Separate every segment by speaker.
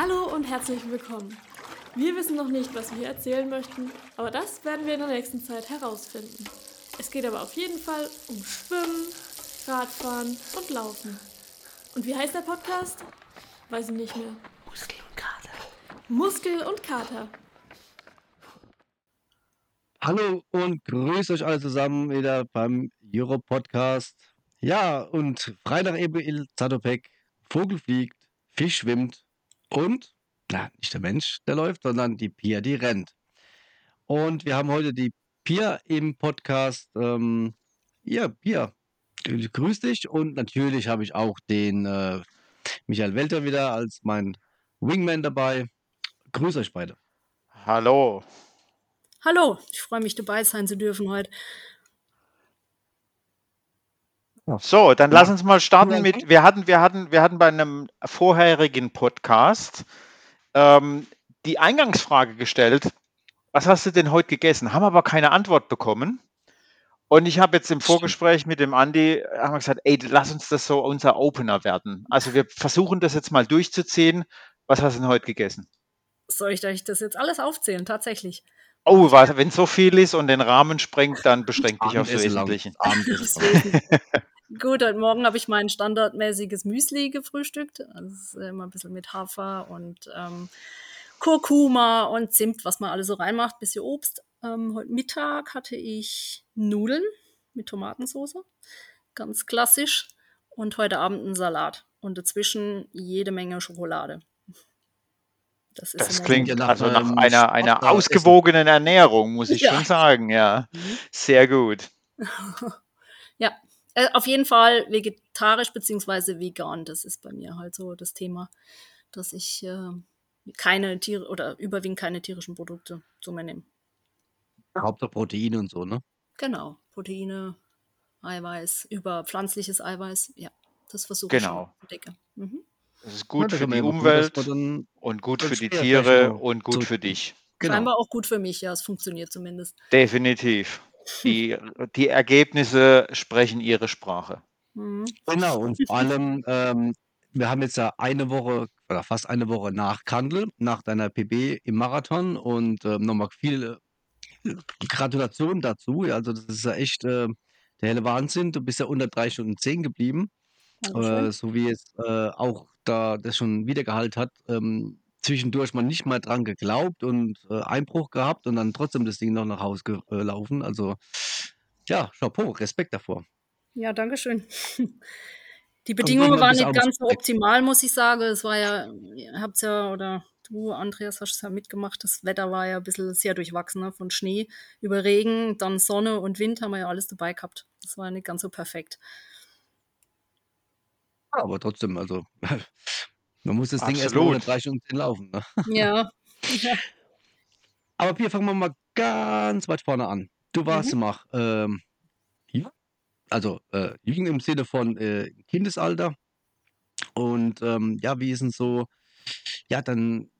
Speaker 1: Hallo und herzlich willkommen. Wir wissen noch nicht, was wir erzählen möchten, aber das werden wir in der nächsten Zeit herausfinden. Es geht aber auf jeden Fall um Schwimmen, Radfahren und Laufen. Und wie heißt der Podcast? Weiß ich nicht mehr.
Speaker 2: Muskel und Kater.
Speaker 1: Muskel und Kater.
Speaker 3: Hallo und grüßt euch alle zusammen wieder beim Euro Podcast. Ja, und Freitag eben Il Zatopek. Vogel fliegt, Fisch schwimmt und, na, nicht der Mensch, der läuft, sondern die Pia, die rennt. Und wir haben heute die Pia im Podcast. Ähm, ja, Pia, grüß dich. Und natürlich habe ich auch den äh, Michael Welter wieder als mein Wingman dabei. Grüß euch beide.
Speaker 2: Hallo.
Speaker 4: Hallo, ich freue mich dabei sein zu dürfen heute.
Speaker 2: So, dann lass uns mal starten mit, wir hatten, wir hatten, wir hatten bei einem vorherigen Podcast ähm, die Eingangsfrage gestellt, was hast du denn heute gegessen? Haben aber keine Antwort bekommen. Und ich habe jetzt im Vorgespräch mit dem Andi haben wir gesagt, ey, lass uns das so unser Opener werden. Also wir versuchen das jetzt mal durchzuziehen. Was hast du denn heute gegessen?
Speaker 4: Soll ich euch das jetzt alles aufzählen? Tatsächlich.
Speaker 2: Oh, wenn so viel ist und den Rahmen sprengt, dann beschränkt dich aufs
Speaker 3: Abendessen lang.
Speaker 2: Wesentliche.
Speaker 3: Abendessen.
Speaker 4: Gut, heute Morgen habe ich mein standardmäßiges Müsli gefrühstückt. Das ist immer ein bisschen mit Hafer und ähm, Kurkuma und Zimt, was man alles so reinmacht, bisschen Obst. Ähm, heute Mittag hatte ich Nudeln mit Tomatensauce, ganz klassisch. Und heute Abend einen Salat. Und dazwischen jede Menge Schokolade. Das, ist
Speaker 2: Das klingt
Speaker 3: ja nach
Speaker 2: also nach einer, einer ausgewogenen Ernährung, muss ich
Speaker 4: Ja.
Speaker 2: schon sagen, ja. Sehr gut.
Speaker 4: Ja, äh, auf jeden Fall vegetarisch beziehungsweise vegan. Das ist bei mir halt so das Thema, dass ich äh, keine Tiere oder überwiegend keine tierischen Produkte zu mir nehme.
Speaker 3: Hauptsache Proteine und so, ne?
Speaker 4: Genau, Proteine, Eiweiß, über pflanzliches Eiweiß, ja, das versuche
Speaker 2: Genau.
Speaker 4: ich decken. Mhm.
Speaker 2: Das ist
Speaker 3: Ja,
Speaker 2: gut
Speaker 3: da
Speaker 2: für die
Speaker 3: ja
Speaker 2: Umwelt
Speaker 3: dann-
Speaker 2: und gut für die Tiere und gut für
Speaker 3: zurück-
Speaker 2: dich.
Speaker 3: Genau.
Speaker 4: Scheinbar auch gut für mich, ja, es funktioniert zumindest.
Speaker 2: Definitiv. Die, die Ergebnisse sprechen ihre Sprache.
Speaker 4: Mhm.
Speaker 3: Genau, und vor allem, ähm, wir haben jetzt ja eine Woche oder fast eine Woche nach Kandel, nach deiner PB im Marathon und ähm, nochmal viel äh, Gratulation dazu. Also das ist ja echt äh, der helle Wahnsinn. Du bist ja unter drei Stunden zehn geblieben, äh, so wie es äh, auch da das schon wiedergehalten hat. Ähm, zwischendurch mal nicht mal dran geglaubt und äh, Einbruch gehabt und dann trotzdem das Ding noch nach Hause gelaufen. Also ja, Chapeau, Respekt davor.
Speaker 4: Ja, danke schön. Die Bedingungen waren nicht ganz so optimal, muss ich sagen. Es war ja, ihr habt's ja, oder du, Andreas, hast es ja mitgemacht. Das Wetter war ja ein bisschen sehr durchwachsen, ne? von Schnee über Regen, dann Sonne und Wind haben wir ja alles dabei gehabt. Das war nicht ganz so perfekt.
Speaker 3: Aber trotzdem, also man muss das Ding erstmal
Speaker 2: Absolut.
Speaker 3: unter drei Stunden laufen. Ne?
Speaker 4: Ja. ja.
Speaker 3: Aber Pia, fangen wir mal ganz weit vorne an. Du warst
Speaker 4: Mhm.
Speaker 3: immer ähm, jung, also äh, jung im Sinne von äh, Kindesalter. Und ähm, ja, wie ist denn so, ja, dein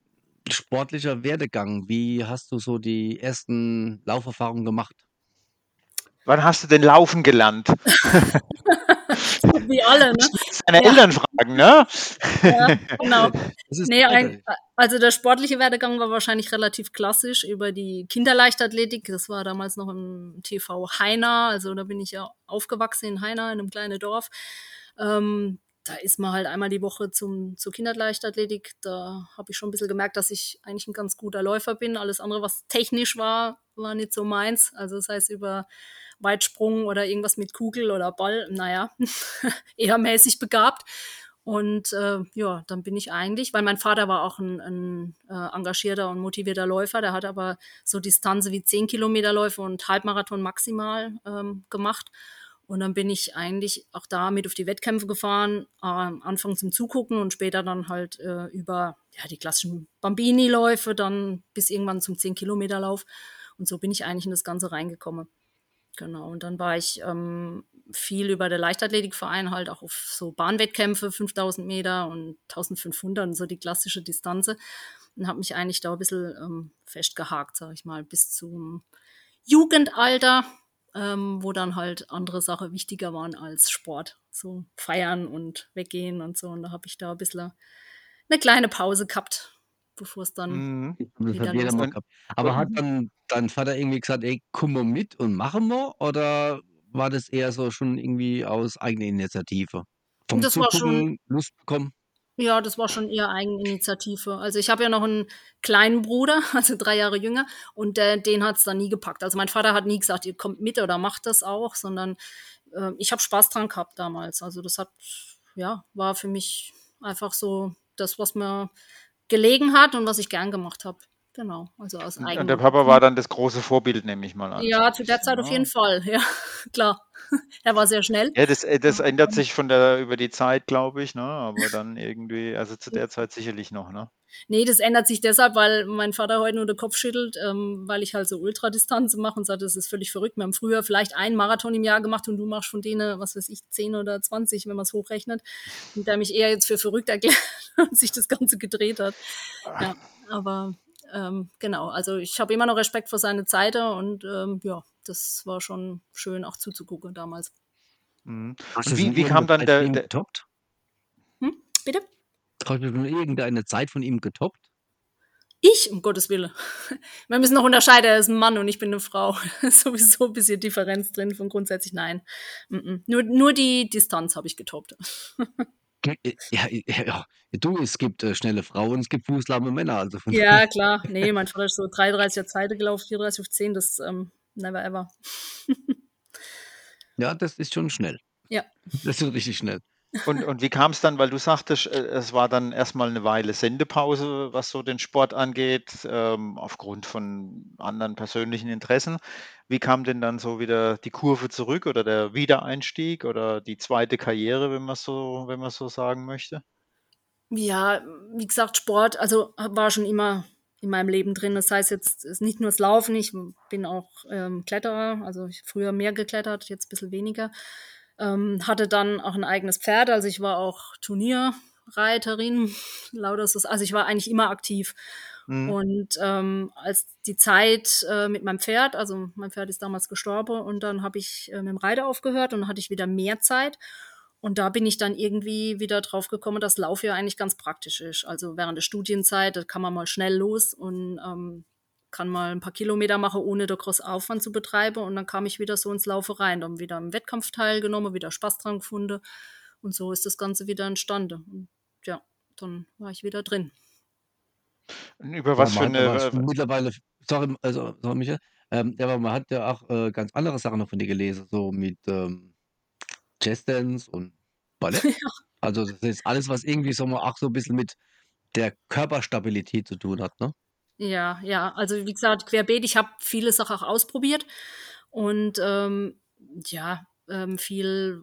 Speaker 3: sportlicher Werdegang? Wie hast du so die ersten Lauferfahrungen gemacht?
Speaker 2: Wann hast du denn laufen gelernt?
Speaker 4: Wie alle, ne?
Speaker 2: Deine
Speaker 4: Ja.
Speaker 2: Eltern fragen, ne?
Speaker 4: Ja, genau. Nee, ein, also der sportliche Werdegang war wahrscheinlich relativ klassisch über die Kinderleichtathletik. Das war damals noch im TV Heiner. Also da bin ich ja aufgewachsen in Heiner, in einem kleinen Dorf. Ähm, da ist man halt einmal die Woche zum, zur Kinderleichtathletik. Da habe ich schon ein bisschen gemerkt, dass ich eigentlich ein ganz guter Läufer bin. Alles andere, was technisch war, war nicht so meins. Also das heißt über Weitsprung oder irgendwas mit Kugel oder Ball, naja, eher mäßig begabt. Und äh, ja, dann bin ich eigentlich, weil mein Vater war auch ein, ein äh, engagierter und motivierter Läufer, der hat aber so Distanzen wie 10 Kilometerläufe und Halbmarathon maximal ähm, gemacht. Und dann bin ich eigentlich auch da mit auf die Wettkämpfe gefahren, äh, am Anfang zum Zugucken und später dann halt äh, über ja, die klassischen Bambini-Läufe, dann bis irgendwann zum 10-Kilometer-Lauf. Und so bin ich eigentlich in das Ganze reingekommen. Genau, und dann war ich ähm, viel über der Leichtathletikverein halt auch auf so Bahnwettkämpfe, 5000 Meter und 1500 und so die klassische Distanze und habe mich eigentlich da ein bisschen ähm, festgehakt, sag ich mal, bis zum Jugendalter, ähm, wo dann halt andere Sachen wichtiger waren als Sport, so feiern und weggehen und so und da habe ich da ein bisschen eine kleine Pause gehabt, bevor es dann
Speaker 2: Mhm.
Speaker 3: Das
Speaker 4: wieder
Speaker 3: hat gehabt. Aber hat dann dein Vater irgendwie gesagt: „Ey, komm mal mit und machen wir“, oder war das eher so schon irgendwie aus eigener Initiative? Vom
Speaker 4: Das war schon
Speaker 3: Zugucken Lust bekommen?
Speaker 4: Ja, das war schon eher Eigeninitiative. Also ich habe ja noch einen kleinen Bruder, also drei Jahre jünger, und der, den hat's dann nie gepackt. Also mein Vater hat nie gesagt, ihr kommt mit oder macht das auch, sondern äh, ich habe Spaß dran gehabt damals. Also das hat, ja, war für mich einfach so das, was mir gelegen hat und was ich gern gemacht habe. Genau, also aus
Speaker 2: Und der
Speaker 4: eigenem.
Speaker 2: Papa war dann das große Vorbild, nehme ich mal an.
Speaker 4: Ja, zu der Zeit auf
Speaker 2: ne?
Speaker 4: jeden Fall, ja, klar. er war sehr schnell.
Speaker 2: Ja, das, äh, das ändert sich von der über die Zeit, glaube ich, ne? Aber dann irgendwie, also zu der Zeit sicherlich noch, ne?
Speaker 4: Nee, das ändert sich deshalb, weil mein Vater heute nur den Kopf schüttelt, ähm, weil ich halt so Ultradistanzen mache und sagt, das ist völlig verrückt. Wir haben früher vielleicht einen Marathon im Jahr gemacht und du machst von denen, was weiß ich, 10 oder 20, wenn man es hochrechnet. Und der mich eher jetzt für verrückt erklärt und sich das Ganze gedreht hat. Ja, aber ähm, genau, also ich habe immer noch Respekt vor seine Zeit und ähm, ja, das war schon schön auch zuzugucken damals.
Speaker 2: Mhm. Und wie, wie kam dann der, der
Speaker 3: getoppt?
Speaker 4: Hm? Bitte?
Speaker 3: Hast du irgendeine Zeit von ihm getoppt?
Speaker 4: Ich, um Gottes Willen. Wir müssen noch unterscheiden, er ist ein Mann und ich bin eine Frau. Sowieso ein bisschen Differenz drin von grundsätzlich nein. Mm -mm. Nur, nur die Distanz habe ich getoppt.
Speaker 3: Äh, Ja, ja, ja. Du, es gibt äh, schnelle Frauen, es gibt fußlahme Männer. Also von
Speaker 4: Ja, klar. Nee, mein Vater ist so 33er Zeit gelaufen, 34 auf 10, das ähm, never ever.
Speaker 3: ja, das ist schon schnell.
Speaker 4: Ja.
Speaker 3: Das ist richtig schnell.
Speaker 2: Und, und wie kam es dann, weil du sagtest, äh, es war dann erstmal eine Weile Sendepause, was so den Sport angeht, ähm, aufgrund von anderen persönlichen Interessen. Wie kam denn dann so wieder die Kurve zurück oder der Wiedereinstieg oder die zweite Karriere, wenn man so, wenn man so sagen möchte?
Speaker 4: Ja, wie gesagt, Sport, also war schon immer in meinem Leben drin. Das heißt jetzt ist nicht nur das Laufen, ich bin auch ähm, Kletterer, also ich früher mehr geklettert, jetzt ein bisschen weniger. Ähm, hatte dann auch ein eigenes Pferd, also ich war auch Turnierreiterin, lauter so. Also ich war eigentlich immer aktiv.
Speaker 2: Mhm.
Speaker 4: Und ähm, als die Zeit äh, mit meinem Pferd, also mein Pferd ist damals gestorben und dann habe ich äh, mit dem Reiter aufgehört und dann hatte ich wieder mehr Zeit. Und da bin ich dann irgendwie wieder drauf gekommen, dass Lauf ja eigentlich ganz praktisch ist. Also während der Studienzeit, da kann man mal schnell los und ähm, kann mal ein paar Kilometer machen, ohne da groß Aufwand zu betreiben. Und dann kam ich wieder so ins Laufen rein, dann wieder im Wettkampf teilgenommen, wieder Spaß dran gefunden. Und so ist das Ganze wieder entstanden. Und ja, dann war ich wieder drin.
Speaker 2: Und Über was für
Speaker 3: hat aber
Speaker 2: eine,
Speaker 3: schon mittlerweile, sorry, also, sorry Michael, ähm, ja, aber man hat ja auch äh, ganz andere Sachen noch von dir gelesen, so mit ähm, Jazzdance und Ballett. Also das ist alles, was irgendwie so mal auch so ein bisschen mit der Körperstabilität zu tun hat, ne?
Speaker 4: Ja, ja, also wie gesagt, querbeet, ich habe viele Sachen auch ausprobiert und ähm, ja, ähm, viel,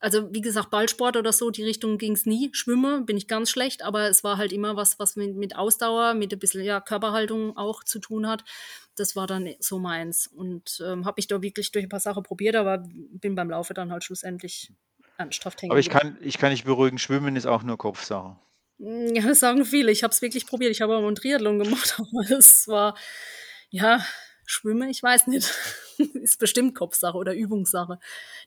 Speaker 4: also wie gesagt, Ballsport oder so, die Richtung ging es nie. Schwimmen bin ich ganz schlecht, aber es war halt immer was, was mit, mit Ausdauer, mit ein bisschen ja, Körperhaltung auch zu tun hat. Das war dann so meins und ähm, habe ich da wirklich durch ein paar Sachen probiert, aber bin beim Laufe dann halt schlussendlich ernsthaft hängen
Speaker 2: aber ich kann, ich kann dich beruhigen, Schwimmen ist auch nur Kopfsache.
Speaker 4: Ja, das sagen viele. Ich habe es wirklich probiert. Ich habe auch einen Triathlon gemacht, aber es war, ja, Schwimmen, ich weiß nicht. ist bestimmt Kopfsache oder Übungssache,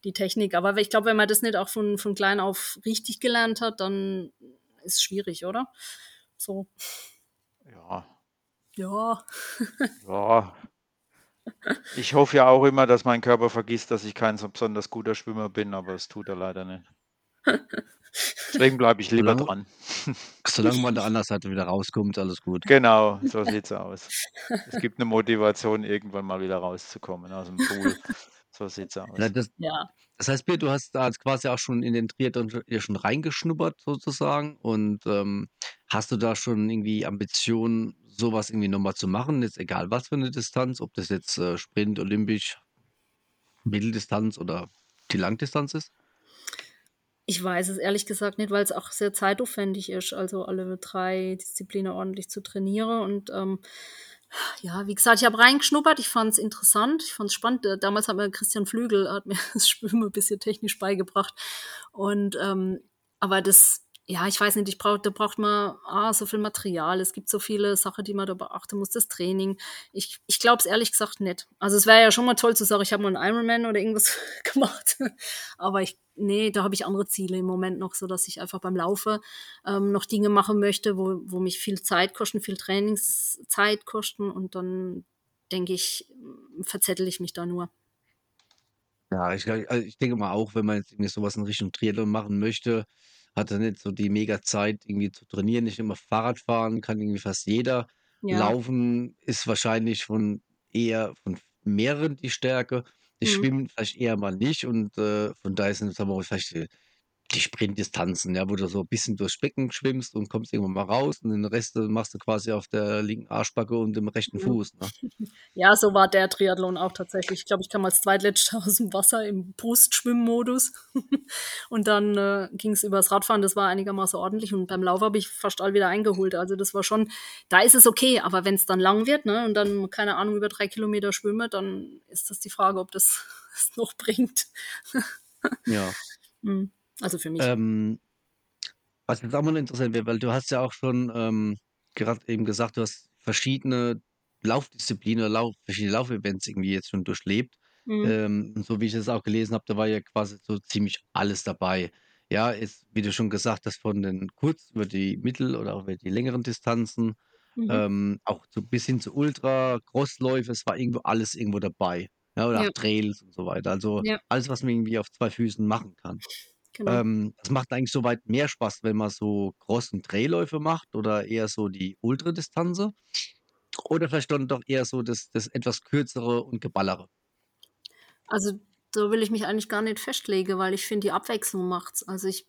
Speaker 4: die Technik. Aber ich glaube, wenn man das nicht auch von, von klein auf richtig gelernt hat, dann ist es schwierig, oder? So,
Speaker 2: Ja,
Speaker 4: ja.
Speaker 2: ja. Ich hoffe ja auch immer, dass mein Körper vergisst, dass ich kein so besonders guter Schwimmer bin, aber das tut er leider nicht. Deswegen bleibe ich lieber
Speaker 3: Solange,
Speaker 2: dran.
Speaker 3: solange man an der anderen Seite wieder rauskommt, alles gut.
Speaker 2: Genau, so sieht's aus. Es gibt eine Motivation, irgendwann mal wieder rauszukommen aus dem Pool. So sieht's
Speaker 3: Ja,
Speaker 2: aus.
Speaker 3: das,
Speaker 4: Ja.
Speaker 3: das heißt, Peter, du hast da jetzt quasi auch schon in den Triathlon schon- ja schon reingeschnuppert sozusagen und ähm, hast du da schon irgendwie Ambitionen, sowas irgendwie nochmal zu machen, jetzt egal was für eine Distanz, ob das jetzt äh, Sprint, Olympisch, Mitteldistanz oder die Langdistanz ist?
Speaker 4: Ich weiß es ehrlich gesagt nicht, weil es auch sehr zeitaufwendig ist, also alle drei Disziplinen ordentlich zu trainieren. Und ähm, ja, wie gesagt, ich habe reingeschnuppert, ich fand es interessant, ich fand es spannend. Äh, Damals hat mir Christian Flügel hat mir das Schwimmen ein bisschen technisch beigebracht. Und ähm, aber das ja, ich weiß nicht, ich brauch, da braucht man ah, so viel Material. Es gibt so viele Sachen, die man da beachten muss. Das Training. Ich, ich glaube es ehrlich gesagt nicht. Also es wäre ja schon mal toll zu sagen, ich habe mal einen Ironman oder irgendwas gemacht. Aber ich, nee, da habe ich andere Ziele im Moment noch, so dass ich einfach beim Laufe ähm, noch Dinge machen möchte, wo, wo mich viel Zeit kosten, viel Trainingszeit kosten. Und dann denke ich, verzettel ich mich da nur.
Speaker 3: Ja, ich, ich denke mal auch, wenn man jetzt irgendwie sowas in Richtung Triathlon machen möchte, hat er nicht so die mega Zeit irgendwie zu trainieren. Nicht immer Fahrrad fahren kann irgendwie fast jeder.
Speaker 4: Ja.
Speaker 3: Laufen ist wahrscheinlich von eher von mehreren die Stärke. Das
Speaker 4: Mhm.
Speaker 3: Schwimmen vielleicht eher mal nicht und äh, von daher sind sagen wir mal, vielleicht die, Sprintdistanzen, ja, wo du so ein bisschen durchs Becken schwimmst und kommst irgendwann mal raus und den Rest äh, machst du quasi auf der linken Arschbacke und dem rechten. Fuß. Ne?
Speaker 4: Ja, so war der Triathlon auch tatsächlich. Ich glaube, ich kam als Zweitletzter aus dem Wasser im Brustschwimmmodus. und dann äh, ging es übers Radfahren, das war einigermaßen ordentlich. Und beim Lauf habe ich fast all wieder eingeholt. Also das war schon, da ist es okay, aber wenn es dann lang wird, ne, und dann, keine Ahnung, über drei Kilometer schwimme, dann ist das die Frage, ob das es noch bringt.
Speaker 3: Ja.
Speaker 4: Hm, Also für mich.
Speaker 3: Ähm, was jetzt auch mal interessant wäre, weil du hast ja auch schon ähm, gerade eben gesagt, du hast verschiedene Laufdisziplinen, Lauf, verschiedene Laufevents irgendwie jetzt schon durchlebt.
Speaker 4: Hm.
Speaker 3: Ähm, so wie ich das auch gelesen habe, da war ja quasi so ziemlich alles dabei. Ja, ist, wie du schon gesagt hast, von den kurz über die mittel- oder auch über die längeren Distanzen,
Speaker 4: Mhm.
Speaker 3: ähm, auch so bis hin zu Ultra, Crossläufe, es war irgendwo alles irgendwo dabei. Ja, oder
Speaker 4: Ja.
Speaker 3: auch Trails und so weiter. Also
Speaker 4: Ja.
Speaker 3: alles, was man irgendwie auf zwei Füßen machen kann.
Speaker 4: Genau.
Speaker 3: Ähm, das macht eigentlich soweit mehr Spaß, wenn man so und Trailläufe macht oder eher so die Ultradistanze? Oder vielleicht dann doch eher so das, das etwas kürzere und geballere?
Speaker 4: Also, da will ich mich eigentlich gar nicht festlegen, weil ich finde, die Abwechslung macht's. Also ich,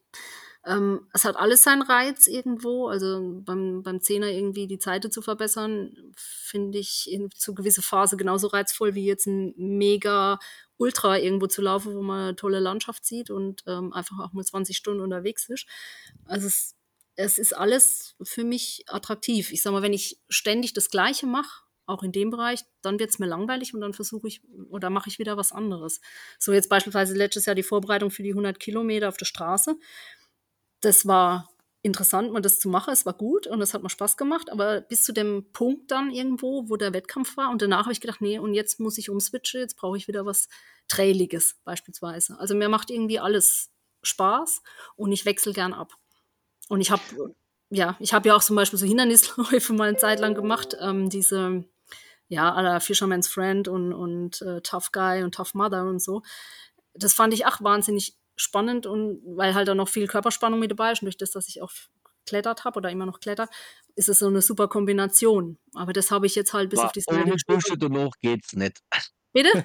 Speaker 4: ähm, es hat alles seinen Reiz irgendwo. Also beim, beim Zehner irgendwie die Zeiten zu verbessern, finde ich in, zu gewisser Phase genauso reizvoll wie jetzt ein mega Ultra irgendwo zu laufen, wo man tolle Landschaft sieht und ähm, einfach auch mal 20 Stunden unterwegs ist. Also es, es ist alles für mich attraktiv. Ich sag mal, wenn ich ständig das Gleiche mache, auch in dem Bereich, dann wird es mir langweilig und dann versuche ich oder mache ich wieder was anderes. So jetzt beispielsweise letztes Jahr die Vorbereitung für die 100 Kilometer auf der Straße. Das war interessant, mal das zu machen. Es war gut und es hat mir Spaß gemacht, aber bis zu dem Punkt dann irgendwo, wo der Wettkampf war und danach habe ich gedacht, nee, und jetzt muss ich umswitchen, jetzt brauche ich wieder was Trailiges beispielsweise. Also mir macht irgendwie alles Spaß und ich wechsle gern ab. Und ich habe ja, ich habe ja auch zum Beispiel so Hindernisläufe mal eine Zeit lang gemacht, ähm, diese ja, aller Fisherman's Friend und, und äh, Tough Guy und Tough Mother und so. Das fand ich auch wahnsinnig spannend und weil halt da noch viel Körperspannung mit dabei ist und durch das, dass ich auch geklettert habe oder immer noch kletter, ist es so eine super Kombination. Aber das habe ich jetzt halt bis
Speaker 3: Aber
Speaker 4: auf die
Speaker 3: ohne Dusche danach geht's nicht.
Speaker 4: Bitte?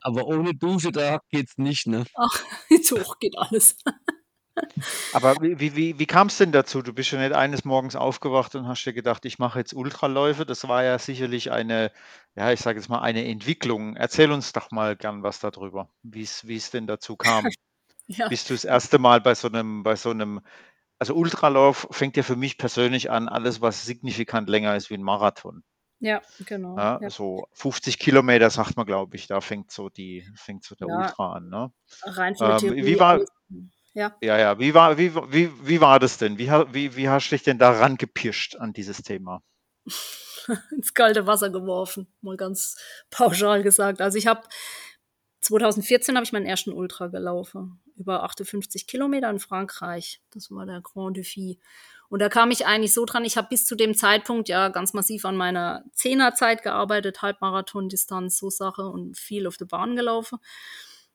Speaker 3: Aber ohne Dusche da geht's nicht, ne?
Speaker 4: Ach, so hoch geht alles.
Speaker 2: Aber wie, wie, wie, kam es denn dazu? Du bist ja nicht eines Morgens aufgewacht und hast dir gedacht, ich mache jetzt Ultraläufe. Das war ja sicherlich eine, ja, ich sage jetzt mal, eine Entwicklung. Erzähl uns doch mal gern was darüber, wie es denn dazu kam.
Speaker 4: Ja.
Speaker 2: Bist du das erste Mal bei so einem, bei so einem, also Ultralauf fängt ja für mich persönlich an, alles, was signifikant länger ist wie ein Marathon.
Speaker 4: Ja, genau.
Speaker 2: Ja,
Speaker 4: Ja.
Speaker 2: So 50 Kilometer sagt man, glaube ich, da fängt so die, fängt so der
Speaker 4: Ja.
Speaker 2: Ultra an. Ne?
Speaker 4: Rein von
Speaker 2: Ähm,
Speaker 4: Theorie.
Speaker 2: wie war-
Speaker 4: Ja.
Speaker 2: Ja, ja, wie war, wie, wie, wie war das denn? Wie, wie, wie hast du dich denn da rangepirscht an dieses Thema?
Speaker 4: ins kalte Wasser geworfen, mal ganz pauschal gesagt. Also ich habe 2014 habe ich meinen ersten Ultra gelaufen, über 58 Kilometer in Frankreich. Das war der Grand Défi. Und da kam ich eigentlich so dran, ich habe bis zu dem Zeitpunkt ja ganz massiv an meiner Zehnerzeit gearbeitet, Halbmarathon-Distanz, so Sache und viel auf der Bahn gelaufen.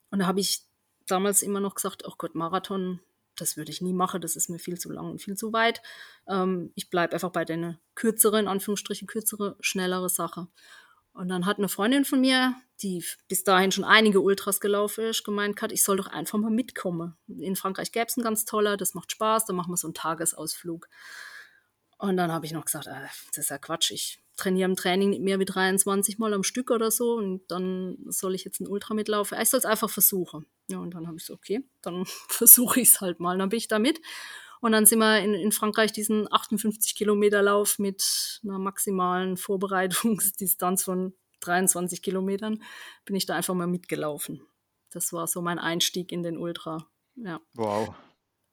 Speaker 4: Und da habe ich damals immer noch gesagt, oh Gott, Marathon, das würde ich nie machen, das ist mir viel zu lang und viel zu weit. Ähm, ich bleibe einfach bei der kürzere, in Anführungsstrichen kürzere, schnellere Sache. Und dann hat eine Freundin von mir, die bis dahin schon einige Ultras gelaufen ist, gemeint hat, ich soll doch einfach mal mitkommen. In Frankreich gäbe es einen ganz toller, das macht Spaß, da machen wir so einen Tagesausflug. Und dann habe ich noch gesagt, äh, das ist ja Quatsch, ich trainiere im Training nicht mehr wie 23 Mal am Stück oder so und dann soll ich jetzt einen Ultra mitlaufen. Ich soll es einfach versuchen. Ja, und dann habe ich so, okay, dann versuche ich es halt mal. Dann bin ich da mit. Und dann sind wir in, in Frankreich diesen 58 Kilometer Lauf mit einer maximalen Vorbereitungsdistanz von 23 Kilometern, bin ich da einfach mal mitgelaufen. Das war so mein Einstieg in den Ultra. Ja.
Speaker 2: Wow.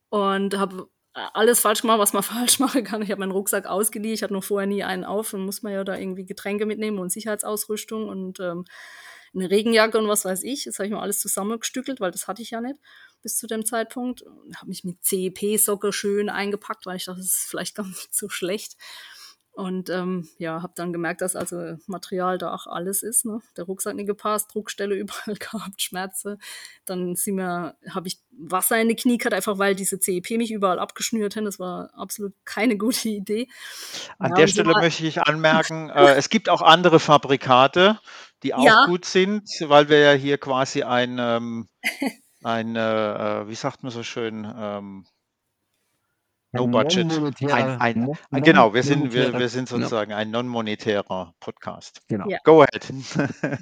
Speaker 4: und habe alles falsch gemacht, was man falsch machen kann. Ich habe meinen Rucksack ausgeliehen, ich hatte noch vorher nie einen auf und muss man ja da irgendwie Getränke mitnehmen und Sicherheitsausrüstung und ähm, eine Regenjacke und was weiß ich. Das habe ich mir alles zusammengestückelt, weil das hatte ich ja nicht bis zu dem Zeitpunkt. Habe mich mit CEP-Socke schön eingepackt, weil ich dachte, das ist vielleicht gar nicht so schlecht. Und ähm, ja, habe dann gemerkt, dass also Material da auch alles ist. Ne? Der Rucksack nicht gepasst, Druckstelle überall gehabt, Schmerze. Dann sind wir, habe ich Wasser in die Knie gehabt, einfach weil diese CEP mich überall abgeschnürt haben. Das war absolut keine gute Idee.
Speaker 2: An
Speaker 4: Ja,
Speaker 2: der
Speaker 4: so
Speaker 2: Stelle möchte ich anmerken, äh, es gibt auch andere Fabrikate, die auch
Speaker 4: Ja.
Speaker 2: gut sind, weil wir ja hier quasi ein, ähm, ein äh, äh, wie sagt man so schön, ähm, No
Speaker 3: Ein
Speaker 2: budget. Ein, ein,
Speaker 3: non-
Speaker 2: äh, genau, wir sind, wir, wir sind
Speaker 3: Ja,
Speaker 2: sozusagen ein non-monetärer Podcast.
Speaker 3: genau.
Speaker 4: Ja.
Speaker 2: Go ahead.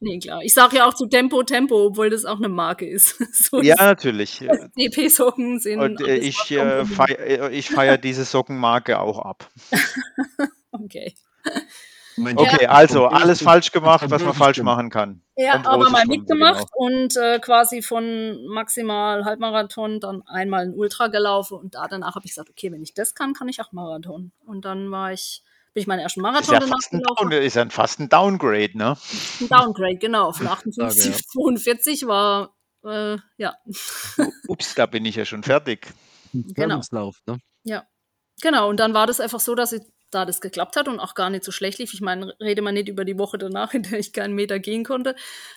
Speaker 4: Nee, klar. Ich sage ja auch zu Tempo Tempo, obwohl das auch eine Marke ist. so
Speaker 2: ja, natürlich.
Speaker 4: DP-Socken sind.
Speaker 2: Und äh, ich, äh, äh, ich feiere diese Sockenmarke auch ab.
Speaker 4: Okay.
Speaker 3: Mensch,
Speaker 2: Okay,
Speaker 3: ja,
Speaker 2: also alles falsch gemacht, was man falsch machen kann.
Speaker 4: Ja, aber mal
Speaker 2: Stunde,
Speaker 4: mitgemacht
Speaker 2: genau.
Speaker 4: und äh, quasi von maximal Halbmarathon dann einmal ein Ultra gelaufen und da danach habe ich gesagt, okay, wenn ich das kann, kann ich auch Marathon. Und dann war ich, bin ich meinen ersten
Speaker 2: Ist
Speaker 4: Marathon
Speaker 2: ja
Speaker 4: danach
Speaker 2: fast ein,
Speaker 4: gelaufen.
Speaker 2: Down, ist ja fast ein Downgrade, ne?
Speaker 4: Ein Downgrade, genau, von
Speaker 3: Sage,
Speaker 4: 58
Speaker 3: ja.
Speaker 4: auf 42 war, äh, ja,
Speaker 2: Ups, da bin ich ja schon fertig.
Speaker 4: genau.
Speaker 3: Ne?
Speaker 4: Ja, genau. Und dann war das einfach so, dass ich, da das geklappt hat und auch gar nicht so schlecht lief. Ich meine, rede mal nicht über die Woche danach, in der ich keinen Meter gehen konnte,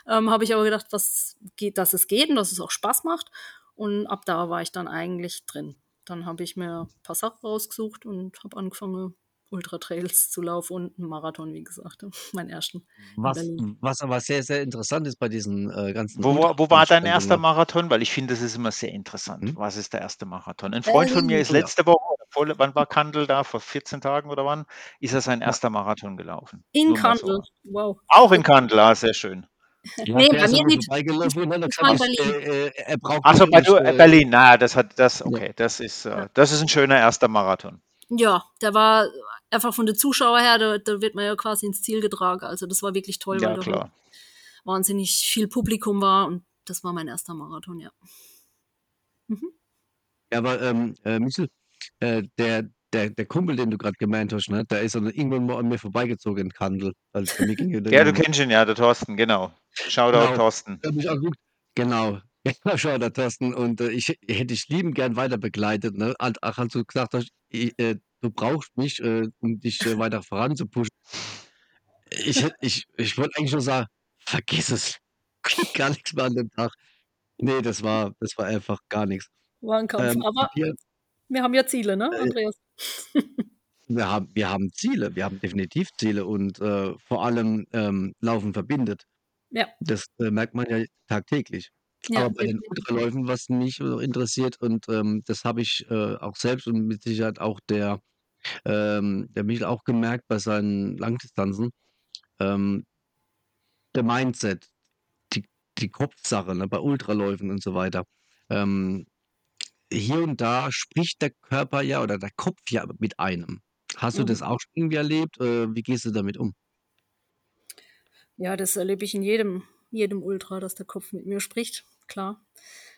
Speaker 4: ähm, habe ich aber gedacht, was geht, dass es geht und dass es auch Spaß macht. Und ab da war ich dann eigentlich drin. Dann habe ich mir ein paar Sachen rausgesucht und habe angefangen, Ultra-Trails zu laufen und einen Marathon, wie gesagt, meinen ersten.
Speaker 3: Was, was aber sehr, sehr interessant ist bei diesen äh, ganzen
Speaker 2: Wo, war- wo war dein erster. Marathon? Weil ich finde, das ist immer sehr interessant.
Speaker 3: Hm?
Speaker 2: Was ist der erste Marathon? Ein Freund von mir
Speaker 4: Berlin.
Speaker 2: ist
Speaker 3: Oh ja.
Speaker 2: letzte Woche, oder vor, wann war Kandel da? Vor 14 Tagen oder wann? Ist er sein erster Marathon gelaufen?
Speaker 4: In
Speaker 2: mal so.
Speaker 4: Kandel. Wow.
Speaker 2: Auch in Kandel, ah, sehr schön.
Speaker 3: Ja,
Speaker 4: Nee, bei mir nicht.
Speaker 3: äh, äh, braucht
Speaker 2: Achso, bei du,
Speaker 3: äh,
Speaker 2: äh, Berlin, na, das hat das,
Speaker 3: Ja.
Speaker 2: okay, das ist, äh, das ist ein schöner erster Marathon.
Speaker 4: Ja, der war einfach von den Zuschauern her, da, da wird man ja quasi ins Ziel getragen. Also das war wirklich toll,
Speaker 2: Ja,
Speaker 4: weil da wahnsinnig viel Publikum war und das war mein erster Marathon, ja. Mhm.
Speaker 3: Ja, aber ähm, äh, Michel, äh, der, der, der Kumpel, den du gerade gemeint hast, ne, der ist dann irgendwann mal an mir vorbeigezogen in Kandel. Also bei mir ging ja
Speaker 2: Ja, du kennst ihn ja, der Thorsten, genau. Shoutout
Speaker 3: Genau.
Speaker 2: Thorsten.
Speaker 3: mich. Genau. Genau, schau da, Thorsten. Und äh, ich hätte dich lieben gern weiter begleitet. Ne? Halt, ach, als du gesagt hast, ich, äh, du brauchst mich, äh, um dich äh, weiter voranzupushen. Ich, hätt- ich, ich wollte eigentlich nur sagen, vergiss es. Gar nichts mehr an dem Tag. Nee, das war, das war einfach gar nichts.
Speaker 4: War ein Kampf.
Speaker 3: Ähm,
Speaker 4: Aber
Speaker 3: wir,
Speaker 4: wir haben ja Ziele, ne,
Speaker 3: Äh,
Speaker 4: Andreas?
Speaker 3: wir, haben, wir haben Ziele, wir haben definitiv Ziele und äh, vor allem ähm, Laufen verbindet.
Speaker 4: Ja.
Speaker 3: Das äh, merkt man ja tagtäglich.
Speaker 4: Ja,
Speaker 3: Aber bei den. Ultraläufen, was mich interessiert, und ähm, das habe ich äh, auch selbst und mit Sicherheit auch der, ähm, der Michel auch gemerkt bei seinen Langdistanzen, ähm, der Mindset, die, die Kopfsache ne, bei Ultraläufen und so weiter. Ähm, hier und da spricht der Körper ja oder der Kopf ja mit einem. Hast du
Speaker 4: Mhm.
Speaker 3: das auch schon irgendwie erlebt? Äh, wie gehst du damit um?
Speaker 4: Ja, das erlebe ich in jedem, jedem Ultra, dass der Kopf mit mir spricht, klar.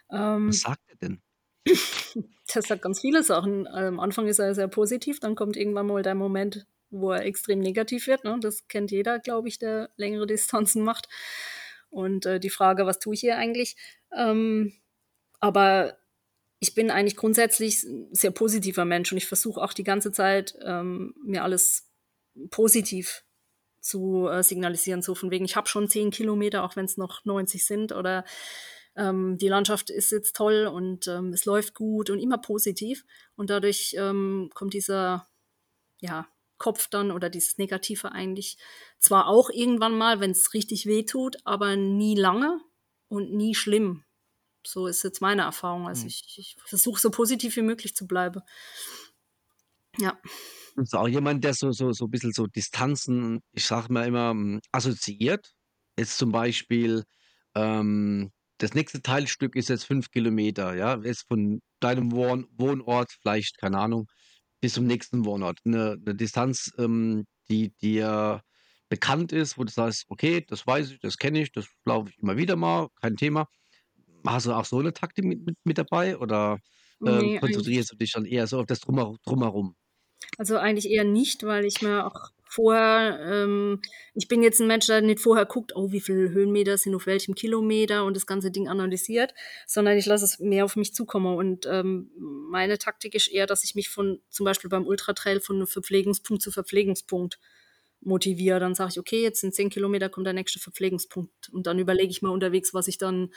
Speaker 4: Ähm,
Speaker 3: Was sagt er denn?
Speaker 4: Das sagt ganz viele Sachen. Am Anfang ist er sehr positiv, dann kommt irgendwann mal der Moment, wo er extrem negativ wird. Ne? Das kennt jeder, glaube ich, der längere Distanzen macht. Und äh, die Frage, was tue ich hier eigentlich? Ähm, aber ich bin eigentlich grundsätzlich ein sehr positiver Mensch und ich versuche auch die ganze Zeit, ähm, mir alles positiv zu äh, signalisieren. So von wegen, ich habe schon 10 Kilometer, auch wenn es noch 90 sind oder ähm, die Landschaft ist jetzt toll und ähm, es läuft gut und immer positiv. Und dadurch ähm, kommt dieser ja, Kopf dann oder dieses Negative eigentlich zwar auch irgendwann mal, wenn es richtig weh tut, aber nie lange und nie schlimm. So ist jetzt meine Erfahrung. Also
Speaker 3: Mhm.
Speaker 4: ich, ich versuche so positiv wie möglich zu bleiben. Ja.
Speaker 3: Bist du auch jemand, der so, so, so ein bisschen so Distanzen, ich sage mal immer, ähm, assoziiert? Jetzt zum Beispiel, ähm, das nächste Teilstück ist jetzt fünf Kilometer, ja, ist von deinem Wohn Wohnort, vielleicht, keine Ahnung, bis zum nächsten Wohnort. Eine, eine Distanz, ähm, die dir bekannt ist, wo du sagst, okay, das weiß ich, das kenne ich, das laufe ich immer wieder mal, kein Thema. Hast du auch so eine Taktik mit, mit, mit dabei? Oder ähm,
Speaker 4: Nee,
Speaker 3: konzentrierst du dich dann eher so auf das Drumher Drumherum?
Speaker 4: Also eigentlich eher nicht, weil ich mir auch vorher, ähm, ich bin jetzt ein Mensch, der nicht vorher guckt, oh, wie viele Höhenmeter sind auf welchem Kilometer und das ganze Ding analysiert, sondern ich lasse es mehr auf mich zukommen. Und ähm, meine Taktik ist eher, dass ich mich von, zum Beispiel beim Ultratrail von einem Verpflegungspunkt zu Verpflegungspunkt motiviere. Dann sage ich, okay, jetzt sind zehn Kilometer, kommt der nächste Verpflegungspunkt. Und dann überlege ich mal unterwegs, was ich dann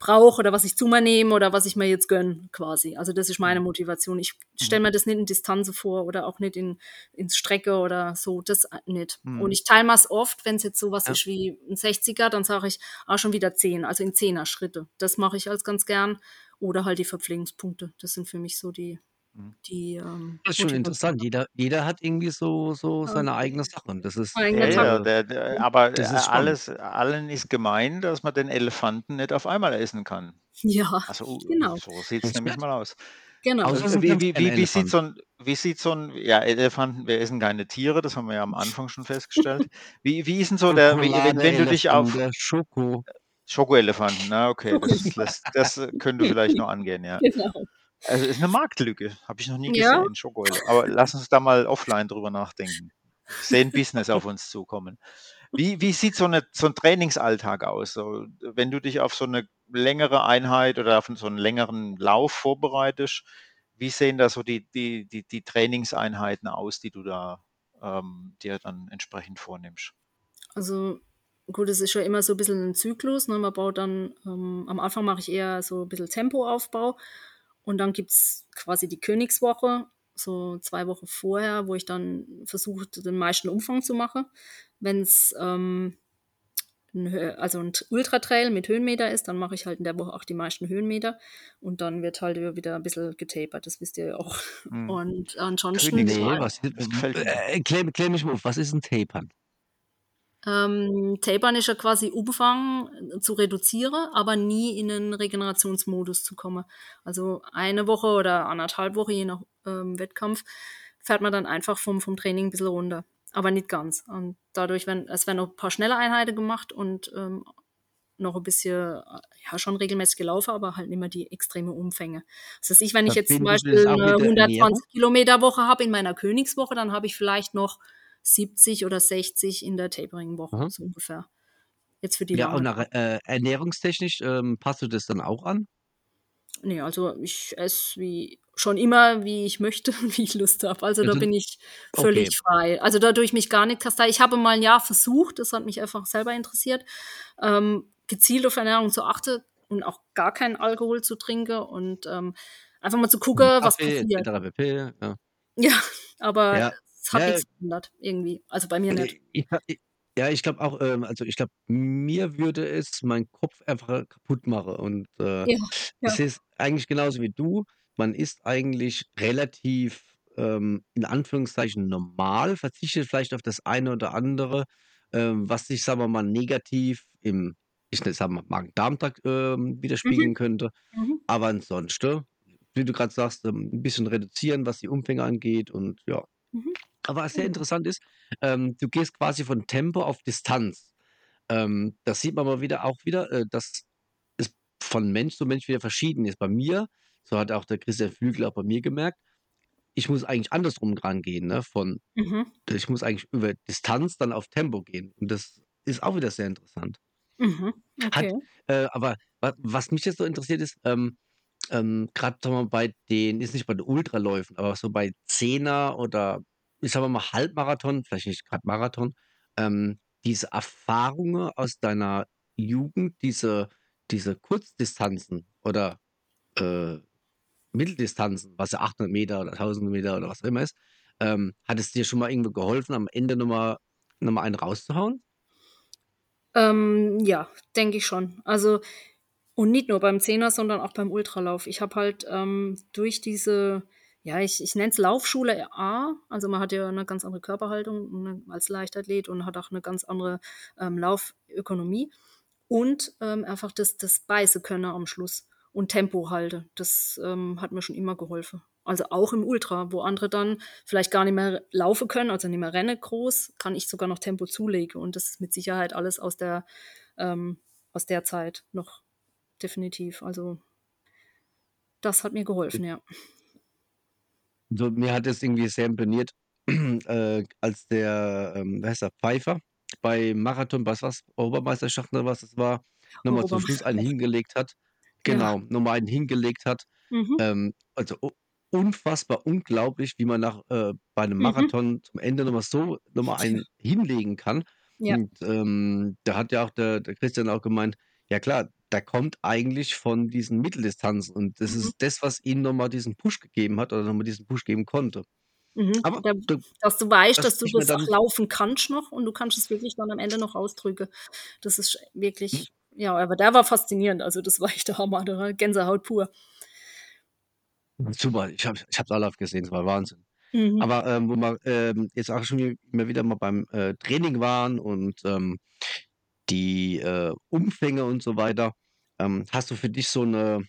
Speaker 4: brauche oder was ich zu mir nehme oder was ich mir jetzt gönn, quasi. Also das ist meine Motivation. Ich stelle mir das nicht in Distanz vor oder auch nicht in ins Strecke oder so, das nicht.
Speaker 2: Mhm.
Speaker 4: Und ich teile es oft, wenn es jetzt sowas
Speaker 3: Ja.
Speaker 4: ist wie ein 60er, dann sage ich, ah, schon wieder 10, also in 10er Schritte. Das mache ich als ganz gern. Oder halt die Verpflegungspunkte. Das sind für mich so die,
Speaker 2: Mhm.
Speaker 4: die ähm,
Speaker 3: Das ist schon
Speaker 4: Motivation.
Speaker 3: interessant. Jeder, jeder hat irgendwie so, so seine eigene Sache. Und das ist,
Speaker 2: Ja, ja,
Speaker 3: äh,
Speaker 2: der, der, aber
Speaker 3: das
Speaker 2: äh,
Speaker 3: ist spannend.
Speaker 2: alles, allen ist gemein, dass man den Elefanten nicht auf einmal essen kann.
Speaker 4: Ja,
Speaker 2: Also
Speaker 4: genau.
Speaker 2: so sieht es nämlich mal aus.
Speaker 4: Genau.
Speaker 3: Außer es
Speaker 2: Also, wie,
Speaker 3: ganz
Speaker 2: wie, wie, wie, sieht so ein, wie sieht so ein, ja, Elefanten, wir essen keine Tiere, das haben wir ja am Anfang schon festgestellt. Wie, wie ist denn so der, wie, wenn, wenn du dich auf
Speaker 3: Schokolade, Schoko.
Speaker 2: Schokoelefanten, na okay, das, lässt, das äh, könnte vielleicht noch angehen, ja.
Speaker 4: genau.
Speaker 2: Also ist eine Marktlücke, habe ich noch nie
Speaker 4: Ja.
Speaker 2: gesehen, Schokoele. Aber lass uns da mal offline drüber nachdenken. Ich sehe ein Business auf uns zukommen. Wie, wie sieht so, eine, so ein Trainingsalltag aus? So, wenn du dich auf so eine längere Einheit oder auf so einen längeren Lauf vorbereitest, wie sehen da so die, die, die, die Trainingseinheiten aus, die du da ähm, dir dann entsprechend vornimmst?
Speaker 4: Also gut, es ist ja immer so ein bisschen ein Zyklus. Ne? Man baut dann, ähm, am Anfang mache ich eher so ein bisschen Tempoaufbau und dann gibt's quasi die Königswoche, so zwei Wochen vorher, wo ich dann versuche, den meisten Umfang zu machen. Wenn es ähm, also ein Ultratrail mit Höhenmeter ist, dann mache ich halt in der Woche auch die meisten Höhenmeter und dann wird halt wieder ein bisschen getapert, das wisst ihr ja auch.
Speaker 2: Hm.
Speaker 4: Und ansonsten
Speaker 2: Königs-
Speaker 3: Nee,
Speaker 2: Nein,
Speaker 3: was,
Speaker 2: gefällt mir.
Speaker 3: äh, klär, klär mich mal auf, was ist ein Tapern?
Speaker 4: Ähm, Tapern ist ja quasi Umfang zu reduzieren, aber nie in einen Regenerationsmodus zu kommen. Also eine Woche oder anderthalb Wochen, je nach ähm, Wettkampf, fährt man dann einfach vom, vom Training ein bisschen runter. Aber nicht ganz. Und dadurch werden, es werden noch ein paar schnelle Einheiten gemacht und ähm, noch ein bisschen, äh, ja, schon regelmäßig gelaufen, aber halt nicht mehr die extreme Umfänge. Das heißt, ich, wenn ich jetzt zum Beispiel
Speaker 3: das
Speaker 4: eine
Speaker 3: mit der Ernährung?
Speaker 4: 120 Kilometer Woche habe in meiner Königswoche, dann habe ich vielleicht noch 70 oder 60 in der Tapering-Woche,
Speaker 3: Aha.
Speaker 4: so ungefähr. Jetzt für die
Speaker 3: Ja,
Speaker 4: lange.
Speaker 3: und nach, äh, ernährungstechnisch ähm, passt du das dann auch an?
Speaker 4: Nee, also ich esse wie schon immer, wie ich möchte wie ich Lust habe. Also da bin ich völlig
Speaker 3: okay.
Speaker 4: frei. Also dadurch mich gar nicht kastei. Ich habe mal ein Jahr versucht, das hat mich einfach selber interessiert, ähm, gezielt auf Ernährung zu achten und auch gar keinen Alkohol zu trinken und ähm, einfach mal zu gucken, was passiert.
Speaker 3: etc. pp. Ja.
Speaker 4: Ja, aber
Speaker 3: Ja.
Speaker 4: Es hat
Speaker 3: Ja.
Speaker 4: nichts geändert irgendwie. Also bei mir nicht.
Speaker 3: Ich, ich, ja, ich glaube auch, ähm, also ich glaube, mir würde es meinen Kopf einfach kaputt machen. Und äh,
Speaker 4: Ja, ja.
Speaker 3: ich sehe es eigentlich genauso wie du. Man ist eigentlich relativ ähm, in Anführungszeichen normal, verzichtet vielleicht auf das eine oder andere, ähm, was sich, sagen wir mal, negativ im, ich nenne es mal, Magen-Darm-Trakt ähm, widerspiegeln könnte.
Speaker 4: Mhm.
Speaker 3: Aber ansonsten, wie du gerade sagst, ähm, ein bisschen reduzieren, was die Umfänge angeht und ja.
Speaker 4: Mhm.
Speaker 3: Aber was sehr
Speaker 4: Genau.
Speaker 3: interessant ist, ähm, du gehst quasi von Tempo auf Distanz. Ähm, das sieht man mal wieder auch wieder, äh, dass es von Mensch zu Mensch wieder verschieden ist. Bei mir, so hat auch der Christian Flügel auch bei mir gemerkt, ich muss eigentlich andersrum rangehen, ne? Von,
Speaker 4: Mhm.
Speaker 3: ich muss eigentlich über Distanz dann auf Tempo gehen. Und das ist auch wieder sehr interessant.
Speaker 4: Mhm. Okay.
Speaker 3: Äh, aber wa was mich jetzt so interessiert ist, ähm, ähm, gerade bei den, ist nicht bei den Ultraläufen, aber so bei Zehner oder ich sag mal Halbmarathon, vielleicht nicht gerade Marathon, ähm, diese Erfahrungen aus deiner Jugend, diese, diese Kurzdistanzen oder äh, Mitteldistanzen, was ja 800 Meter oder 1000 Meter oder was auch immer ist, ähm, hat es dir schon mal irgendwo geholfen, am Ende nochmal noch mal einen rauszuhauen?
Speaker 4: Ähm, ja, denke ich schon. Also, und nicht nur beim Zehner, sondern auch beim Ultralauf. Ich habe halt ähm, durch diese, ja, ich, ich nenne es Laufschule A, also man hat ja eine ganz andere Körperhaltung ne, als Leichtathlet und hat auch eine ganz andere ähm, Laufökonomie und ähm, einfach das, das Beiße können am Schluss und Tempo halte. Das ähm, hat mir schon immer geholfen. Also auch im Ultra, wo andere dann vielleicht gar nicht mehr laufen können, also nicht mehr rennen groß, kann ich sogar noch Tempo zulegen. Und das ist mit Sicherheit alles aus der, ähm, aus der Zeit noch definitiv. Also Das hat mir geholfen, ja.
Speaker 3: So, mir hat es irgendwie sehr imponiert, äh, als der, ähm, wer heißt der, Pfeiffer bei Marathon, was war's, Europameisterschaften oder was es war, nochmal zum Schluss einen hingelegt hat.
Speaker 4: Ja.
Speaker 3: Genau, nochmal einen hingelegt hat.
Speaker 4: Mhm.
Speaker 3: Ähm, also unfassbar unglaublich, wie man nach äh, bei einem
Speaker 4: Mhm.
Speaker 3: Marathon zum Ende nochmal so nochmal einen hinlegen kann.
Speaker 4: Ja.
Speaker 3: Und ähm, da hat ja auch der, der Christian auch gemeint, ja klar, da kommt eigentlich von diesen Mitteldistanzen und das
Speaker 4: Mhm.
Speaker 3: ist das, was ihm nochmal diesen Push gegeben hat oder nochmal diesen Push geben konnte.
Speaker 4: Mhm.
Speaker 3: Aber
Speaker 4: Da,
Speaker 3: du,
Speaker 4: dass du weißt,
Speaker 3: das
Speaker 4: dass du das auch
Speaker 3: dann,
Speaker 4: laufen kannst noch und du kannst es wirklich dann am Ende noch ausdrücken. Das ist wirklich, ja, aber der war faszinierend. Also das war echt der Hammer, der war Gänsehaut pur.
Speaker 3: super, ich habe ich hab's alle gesehen, es war Wahnsinn.
Speaker 4: Mhm.
Speaker 3: Aber ähm, wo wir ähm, jetzt auch schon immer wieder mal beim äh, Training waren und ähm, die äh, Umfänge und so weiter, ähm, hast du für dich so eine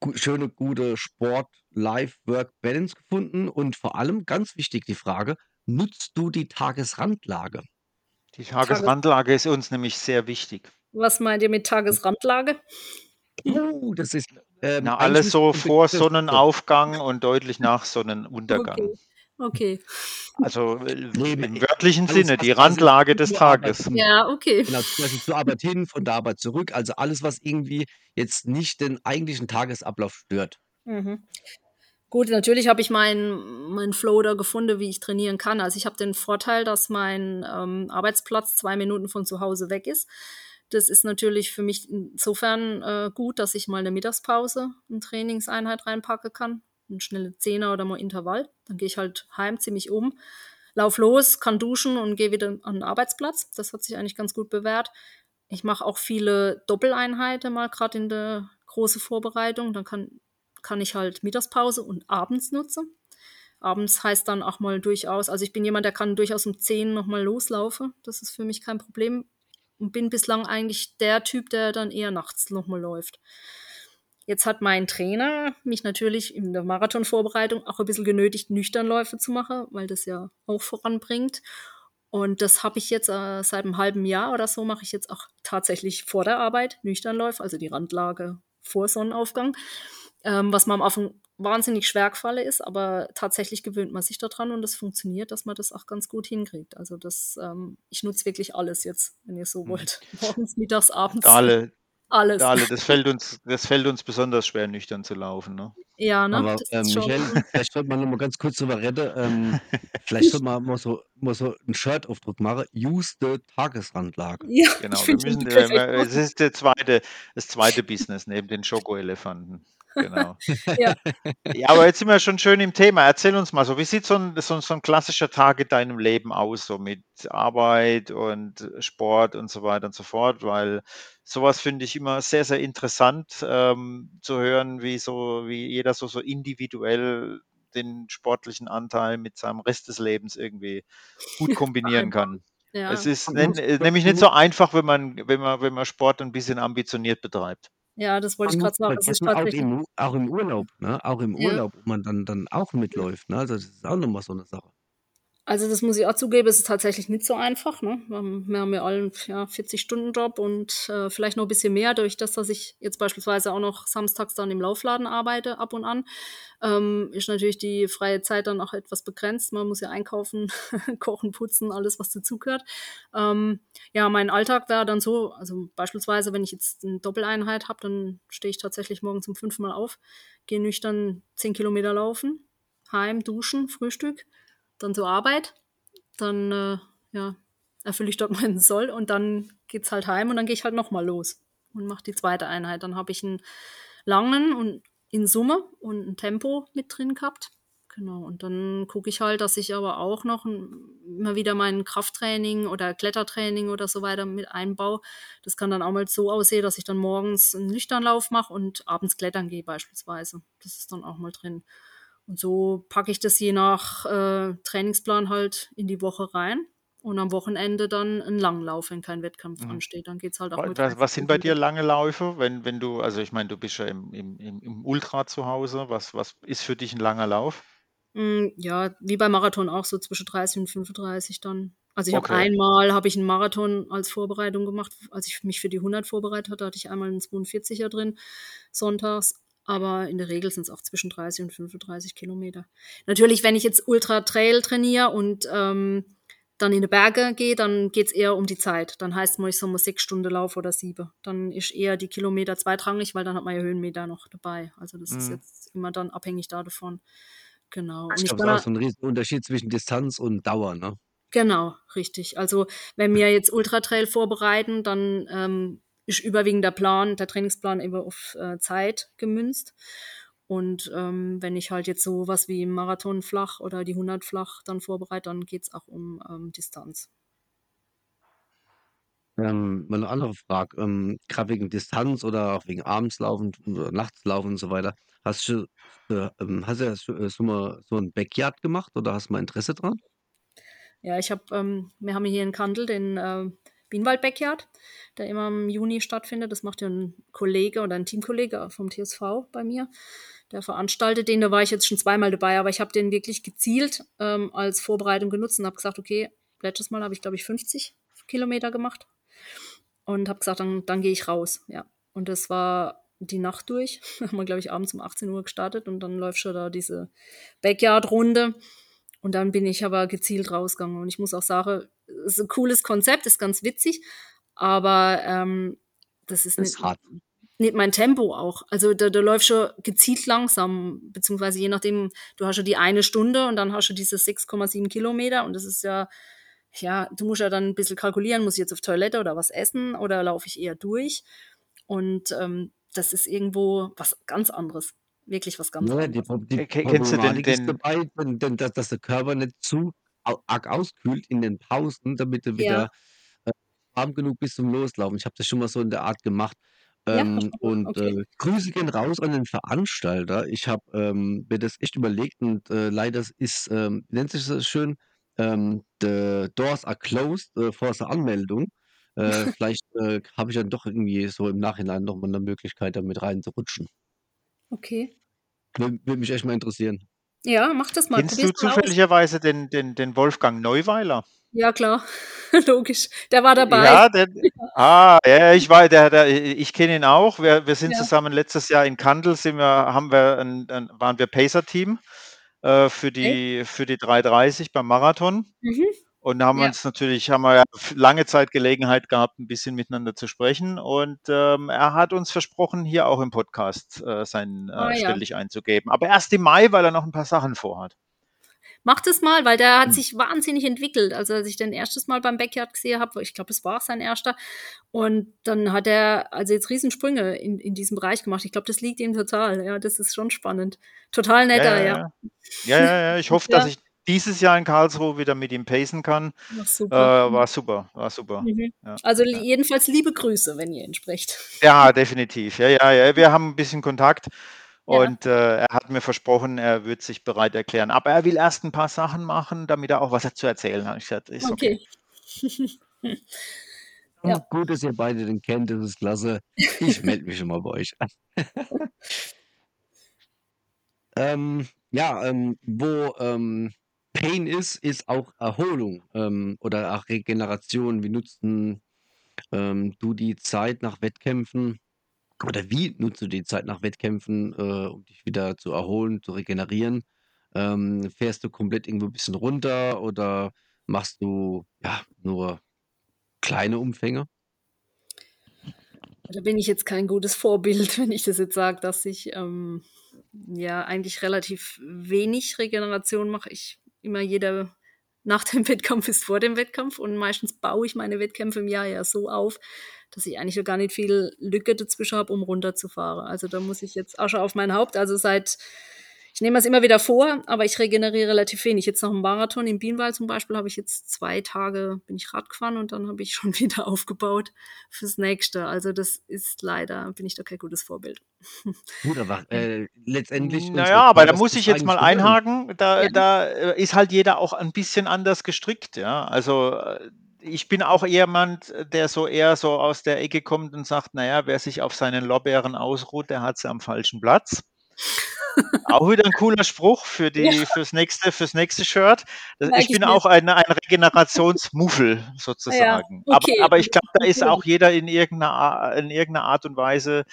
Speaker 3: gu schöne, gute Sport-Life-Work-Balance gefunden? Und vor allem, ganz wichtig die Frage, nutzt du die Tagesrandlage?
Speaker 2: Die
Speaker 4: Tages
Speaker 2: Tagesrandlage ist uns nämlich sehr wichtig.
Speaker 4: Was meint ihr mit Tagesrandlage?
Speaker 3: Oh, das ist ähm,
Speaker 2: Na, alles so vor Sonnenaufgang und deutlich nach Sonnenuntergang.
Speaker 4: Okay, okay.
Speaker 2: Also äh,
Speaker 3: nee,
Speaker 2: im
Speaker 3: äh,
Speaker 2: wörtlichen
Speaker 3: alles,
Speaker 2: Sinne, die Randlage des Tages.
Speaker 4: Ja, okay.
Speaker 3: genau, zum Beispiel zur Arbeit hin, von der Arbeit zurück, also alles, was irgendwie jetzt nicht den eigentlichen Tagesablauf stört.
Speaker 4: Mhm. Gut, natürlich habe ich meinen meinen Flow da gefunden, wie ich trainieren kann. Also ich habe den Vorteil, dass mein ähm, Arbeitsplatz zwei Minuten von zu Hause weg ist. Das ist natürlich für mich insofern äh, gut, dass ich mal eine Mittagspause, eine Trainingseinheit reinpacken kann. Ein schnelle Zehner oder mal Intervall. Dann gehe ich halt heim, ziehe mich um, lauf los, kann duschen und gehe wieder an den Arbeitsplatz. Das hat sich eigentlich ganz gut bewährt. Ich mache auch viele Doppeleinheiten mal gerade in der großen Vorbereitung. Dann kann kann ich halt Mittagspause und abends nutzen. Abends heißt dann auch mal durchaus, also ich bin jemand, der kann durchaus um 10 nochmal loslaufen. Das ist für mich kein Problem. Und bin bislang eigentlich der Typ, der dann eher nachts nochmal läuft. Jetzt hat mein Trainer mich natürlich in der Marathonvorbereitung auch ein bisschen genötigt, Nüchternläufe zu machen, weil das ja auch voranbringt. Und das habe ich jetzt äh, seit einem halben Jahr oder so, mache ich jetzt auch tatsächlich vor der Arbeit Nüchternläufe, also die Randlage vor Sonnenaufgang ähm, was mir am Anfang wahnsinnig schwer gefallen ist, aber tatsächlich gewöhnt man sich daran und es funktioniert, dass man das auch ganz gut hinkriegt. Also das, ähm, ich nutze wirklich alles jetzt, wenn ihr so wollt. Morgens, mittags, abends,
Speaker 2: Dale,
Speaker 4: alles.
Speaker 2: Dale, das fällt uns, das fällt uns besonders schwer, nüchtern zu laufen. Ne?
Speaker 4: Ja, ne?
Speaker 3: Aber
Speaker 4: das
Speaker 3: ähm. Michael, vielleicht sollte man noch mal ganz kurz drüber reden. Ähm, vielleicht sollte man mal so, mal so einen Shirt-Aufdruck machen. Use the Tagesrandlage.
Speaker 4: Ja,
Speaker 2: Genau,
Speaker 4: ich
Speaker 2: wir müssen, äh, es ist der zweite, das zweite Business neben den Schokoelefanten. Genau.
Speaker 4: Ja.
Speaker 2: Ja, aber jetzt sind wir schon schön im Thema. Erzähl uns mal so, wie sieht so ein, so, so ein klassischer Tag in deinem Leben aus, so mit Arbeit und Sport und so weiter und so fort, weil sowas finde ich immer sehr, sehr interessant ähm, zu hören, wie so, wie jeder so, so individuell den sportlichen Anteil mit seinem Rest des Lebens irgendwie gut kombinieren kann.
Speaker 4: Ja.
Speaker 2: Es ist äh, nämlich nicht so einfach, wenn man, wenn man, wenn man Sport ein bisschen ambitioniert betreibt.
Speaker 4: Ja, das wollte
Speaker 3: Man
Speaker 4: ich
Speaker 3: muss
Speaker 4: gerade sagen. Es ist
Speaker 3: vergessen, auch
Speaker 4: tatsächlich.
Speaker 3: im, auch im Urlaub, ne? Auch im
Speaker 4: Ja.
Speaker 3: Urlaub, wo man dann, dann auch mitläuft, ne? Also das ist auch nochmal so eine Sache.
Speaker 4: Also das muss ich auch zugeben, es ist tatsächlich nicht so einfach. Ne? Wir haben ja alle ja, 40-Stunden-Job und äh, vielleicht noch ein bisschen mehr, durch das, dass ich jetzt beispielsweise auch noch samstags dann im Laufladen arbeite, ab und an, ähm, ist natürlich die freie Zeit dann auch etwas begrenzt. Man muss ja einkaufen, kochen, putzen, alles, was dazugehört. Ähm, ja, mein Alltag wäre dann so, also beispielsweise, wenn ich jetzt eine Doppeleinheit habe, dann stehe ich tatsächlich morgens um fünfmal auf, gehe nüchtern 10 Kilometer laufen, heim, duschen, Frühstück, dann zur Arbeit, dann äh, ja, erfülle ich dort meinen Soll und dann geht's halt heim und dann gehe ich halt nochmal los und mache die zweite Einheit. Dann habe ich einen langen und in Summe und ein Tempo mit drin gehabt. Genau, und dann gucke ich halt, dass ich aber auch noch immer wieder mein Krafttraining oder Klettertraining oder so weiter mit einbaue. Das kann dann auch mal so aussehen, dass ich dann morgens einen Nüchternlauf mache und abends klettern gehe beispielsweise. Das ist dann auch mal drin. Und so packe ich das je nach äh, Trainingsplan halt in die Woche rein. Und am Wochenende dann einen Langlauf, wenn kein Wettkampf
Speaker 2: Mhm.
Speaker 4: ansteht. Dann geht's halt auch mit
Speaker 2: Was,
Speaker 4: 30
Speaker 2: was sind bei dir lange Läufe, wenn, wenn du, also ich meine, du bist ja im, im, im, Ultra zu Hause. Was, was ist für dich ein langer Lauf?
Speaker 4: Mm, Ja, wie beim Marathon auch so zwischen 30 und 35 dann. Also ich habe
Speaker 2: Okay.
Speaker 4: einmal habe ich einen Marathon als Vorbereitung gemacht, als ich mich für die 100 vorbereitet hatte, hatte ich einmal einen 42er drin sonntags. Aber in der Regel sind es auch zwischen 30 und 35 Kilometer. Natürlich, wenn ich jetzt Ultra Trail trainiere und ähm, dann in die Berge gehe, dann geht es eher um die Zeit. Dann heißt es, ich soll mal sechs Stunden laufen oder sieben. Dann ist eher die Kilometer zweitrangig, weil dann hat man ja Höhenmeter noch dabei. Also das mhm. ist jetzt immer dann abhängig davon. Genau.
Speaker 3: Ich glaube, das ist auch so ein riesen Unterschied zwischen Distanz und Dauer, ne?
Speaker 4: Genau, richtig. Also wenn wir jetzt Ultratrail vorbereiten, dann ähm, ist überwiegend der Plan, der Trainingsplan immer auf äh, Zeit gemünzt. Und ähm, wenn ich halt jetzt so was wie Marathon flach oder die 100 flach dann vorbereite, dann geht es auch um ähm, Distanz.
Speaker 3: Ähm, eine andere Frage, ähm, gerade wegen Distanz oder auch wegen Abendslaufen oder Nachtslaufen und so weiter. Hast du, äh, ähm, hast du ja so, äh, so mal so ein Backyard gemacht oder hast du mal Interesse dran?
Speaker 4: Ja, ich habe, ähm, wir haben hier in Kandel den äh, Bienenwald Backyard, der immer im Juni stattfindet. Das macht ja ein Kollege oder ein Teamkollege vom TSV bei mir. Der veranstaltet den, da war ich jetzt schon zweimal dabei, aber ich habe den wirklich gezielt ähm, als Vorbereitung genutzt und habe gesagt, okay, letztes Mal habe ich, glaube ich, 50 Kilometer gemacht und habe gesagt, dann, dann gehe ich raus. Ja. Und das war die Nacht durch. haben wir, glaube ich, abends um 18 Uhr gestartet und dann läuft schon da diese Backyard-Runde. Und dann bin ich aber gezielt rausgegangen. Und ich muss auch sagen, ist ein cooles Konzept, ist ganz witzig, aber ähm, das ist, das ist nicht, hart. nicht mein Tempo auch. Also da, da läuft schon gezielt langsam, beziehungsweise je nachdem, du hast schon die eine Stunde und dann hast du diese 6,7 Kilometer und das ist ja, ja, du musst ja dann ein bisschen kalkulieren, muss ich jetzt auf Toilette oder was essen oder laufe ich eher durch? Und ähm, das ist irgendwo was ganz anderes wirklich was ganz
Speaker 3: ja,
Speaker 4: die,
Speaker 3: die Kennst du den, den dabei, denn, dass, dass, der Körper nicht zu arg auskühlt in den Pausen, damit du wieder ja. äh, warm genug bist zum Loslaufen. Ich habe das schon mal so in der Art gemacht. Ähm, ja, und okay. äh, Grüße gehen raus an den Veranstalter. Ich habe ähm, mir das echt überlegt und äh, leider ist, ähm, nennt sich das schön, ähm, the doors are closed äh, vor der Anmeldung. Äh, vielleicht äh, habe ich dann doch irgendwie so im Nachhinein nochmal eine Möglichkeit, damit reinzurutschen.
Speaker 4: Okay.
Speaker 3: Würde mich echt mal interessieren.
Speaker 4: Ja, mach das mal.
Speaker 2: Kennst du zufälligerweise den, den, den Wolfgang Neuweiler?
Speaker 4: Ja, klar. Logisch. Der war dabei.
Speaker 2: Ja, der, ah, ja, ich war, der, der, ich kenne ihn auch. Wir, wir sind ja. zusammen letztes Jahr in Kandel, sind wir, haben wir ein, ein, waren wir Pacer-Team äh, für, die, okay. für die 330 beim Marathon. Mhm. Und haben ja. uns natürlich, haben wir ja lange Zeit Gelegenheit gehabt, ein bisschen miteinander zu sprechen. Und ähm, er hat uns versprochen, hier auch im Podcast äh, sein äh, ah, Stell dich einzugeben. Aber erst im Mai, weil er noch ein paar Sachen vorhat.
Speaker 4: Mach das mal, weil der hat hm. sich wahnsinnig entwickelt. Also als ich den erstes Mal beim Backyard gesehen habe, ich glaube, es war sein erster. Und dann hat er also jetzt Riesensprünge in, in diesem Bereich gemacht. Ich glaube, das liegt ihm total. Ja, das ist schon spannend. Total netter,
Speaker 2: ja. Ja, ja, ja. ja Ich hoffe, dass ich dieses Jahr in Karlsruhe wieder mit ihm pacen kann. War super. Äh, war super, war super.
Speaker 4: Mhm. Ja, also ja. jedenfalls liebe Grüße, wenn ihr ihn sprecht.
Speaker 2: Ja, definitiv. Ja, ja, ja. Wir haben ein bisschen Kontakt und äh, er hat mir versprochen, er wird sich bereit erklären. Aber er will erst ein paar Sachen machen, damit er auch was zu erzählen hat. Ich gesagt, ist okay.
Speaker 3: okay. ja. Gut, dass ihr beide den kennt, das ist klasse. Ich melde mich schon mal bei euch an. ähm, ja, ähm, wo ähm, Pain ist, ist auch Erholung ähm, oder auch Regeneration. Wie nutzen ähm, du die Zeit nach Wettkämpfen oder wie nutzt du die Zeit nach Wettkämpfen, äh, um dich wieder zu erholen, zu regenerieren? Ähm, fährst du komplett irgendwo ein bisschen runter oder machst du ja nur kleine Umfänge?
Speaker 4: Da bin ich jetzt kein gutes Vorbild, wenn ich das jetzt sage, dass ich ähm, ja eigentlich relativ wenig Regeneration mache. Ich immer jeder nach dem Wettkampf ist vor dem Wettkampf und meistens baue ich meine Wettkämpfe im Jahr ja so auf, dass ich eigentlich gar nicht viel Lücke dazwischen habe, um runterzufahren. Also da muss ich jetzt Asche auf mein Haupt. Also seit nehme es immer wieder vor, aber ich regeneriere relativ wenig. Jetzt noch im Marathon im Bienenwald zum Beispiel habe ich jetzt zwei Tage, bin ich Rad gefahren und dann habe ich schon wieder aufgebaut fürs nächste. Also das ist leider, bin ich da kein gutes Vorbild.
Speaker 3: Gut, aber äh, letztendlich.
Speaker 2: Naja, aber da muss ich jetzt mal einhaken. Da, ja. da äh, ist halt jeder auch ein bisschen anders gestrickt, ja. Also äh, ich bin auch jemand, der so eher so aus der Ecke kommt und sagt, naja, wer sich auf seinen Lorbeeren ausruht, der hat sie am falschen Platz. Auch wieder ein cooler Spruch für die, ja. fürs nächste, fürs nächste Shirt. Das, ich bin auch ein, ein Regenerationsmuffel sozusagen. Ja, okay. aber, aber, ich glaube, da ist auch jeder in irgendeiner, in irgendeiner Art und Weise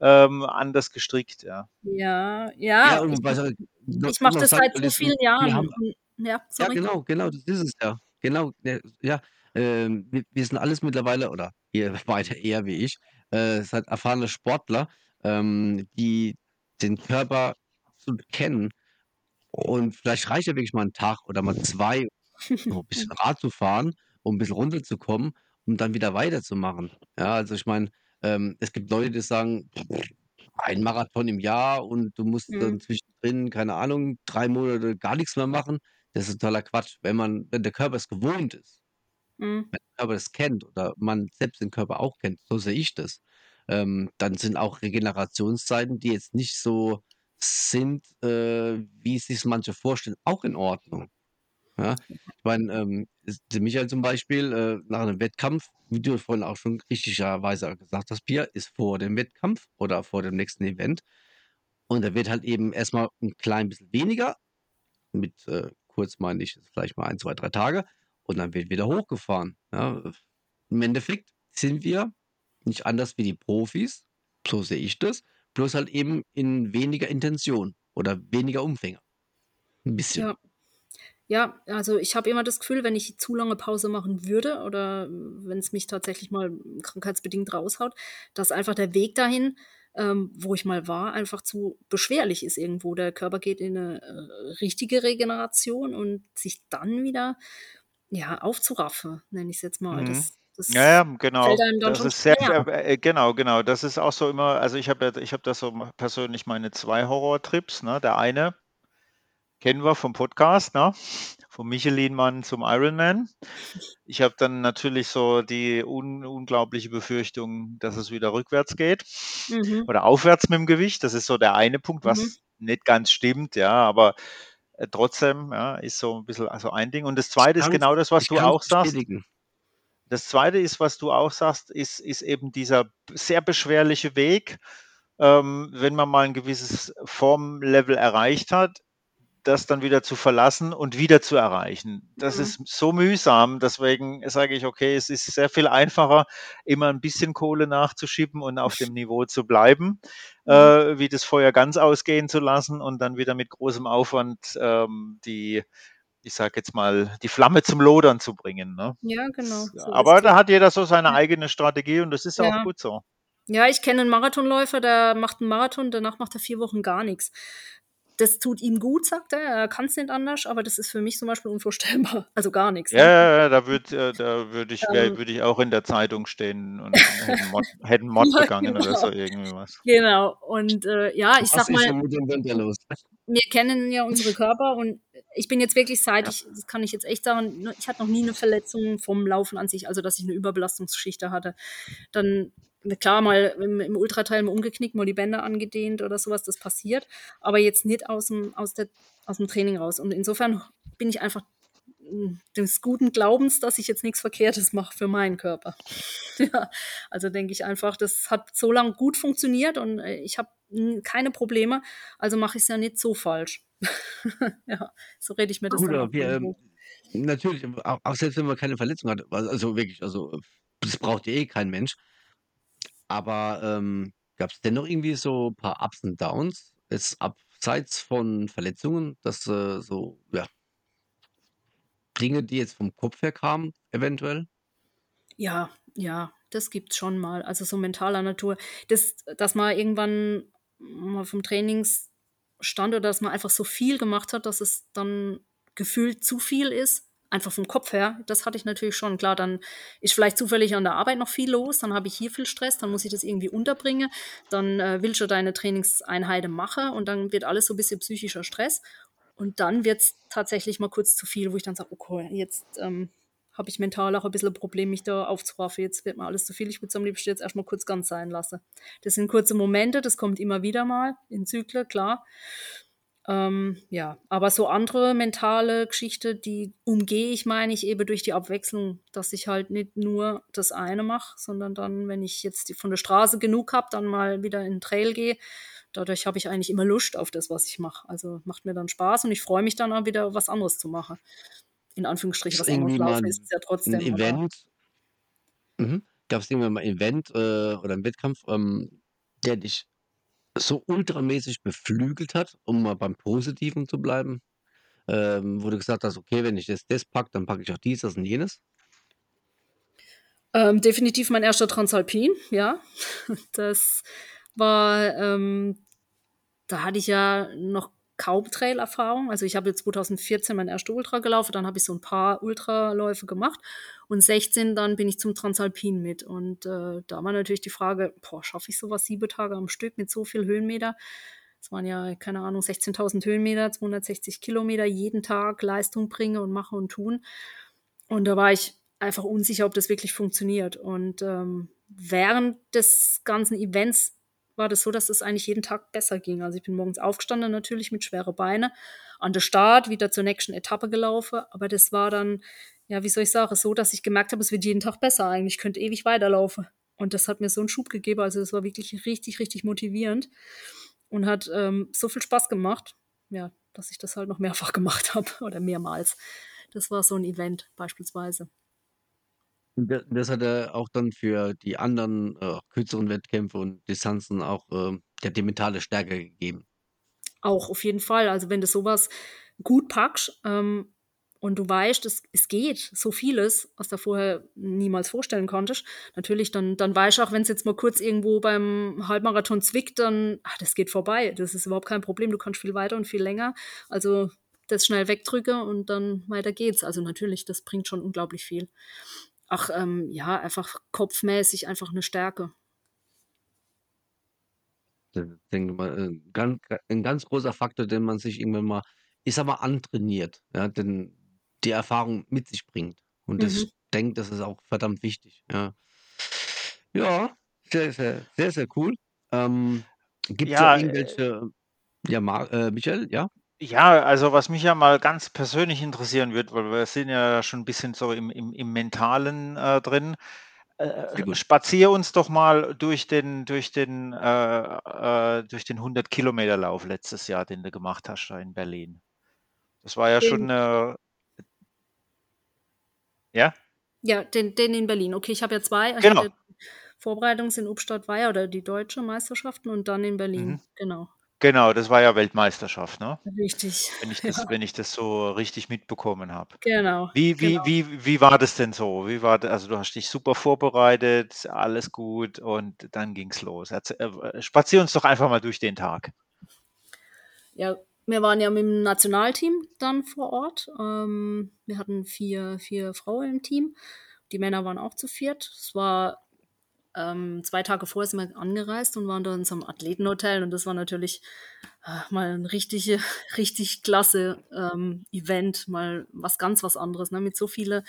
Speaker 2: ähm, anders gestrickt, ja.
Speaker 4: Ja,
Speaker 3: Ja,
Speaker 4: ja, ich
Speaker 3: ich
Speaker 4: mache das seit so vielen Jahren
Speaker 3: haben
Speaker 4: und ja,
Speaker 3: ja, genau, genau, das ist es ja. Genau, ja, ähm, wir wir sind alles mittlerweile oder ihr beide eher wie ich, äh, seid erfahrene Sportler, ähm, die den Körper absolut kennen. Und vielleicht reicht ja wirklich mal 'n Tag oder mal 2, so 'n bisschen Rad zu fahren, um 'n bisschen runterzukommen, um dann wieder weiterzumachen. Ja, also ich meine, ähm, es gibt Leute, die sagen: „Ein Marathon im Jahr und du musst
Speaker 4: Mhm.
Speaker 3: dann zwischendrin, keine Ahnung, 3 Monate gar nix mehr machen.“ Das ist totaler Quatsch. Wenn man wenn der Körper es gewohnt ist
Speaker 4: Mhm.
Speaker 3: wenn der Körper es kennt oder man selbst den Körper auch kennt, so sehe ich das, ähm, dann sind auch Regenerationszeiten, die jetzt nicht so sind, äh, wie sich's manche vorstellen, auch in Ordnung. Ja, ich meine, ähm, es Michael zum Beispiel, äh, nach 'nem Wettkampf, wie du vorhin auch schon richtigerweise gesagt hast, Pia, ist vor dem Wettkampf oder vor dem nächsten Event. Und da wird halt eben erst mal 'n klein bisschen weniger. Mit, äh, kurz meine ich vielleicht mal 1, 2, 3 Tage und dann wird wieder hochgefahren, ja? Im Endeffekt sind wir nicht anders wie die Profis, so sehe ich das, bloß halt eben in weniger Intention oder weniger Umfänge. 'N bisschen.
Speaker 4: Ja. Ja, also ich habe immer das Gefühl, wenn ich zu lange Pause machen würde oder wenn's mich tatsächlich mal krankheitsbedingt raushaut, dass einfach der Weg dahin, ähm, wo ich mal war, einfach zu beschwerlich ist irgendwo. Der Körper geht in 'ne, äh, richtige Regeneration und sich dann wieder, ja, aufzuraffen, nenne ich's jetzt mal,
Speaker 2: Mhm.
Speaker 4: das das
Speaker 2: Ja, ja, genau.
Speaker 4: fällt einem dann
Speaker 2: Das
Speaker 4: schon
Speaker 2: ist sehr äh, genau, genau. Das ist auch so immer also ich habe ja ich habe da so persönlich meine 2 Horrortrips, ne? Der eine kennen wir vom Podcast, ne? Vom Michelin-Mann zum Ironman. Ich habe dann natürlich so die un unglaubliche Befürchtung, dass es wieder rückwärts geht
Speaker 4: Mhm.
Speaker 2: oder aufwärts mit'm Gewicht. Das ist so der eine Punkt,
Speaker 4: Mhm.
Speaker 2: was nicht ganz stimmt, ja, aber, äh, trotzdem, ja, ist so 'n bisschen also ein Ding. Und das Zweite ist genau das, was
Speaker 3: ich
Speaker 2: du auch sagst. Das Zweite ist, was du auch sagst, ist ist eben dieser sehr beschwerliche Weg, ähm, wenn man mal 'n gewisses Formlevel erreicht hat, das dann wieder zu verlassen und wieder zu erreichen. Das
Speaker 4: Mhm.
Speaker 2: ist so mühsam, deswegen sage ich: „Okay, es ist sehr viel einfacher, immer 'n bisschen Kohle nachzuschieben und auf dem Niveau zu bleiben,
Speaker 4: Mhm.
Speaker 2: äh, wie das Feuer ganz ausgehen zu lassen und dann wieder mit großem Aufwand, ähm, die ich sage jetzt mal, die Flamme zum Lodern zu bringen“, ne?
Speaker 4: Ja, genau, so
Speaker 2: aber da hat jeder so seine eigene Strategie und das ist auch
Speaker 4: Ja.
Speaker 2: gut so.
Speaker 4: Ja, ich kenne 'n Marathonläufer, der macht 'n Marathon, danach macht er 4 Wochen gar nix. Das tut ihm gut, sagt er, er kann's nicht anders, aber das ist für mich zum Beispiel unvorstellbar. Also gar
Speaker 2: Ja,
Speaker 4: ne?
Speaker 2: ja, ja, da würde äh, da würde ich wäre
Speaker 4: Ähm
Speaker 2: würde ich auch in der Zeitung stehen und hätte 'n Mord hätte 'n Mord
Speaker 4: Ja,
Speaker 2: begangen oder so
Speaker 4: genau.
Speaker 2: irgendwie was.
Speaker 4: Genau. Und, äh, ja, ich
Speaker 3: Was
Speaker 4: sage
Speaker 3: ist
Speaker 4: mal wir kennen ja unsere Körper und ich bin jetzt wirklich seit
Speaker 2: Ja.
Speaker 4: ich das kann ich jetzt echt sagen, ich hatte noch nie 'ne Verletzung vom Laufen an sich, also dass ich 'ne Überbelastungsgeschichte hatte. Dann klar, mal im im Ultratrail mal umgeknickt, mal die Bänder angedehnt oder so was, das passiert, aber jetzt nicht aus'm aus der aus'm Training raus. Und insofern bin ich einfach, hm, des guten Glaubens, dass ich jetzt nix Verkehrtes mache für meinen Körper. Ja, also denke ich einfach, das hat so lang gut funktioniert und, äh, ich habe, hm, keine Probleme, also mache ich's ja nicht so falsch. Ja, so rede ich mir das
Speaker 3: Gut,
Speaker 4: dann
Speaker 3: wir, ähm natürlich, auch auch selbst wenn man keine Verletzung hat, al also wirklich, also das braucht ja eh kein Mensch. Aber, ähm, gab's dennoch irgendwie so paar Ups und Downs, jetzt abseits von Verletzungen, dass, äh, so, ja Dinge, die jetzt vom Kopf her kamen, eventuell?
Speaker 4: Ja, ja, das gibt's schon mal, also so mentaler Natur. Das dass man irgendwann mal vom Trainingsstand oder dass man einfach so viel gemacht hat, dass es dann gefühlt zu viel ist, einfach vom Kopf her, das hatte ich natürlich schon. Klar, dann ist vielleicht zufällig an der Arbeit noch viel los, dann habe ich hier viel Stress, dann muss ich das irgendwie unterbringen, dann, äh, willst du deine Trainingseinheiten machen und dann wird alles so bisschen psychischer Stress. Und dann wird's tatsächlich mal kurz zu viel, wo ich dann sage: „Okay, jetzt, ähm, habe ich mental auch 'n bisschen 'n Problem, mich da aufzuraffen. Jetzt wird mir alles zu viel. Ich würde es am liebsten jetzt erst mal kurz ganz sein lassen.“ Das sind kurze Momente, das kommt immer wieder mal in Zyklen, klar. Ähm, ja, aber so andere mentale Geschichte, die umgehe ich, meine ich, eben durch die Abwechslung, dass ich halt nicht nur das eine mache, sondern dann, wenn ich jetzt die von der Straße genug habe, dann mal wieder in 'n Trail gehe. Dadurch habe ich eigentlich immer Lust auf das, was ich mache. Also, macht mir dann Spaß und ich freue mich dann auch wieder, was anderes zu machen. In Anführungsstrichen, was anderes. Laufen ist es ja trotzdem, aber
Speaker 3: Event mhm. Gab's irgendwann mal Event, äh, oder 'n Wettkampf, ähm, der dich so ultramäßig beflügelt hat, um mal beim Positiven zu bleiben? Ähm, wo du gesagt hast, okay, wenn ich das, das packe, dann packe ich auch dies, das und jenes?
Speaker 4: Ähm, definitiv mein erster Transalpin, ja. Das war, ähm, da hatte ich ja noch kaum Trail-Erfahrung. Also ich habe jetzt 2014 mein erster Ultra gelaufen, dann habe ich so ein paar Ultraläufe gemacht und 16 dann bin ich zum Transalpin mit. Und äh, da war natürlich die Frage, boah, schaffe ich sowas sieben Tage am Stück mit so viel Höhenmeter? Es waren ja, keine Ahnung, 16.000 Höhenmeter, 260 Kilometer jeden Tag Leistung bringen und machen und tun. Und da war ich einfach unsicher, ob das wirklich funktioniert. Und ähm, während des ganzen Events war das so, dass es eigentlich jeden Tag besser ging. Also ich bin morgens aufgestanden, natürlich mit schweren Beinen, an der Start wieder zur nächsten Etappe gelaufen. Aber das war dann, ja, wie soll ich sagen, so, dass ich gemerkt habe, es wird jeden Tag besser eigentlich. Ich könnte ewig weiterlaufen. Und das hat mir so einen Schub gegeben. Also es war wirklich richtig, richtig motivierend und hat ähm, so viel Spaß gemacht, ja, dass ich das halt noch mehrfach gemacht habe oder mehrmals. Das war so ein Event beispielsweise.
Speaker 3: Das hat er auch dann für die anderen äh, kürzeren Wettkämpfe und Distanzen auch äh, ja, die mentale Stärke gegeben.
Speaker 4: Auch auf jeden Fall. Also wenn du sowas gut packst ähm, und du weißt, es, es geht so vieles, was du vorher niemals vorstellen konntest, natürlich, dann, dann weißt du auch, wenn es jetzt mal kurz irgendwo beim Halbmarathon zwickt, dann, ach, das geht vorbei. Das ist überhaupt kein Problem. Du kannst viel weiter und viel länger. Also das schnell wegdrücke und dann weiter geht's. Also natürlich, das bringt schon unglaublich viel ach, ähm, ja, einfach kopfmäßig einfach eine Stärke.
Speaker 3: Ich denke mal, ein äh, ganz, ein ganz großer Faktor, den man sich irgendwann mal, ich sag mal, antrainiert, ja, denn die Erfahrung mit sich bringt. Und das,
Speaker 4: Mhm.
Speaker 3: ich denke, das ist auch verdammt wichtig, ja. Ja, sehr, sehr, sehr, sehr cool. Ähm, Gibt es
Speaker 2: Ja,
Speaker 3: da
Speaker 2: äh,
Speaker 3: irgendwelche, ja, Mar äh, Michael, ja?
Speaker 2: Ja, also was mich ja mal ganz persönlich interessieren wird, weil wir sind ja schon ein bisschen so im im im Mentalen, äh, drin.
Speaker 3: Sehr
Speaker 2: Äh,
Speaker 3: gut.
Speaker 2: spazier uns doch mal durch den durch den, äh, äh, durch den 100-Kilometer-Lauf letztes Jahr, den du gemacht hast da in Berlin. Das war ja schon
Speaker 4: Den
Speaker 2: 'ne Ja?
Speaker 4: Ja, den den in Berlin. Okay, ich habe ja 2. Ich
Speaker 2: Genau.
Speaker 4: hatte Vorbereitungs in Ubstadt-Weiher oder die Deutsche Meisterschaften und dann in Berlin,
Speaker 2: Mhm.
Speaker 4: genau.
Speaker 2: Genau, das war ja Weltmeisterschaft, ne?
Speaker 4: Richtig,
Speaker 2: Wenn ich
Speaker 4: ja.
Speaker 2: das wenn ich das so richtig mitbekommen habe.
Speaker 4: Genau,
Speaker 2: Wie wie
Speaker 4: genau.
Speaker 2: wie wie war das denn so? Wie war d also, du hast dich super vorbereitet, alles gut und dann ging's los. Erzäh äh, spazier uns doch einfach mal durch den Tag.
Speaker 4: Ja, wir waren ja mit dem Nationalteam dann vor Ort. Ähm, wir hatten vier, vier Frauen im Team. Die Männer waren auch zu viert. Es war ähm, zwei Tage vorher sind wir angereist und waren da in so einem Athletenhotel und das war natürlich äh, mal ein richtige, richtig klasse ähm, Event, mal was ganz was anderes, ne? mit so viele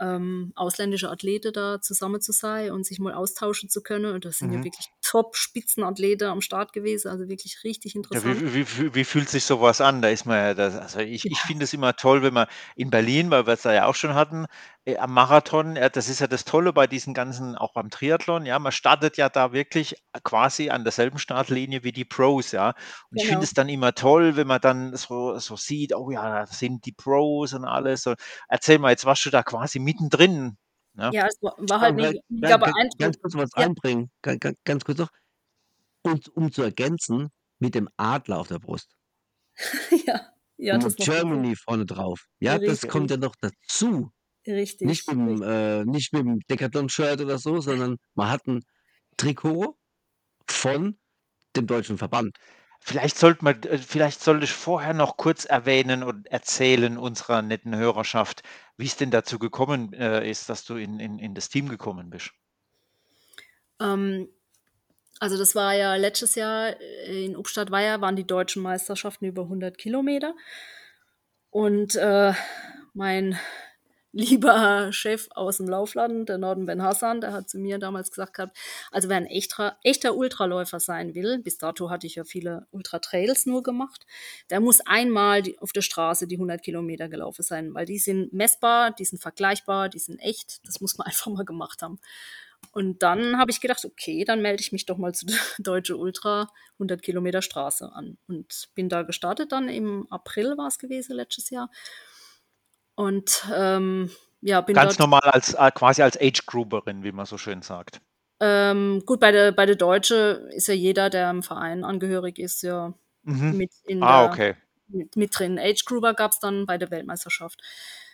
Speaker 4: ähm, ausländische Athleten da zusammen zu sein und sich mal austauschen zu können. Und das sind ja
Speaker 2: Mhm.
Speaker 4: wirklich Top-Spitzenathleten am Start gewesen, also wirklich richtig
Speaker 2: Ja,
Speaker 4: interessant.
Speaker 2: wie wie wie wie fühlt sich sowas an? Da ist man ja das also, ich ich
Speaker 4: Ja.
Speaker 2: finde es immer toll, wenn man in Berlin, weil wir's da ja auch schon hatten, äh, am Marathon, ja, das ist ja das Tolle bei diesen ganzen auch beim Triathlon, ja, man startet ja da wirklich quasi an derselben Startlinie wie die Pros, ja. Und ich finde
Speaker 4: Genau.
Speaker 2: es dann immer toll, wenn man dann so so sieht: „Oh ja, da sind die Pros und alles.“ So, erzähl mal, jetzt warst du da quasi mittendrin, ne?
Speaker 4: Ja, es war war halt
Speaker 3: ga
Speaker 4: mega
Speaker 3: ga
Speaker 4: mega
Speaker 3: ga ganz
Speaker 4: beeindruckend.
Speaker 3: kurz was
Speaker 4: Ja.
Speaker 3: ga ganz kurz noch. Und um zu ergänzen, mit dem Adler auf der Brust.
Speaker 4: Ja, ja,
Speaker 3: Und
Speaker 4: das.
Speaker 3: Germany vorne drauf. Ja, das kommt ja
Speaker 4: Richtig.
Speaker 3: noch dazu. Nicht
Speaker 4: Richtig,
Speaker 3: mit'm
Speaker 4: richtig.
Speaker 3: äh, nicht mit'm Decathlon-Shirt oder so, sondern man hat 'n Trikot von dem deutschen Verband.
Speaker 2: Vielleicht sollte man äh, vielleicht sollte ich vorher noch kurz erwähnen und erzählen unserer netten Hörerschaft, wie's denn dazu gekommen, äh, ist, dass du in in in das Team gekommen bist.
Speaker 4: Ähm, also das war ja letztes Jahr äh, in Ubstadt-Weiher waren die deutschen Meisterschaften über 100 Kilometer. Und äh, mein lieber Chef aus dem Laufladen, der Norden Ben Hassan, der hat zu mir damals gesagt gehabt, also wer ein echter, echter Ultraläufer sein will, bis dato hatte ich ja viele Ultra-Trails nur gemacht, der muss einmal die, auf der Straße die 100 Kilometer gelaufen sein, weil die sind messbar, die sind vergleichbar, die sind echt, das muss man einfach mal gemacht haben. Und dann habe ich gedacht, okay, dann melde ich mich doch mal zu Deutsche Ultra 100 Kilometer Straße an. Und bin da gestartet dann im April war es gewesen, letztes Jahr. Und ähm, ja, bin
Speaker 2: Ganz normal als äh, quasi als Age Grouperin, wie man so schön sagt.
Speaker 4: Ähm, gut, bei der, bei der Deutsche ist ja jeder, der im Verein angehörig ist, ja
Speaker 2: Mhm.
Speaker 4: mit in
Speaker 2: Ah,
Speaker 4: der
Speaker 2: okay.
Speaker 4: mit, mit drin. Age Grouper gab es dann bei der Weltmeisterschaft. Ja,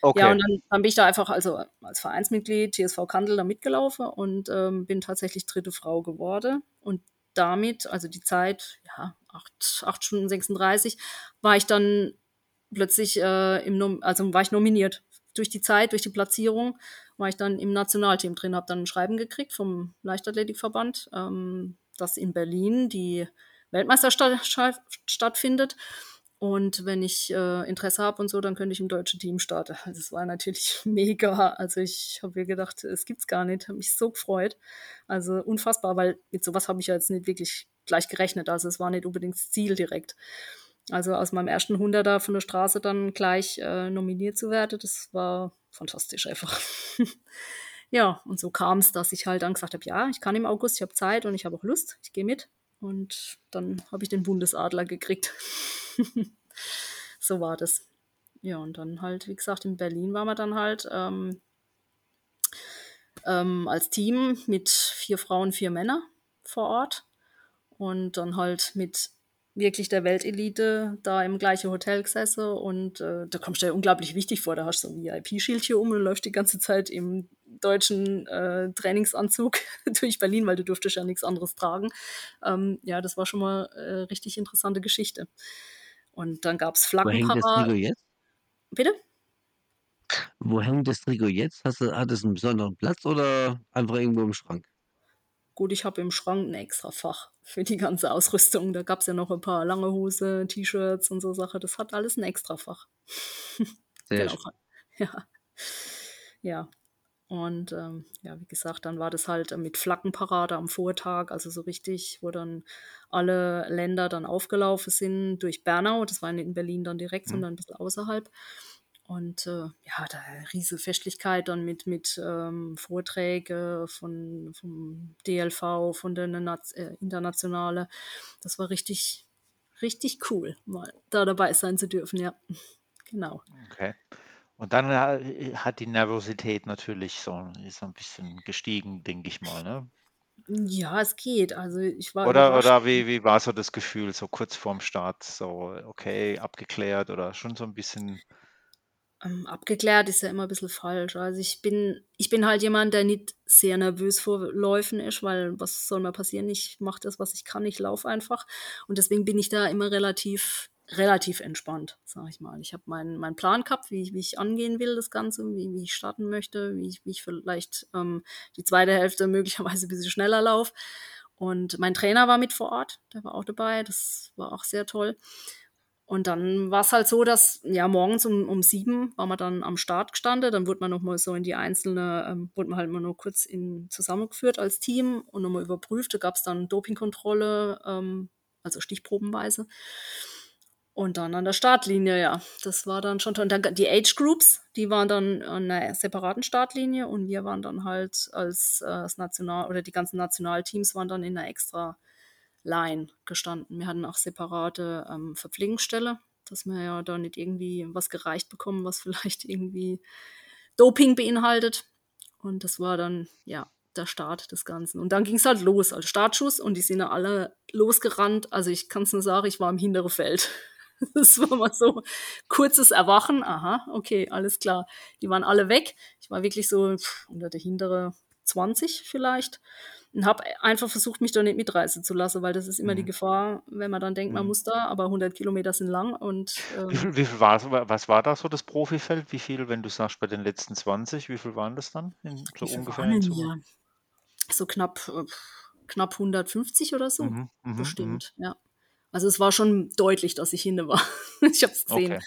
Speaker 2: Okay.
Speaker 4: und dann, dann bin ich da einfach also als Vereinsmitglied TSV Kandel da mitgelaufen und ähm, bin tatsächlich dritte Frau geworden. Und damit, also die Zeit, ja, 8, 8 Stunden 36, war ich dann plötzlich äh, im also war ich nominiert. Durch die Zeit, durch die Platzierung war ich dann im Nationalteam drin, habe dann ein Schreiben gekriegt vom Leichtathletikverband, ähm, dass in Berlin die Weltmeisterschaft stattfindet. Und wenn ich äh, Interesse habe und so, dann könnte ich im deutschen Team starten. Also es war natürlich mega. Also ich habe mir gedacht, es gibt's gar nicht. Habe mich so gefreut. Also unfassbar, weil mit sowas habe ich ja jetzt nicht wirklich gleich gerechnet. Also es war nicht unbedingt das Ziel direkt. Also aus meinem ersten Hunderter von der Straße dann gleich äh, nominiert zu werden, das war fantastisch einfach. ja, und so kam es, dass ich halt dann gesagt habe, ja, ich kann im August, ich habe Zeit und ich habe auch Lust, ich gehe mit. Und dann habe ich den Bundesadler gekriegt. so war das. Ja, und dann halt, wie gesagt, in Berlin waren wir dann halt ähm, ähm, als Team mit vier Frauen, vier Männer vor Ort. Und dann halt mit wirklich der Weltelite da im gleichen Hotel gesessen und äh, da kommst du dir unglaublich wichtig vor. Da hast du so ein VIP-Schildchen um und läufst die ganze Zeit im deutschen äh, Trainingsanzug durch Berlin, weil du durftest ja nichts anderes tragen. Ähm, ja, das war schon mal äh, richtig interessante Geschichte. Und dann gab es
Speaker 3: Wo hängt das Trikot
Speaker 4: Flaggenparade.
Speaker 3: jetzt?
Speaker 4: Bitte?
Speaker 3: Wo hängt das Trikot jetzt? Hast du, hat es einen besonderen Platz oder einfach irgendwo im Schrank?
Speaker 4: Gut, ich habe im Schrank ein extra Fach für die ganze Ausrüstung. Da gab es ja noch ein paar lange Hose, T-Shirts und so Sachen. Das hat alles ein extra Fach.
Speaker 3: Sehr
Speaker 4: genau.
Speaker 3: schön.
Speaker 4: Ja. Ja. Und ähm, ja, wie gesagt, dann war das halt mit Flaggenparade am Vortag, also so richtig, wo dann alle Länder dann aufgelaufen sind durch Bernau. Das war nicht in Berlin dann direkt,
Speaker 2: Mhm.
Speaker 4: sondern ein bisschen außerhalb. Und äh, ja, da riesige Festlichkeit dann mit, mit ähm, Vorträge von, vom DLV, von der äh, Internationale. Das war richtig, richtig cool, mal da dabei sein zu dürfen, ja. Genau.
Speaker 2: Okay. Und dann äh, hat die Nervosität natürlich so, ist so ein bisschen gestiegen, denke ich mal, ne?
Speaker 4: Ja, es geht. Also ich war
Speaker 2: Oder, oder wie, wie war so das Gefühl, so kurz vorm Start, so, okay, abgeklärt oder schon so ein bisschen,
Speaker 4: Ähm, abgeklärt ist ja immer ein bisschen falsch. Also ich bin, ich bin halt jemand, der nicht sehr nervös vor Läufen ist, weil was soll mir passieren? Ich mache das, was ich kann, ich laufe einfach. Und deswegen bin ich da immer relativ, relativ entspannt, sag ich mal. Ich habe meinen meinen Plan gehabt, wie ich, wie ich angehen will, das Ganze, wie, wie ich starten möchte, wie ich, wie ich vielleicht ähm, die zweite Hälfte möglicherweise ein bisschen schneller laufe. Und mein Trainer war mit vor Ort, der war auch dabei, das war auch sehr toll. Und dann war es halt so, dass ja morgens um, um sieben war man dann am Start gestanden. Dann wurde man nochmal so in die einzelne, ähm, wurde man halt mal nur kurz in, zusammengeführt als Team und nochmal überprüft. Da gab es dann Dopingkontrolle, ähm, also stichprobenweise. Und dann an der Startlinie, ja, das war dann schon toll. Und dann die Age Groups, die waren dann an einer separaten Startlinie und wir waren dann halt als äh, das National oder die ganzen Nationalteams waren dann in einer extra Line gestanden. Wir hatten auch separate ähm, Verpflegungsstelle, dass wir ja da nicht irgendwie was gereicht bekommen, was vielleicht irgendwie Doping beinhaltet. Und das war dann, ja, der Start des Ganzen. Und dann ging es halt los, als Startschuss und die sind alle losgerannt. Also ich kann es nur sagen, ich war im hinteren Feld. Das war mal so kurzes Erwachen. Aha, okay, alles klar. Die waren alle weg. Ich war wirklich so pff, unter der hintere 20 vielleicht und habe einfach versucht, mich da nicht mitreißen zu lassen, weil das ist immer die
Speaker 2: Mhm.
Speaker 4: Gefahr, wenn man dann denkt, man
Speaker 2: Mhm.
Speaker 4: muss da, aber 100 Kilometer sind lang und
Speaker 2: Wie
Speaker 4: ähm,
Speaker 2: viel, wie viel war, was war da so das Profifeld? Wie viel, wenn du sagst, bei den letzten 20, wie viel waren das dann? In, so
Speaker 4: wie
Speaker 2: ungefähr
Speaker 4: waren? So knapp, äh, knapp 150 oder so,
Speaker 2: Mhm, mhm, mhm.
Speaker 4: bestimmt, ja. Also es war schon deutlich, dass ich hinne war. ich habe es gesehen.
Speaker 2: Okay.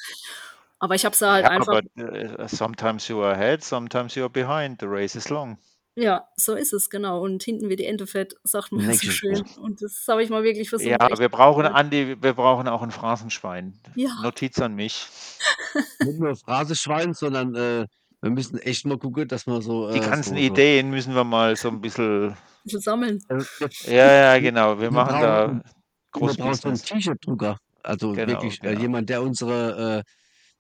Speaker 4: Aber ich habe es halt
Speaker 2: Ja,
Speaker 4: einfach,
Speaker 2: aber äh, sometimes you are ahead, sometimes you are behind. The race is long.
Speaker 4: Ja, so ist es, genau. Und hinten wie die Ente fett, sagt man so schön. Und das habe ich mal wirklich versucht.
Speaker 2: Ja,
Speaker 4: echt
Speaker 2: wir brauchen, Andi, wir brauchen auch ein Phrasenschwein.
Speaker 4: ja,
Speaker 2: Notiz an mich.
Speaker 3: Nicht nur Phraseschwein, sondern äh, wir müssen echt mal gucken, dass wir so,
Speaker 2: Die
Speaker 3: äh,
Speaker 2: ganzen
Speaker 3: so, so.
Speaker 2: Ideen müssen wir mal so ein bisschen.
Speaker 4: ein bisschen sammeln.
Speaker 3: Wir,
Speaker 2: Ja, ja, genau. Wir
Speaker 3: wir
Speaker 2: machen da
Speaker 3: brauchen, wir
Speaker 2: groß
Speaker 3: brauchen so einen
Speaker 2: Business.
Speaker 3: T-Shirt-Drucker. Also
Speaker 2: Genau,
Speaker 3: wirklich äh,
Speaker 2: genau.
Speaker 3: jemand, der unsere, äh,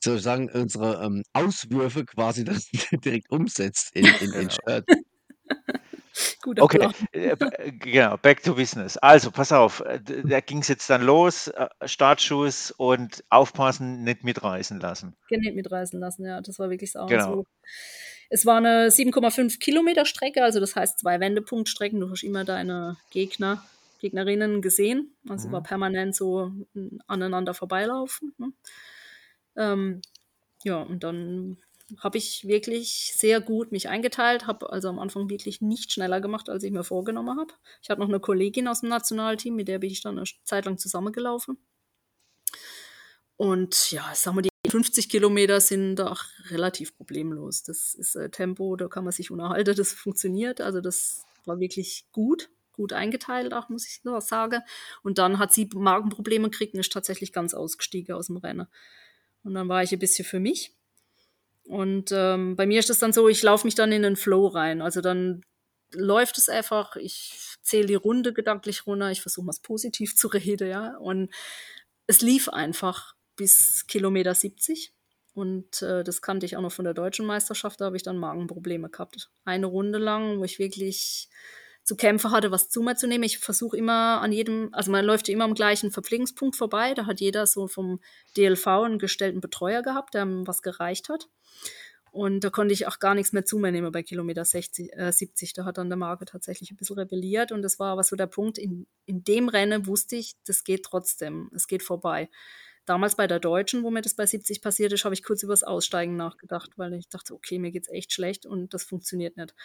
Speaker 3: sozusagen unsere ähm, Auswürfe quasi das direkt umsetzt in, in, in
Speaker 2: Genau.
Speaker 3: Shirt.
Speaker 4: Guter
Speaker 2: Okay, äh, äh, genau, back to business. Also, pass auf, äh, da ging es jetzt dann los, Startschuss und aufpassen, nicht mitreißen lassen.
Speaker 4: Nicht mitreißen lassen, ja. Das war wirklich sau.
Speaker 2: Genau.
Speaker 4: So. Es war eine 7,5 Kilometer Strecke, also das heißt zwei Wendepunktstrecken. Du hast immer deine Gegner, Gegnerinnen gesehen. Also
Speaker 2: Mhm.
Speaker 4: war permanent so mm, aneinander vorbeilaufen. Ne? Ähm, ja, und dann habe ich wirklich sehr gut mich eingeteilt, habe also am Anfang wirklich nicht schneller gemacht, als ich mir vorgenommen habe. Ich hatte noch eine Kollegin aus dem Nationalteam, mit der bin ich dann eine Zeit lang zusammengelaufen. Und ja, ich sag mal, die 50 Kilometer sind da auch relativ problemlos. Das ist äh, Tempo, da kann man sich unterhalten, das funktioniert. Also das war wirklich gut, gut eingeteilt auch, muss ich so sagen. Und dann hat sie Magenprobleme gekriegt und ist tatsächlich ganz ausgestiegen aus dem Rennen. Und dann war ich ein bisschen für mich. Und ähm, bei mir ist es dann so, ich laufe mich dann in den Flow rein. Also dann läuft es einfach, ich zähle die Runde gedanklich runter, ich versuche mal positiv zu reden, ja. Und es lief einfach bis Kilometer 70. Und äh, das kannte ich auch noch von der deutschen Meisterschaft, da habe ich dann Magenprobleme gehabt. Eine Runde lang, wo ich wirklich zu kämpfen hatte, was zu mir zu nehmen. Ich versuche immer an jedem, also man läuft ja immer am gleichen Verpflegungspunkt vorbei. Da hat jeder so vom DLV einen gestellten Betreuer gehabt, der was gereicht hat. Und da konnte ich auch gar nichts mehr zu mir nehmen bei Kilometer 60, äh, 70. Da hat dann der Marke tatsächlich ein bisschen rebelliert. Und das war aber so der Punkt, in, in dem Rennen wusste ich, das geht trotzdem, es geht vorbei. Damals bei der Deutschen, wo mir das bei 70 passiert ist, habe ich kurz über das Aussteigen nachgedacht, weil ich dachte, okay, mir geht's echt schlecht und das funktioniert nicht.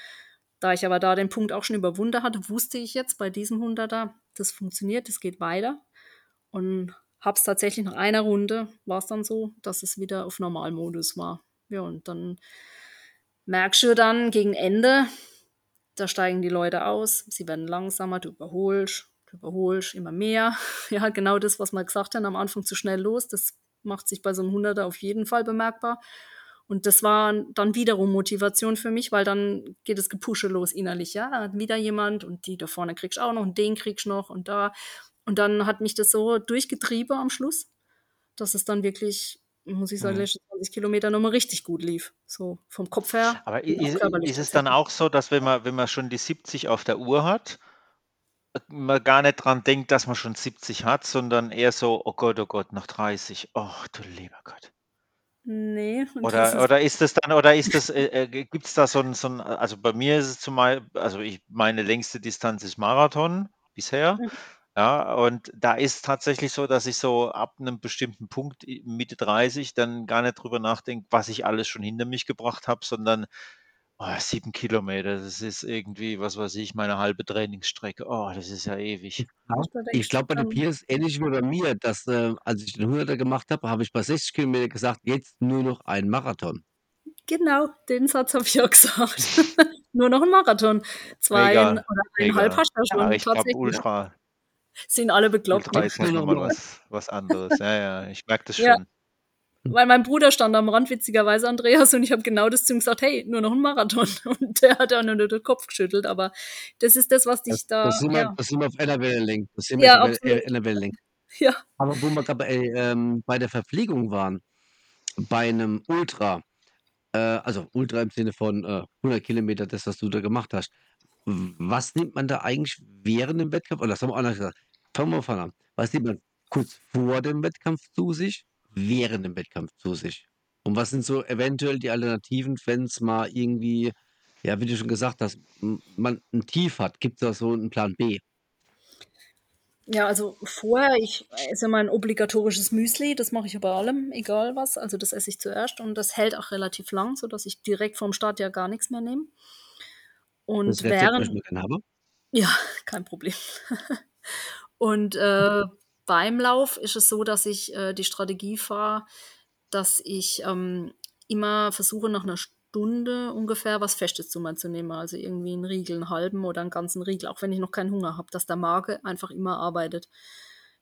Speaker 4: Da ich aber da den Punkt auch schon überwunden hatte, wusste ich jetzt bei diesem 100er, das funktioniert, das geht weiter. Und habe es tatsächlich nach einer Runde, war es dann so, dass es wieder auf Normalmodus war. Ja, und dann merkst du dann gegen Ende, da steigen die Leute aus, sie werden langsamer, du überholst, du überholst immer mehr. Ja, genau das, was wir gesagt haben, am Anfang zu schnell los, das macht sich bei so einem 100er auf jeden Fall bemerkbar. Und das war dann wiederum Motivation für mich, weil dann geht das Gepusche los innerlich. Ja, da hat wieder jemand und die da vorne kriegst du auch noch und den kriegst du noch und da. Und dann hat mich das so durchgetrieben am Schluss, dass es dann wirklich, muss ich sagen,
Speaker 2: Mhm.
Speaker 4: letzte 20 Kilometer nochmal richtig gut lief. So vom Kopf her.
Speaker 2: Aber ist, ist es dann auch so, dass wenn man, wenn man schon die 70 auf der Uhr hat, man gar nicht dran denkt, dass man schon 70 hat, sondern eher so, oh Gott, oh Gott, noch 30. Oh, du lieber Gott.
Speaker 4: Nee,
Speaker 2: Oder,
Speaker 4: ist,
Speaker 2: oder ist das dann, oder ist das, äh, äh, gibt es da so ein, so ein, also bei mir ist es zumal, also ich, meine längste Distanz ist Marathon bisher.
Speaker 4: Mhm.
Speaker 2: Ja, und da ist tatsächlich so, dass ich so ab einem bestimmten Punkt, Mitte 30, dann gar nicht drüber nachdenke, was ich alles schon hinter mich gebracht habe, sondern oh, sieben Kilometer, das ist irgendwie, was weiß ich, meine halbe Trainingsstrecke. Oh, das ist ja ewig.
Speaker 3: Ja, ich glaube, bei der
Speaker 4: dann,
Speaker 3: Pia ist ähnlich wie bei mir, dass, äh, als ich den 100er gemacht habe, habe ich bei 60 Kilometer gesagt, jetzt nur noch ein Marathon.
Speaker 4: genau, den Satz habe ich auch gesagt. Nur noch ein Marathon. Zwei
Speaker 2: Mega,
Speaker 4: oder eineinhalb hast du ja schon,
Speaker 2: ich glaube,
Speaker 4: tatsächlich.
Speaker 2: Ultra,
Speaker 4: Sind alle bekloppt.
Speaker 2: Ultra
Speaker 4: Ne?
Speaker 2: ist nochmal
Speaker 3: mal.
Speaker 2: was, was anderes. Ja, ja, ich merke das
Speaker 4: Ja.
Speaker 2: Schon.
Speaker 4: Weil mein Bruder stand am Rand, witzigerweise, Andreas, und ich habe genau das zu ihm gesagt, hey, nur noch ein Marathon. Und der hat auch nur den Kopf geschüttelt. Aber das ist das, was
Speaker 3: Das,
Speaker 4: dich da,
Speaker 3: das, sind wir,
Speaker 4: ja,
Speaker 3: das sind wir auf einer Wellenlänge. Das sind wir
Speaker 4: ja,
Speaker 3: auf einer Wellenlänge.
Speaker 4: Ja,
Speaker 3: Aber wo wir gerade bei, ähm, bei der Verpflegung waren, bei einem Ultra, äh, also Ultra im Sinne von äh, 100 Kilometer, das, was du da gemacht hast, was nimmt man da eigentlich während dem Wettkampf, oder das haben wir auch noch gesagt, fangen wir von an, was nimmt man kurz vor dem Wettkampf zu sich, während dem Wettkampf zu sich? Und was sind so eventuell die Alternativen, wenn es mal irgendwie, ja, wie du schon gesagt hast, man ein Tief hat, gibt es da so einen Plan B?
Speaker 4: ja, also vorher, ich esse immer ein obligatorisches Müsli, das mache ich bei allem, egal was. Also das esse ich zuerst und das hält auch relativ lang, sodass ich direkt vorm Start ja gar nichts mehr nehme.
Speaker 3: Das
Speaker 4: Und
Speaker 3: möchten
Speaker 4: während,
Speaker 3: gerne haben.
Speaker 4: Ja, kein Problem. Und äh, beim Lauf ist es so, dass ich äh, die Strategie fahre, dass ich ähm, immer versuche, nach einer Stunde ungefähr was Festes zu mir zu nehmen. Also irgendwie einen Riegel, einen halben oder einen ganzen Riegel, auch wenn ich noch keinen Hunger habe, dass der Marke einfach immer arbeitet.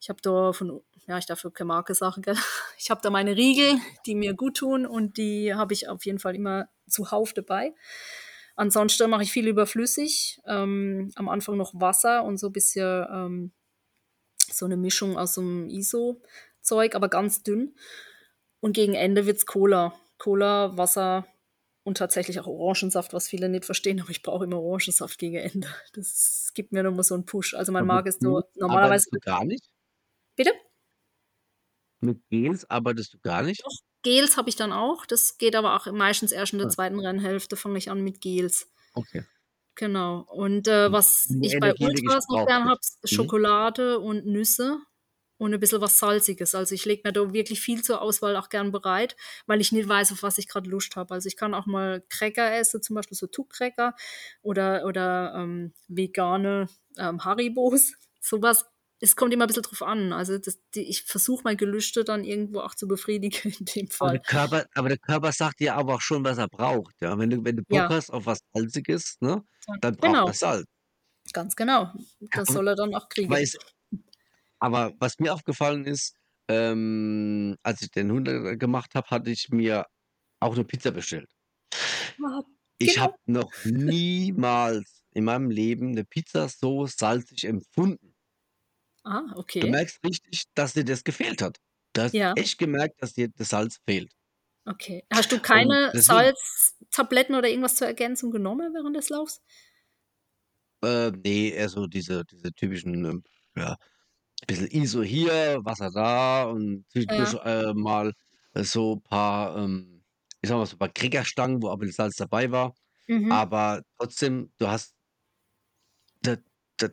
Speaker 4: Ich habe da von, ja, ich darf keine Marke sagen, gell? Ich habe da meine Riegel, die mir gut tun und die habe ich auf jeden Fall immer zuhauf dabei. Ansonsten mache ich viel überflüssig. Ähm, am Anfang noch Wasser und so ein bisschen ähm, so eine Mischung aus so einem ISO-Zeug, aber ganz dünn. Und gegen Ende wird's Cola. Cola, Wasser, und tatsächlich auch Orangensaft, was viele nicht verstehen, aber ich brauche immer Orangensaft gegen Ende. Das gibt mir nochmal so einen Push. Also mein Magen ist so normalerweise.
Speaker 3: Du gar nicht?
Speaker 4: Bitte?
Speaker 3: Mit Gels arbeitest du gar nicht?
Speaker 4: Doch, Gels habe ich dann auch. Das geht aber auch meistens erst in der
Speaker 3: Ah.
Speaker 4: zweiten Rennhälfte, fange ich an mit Gels.
Speaker 3: Okay.
Speaker 4: Genau. Und äh, was
Speaker 3: Die
Speaker 4: ich bei Ultras noch gern habe,
Speaker 3: Mhm.
Speaker 4: Schokolade und Nüsse und ein bisschen was Salziges. Also ich lege mir da wirklich viel zur Auswahl auch gern bereit, weil ich nicht weiß, auf was ich gerade Lust habe. Also ich kann auch mal Cracker essen, zum Beispiel so Tuck-Cracker oder, oder ähm, vegane ähm, Haribos. Sowas. Es kommt immer ein bisschen drauf an. Also das, die, ich versuche mein Gelüste dann irgendwo auch zu befriedigen in dem
Speaker 3: Aber
Speaker 4: Fall.
Speaker 3: der, Körper, aber der Körper sagt dir aber auch schon, was er braucht. Ja? Wenn, du, wenn du Bock
Speaker 4: Ja.
Speaker 3: hast auf was Salziges, ne, dann braucht
Speaker 4: Genau,
Speaker 3: er Salz.
Speaker 4: ganz genau. Das
Speaker 3: aber-
Speaker 4: soll er dann auch kriegen.
Speaker 3: Aber, ist, aber was mir aufgefallen ist, ähm, als ich den Hund äh, gemacht habe, hatte ich mir auch eine Pizza bestellt.
Speaker 4: Ah,
Speaker 3: Ich
Speaker 4: Genau.
Speaker 3: habe noch niemals in meinem Leben eine Pizza so salzig empfunden.
Speaker 4: Ah,
Speaker 3: Du
Speaker 4: okay.
Speaker 3: merkst richtig, dass dir das gefehlt hat. Du hast
Speaker 4: Ja.
Speaker 3: echt gemerkt, dass dir das Salz fehlt.
Speaker 4: Okay. Hast du keine
Speaker 3: deswegen-
Speaker 4: Salztabletten oder irgendwas zur Ergänzung genommen während des Laufs?
Speaker 3: Äh, nee, eher so diese, diese typischen, ähm, ja, bisschen ISO hier, Wasser da und zwischendurch äh, mal äh, so ein paar, ähm, ich sag mal, so ein paar Kriegerstangen, wo aber Salz dabei war.
Speaker 4: Mhm.
Speaker 3: Aber trotzdem, du hast, da, da,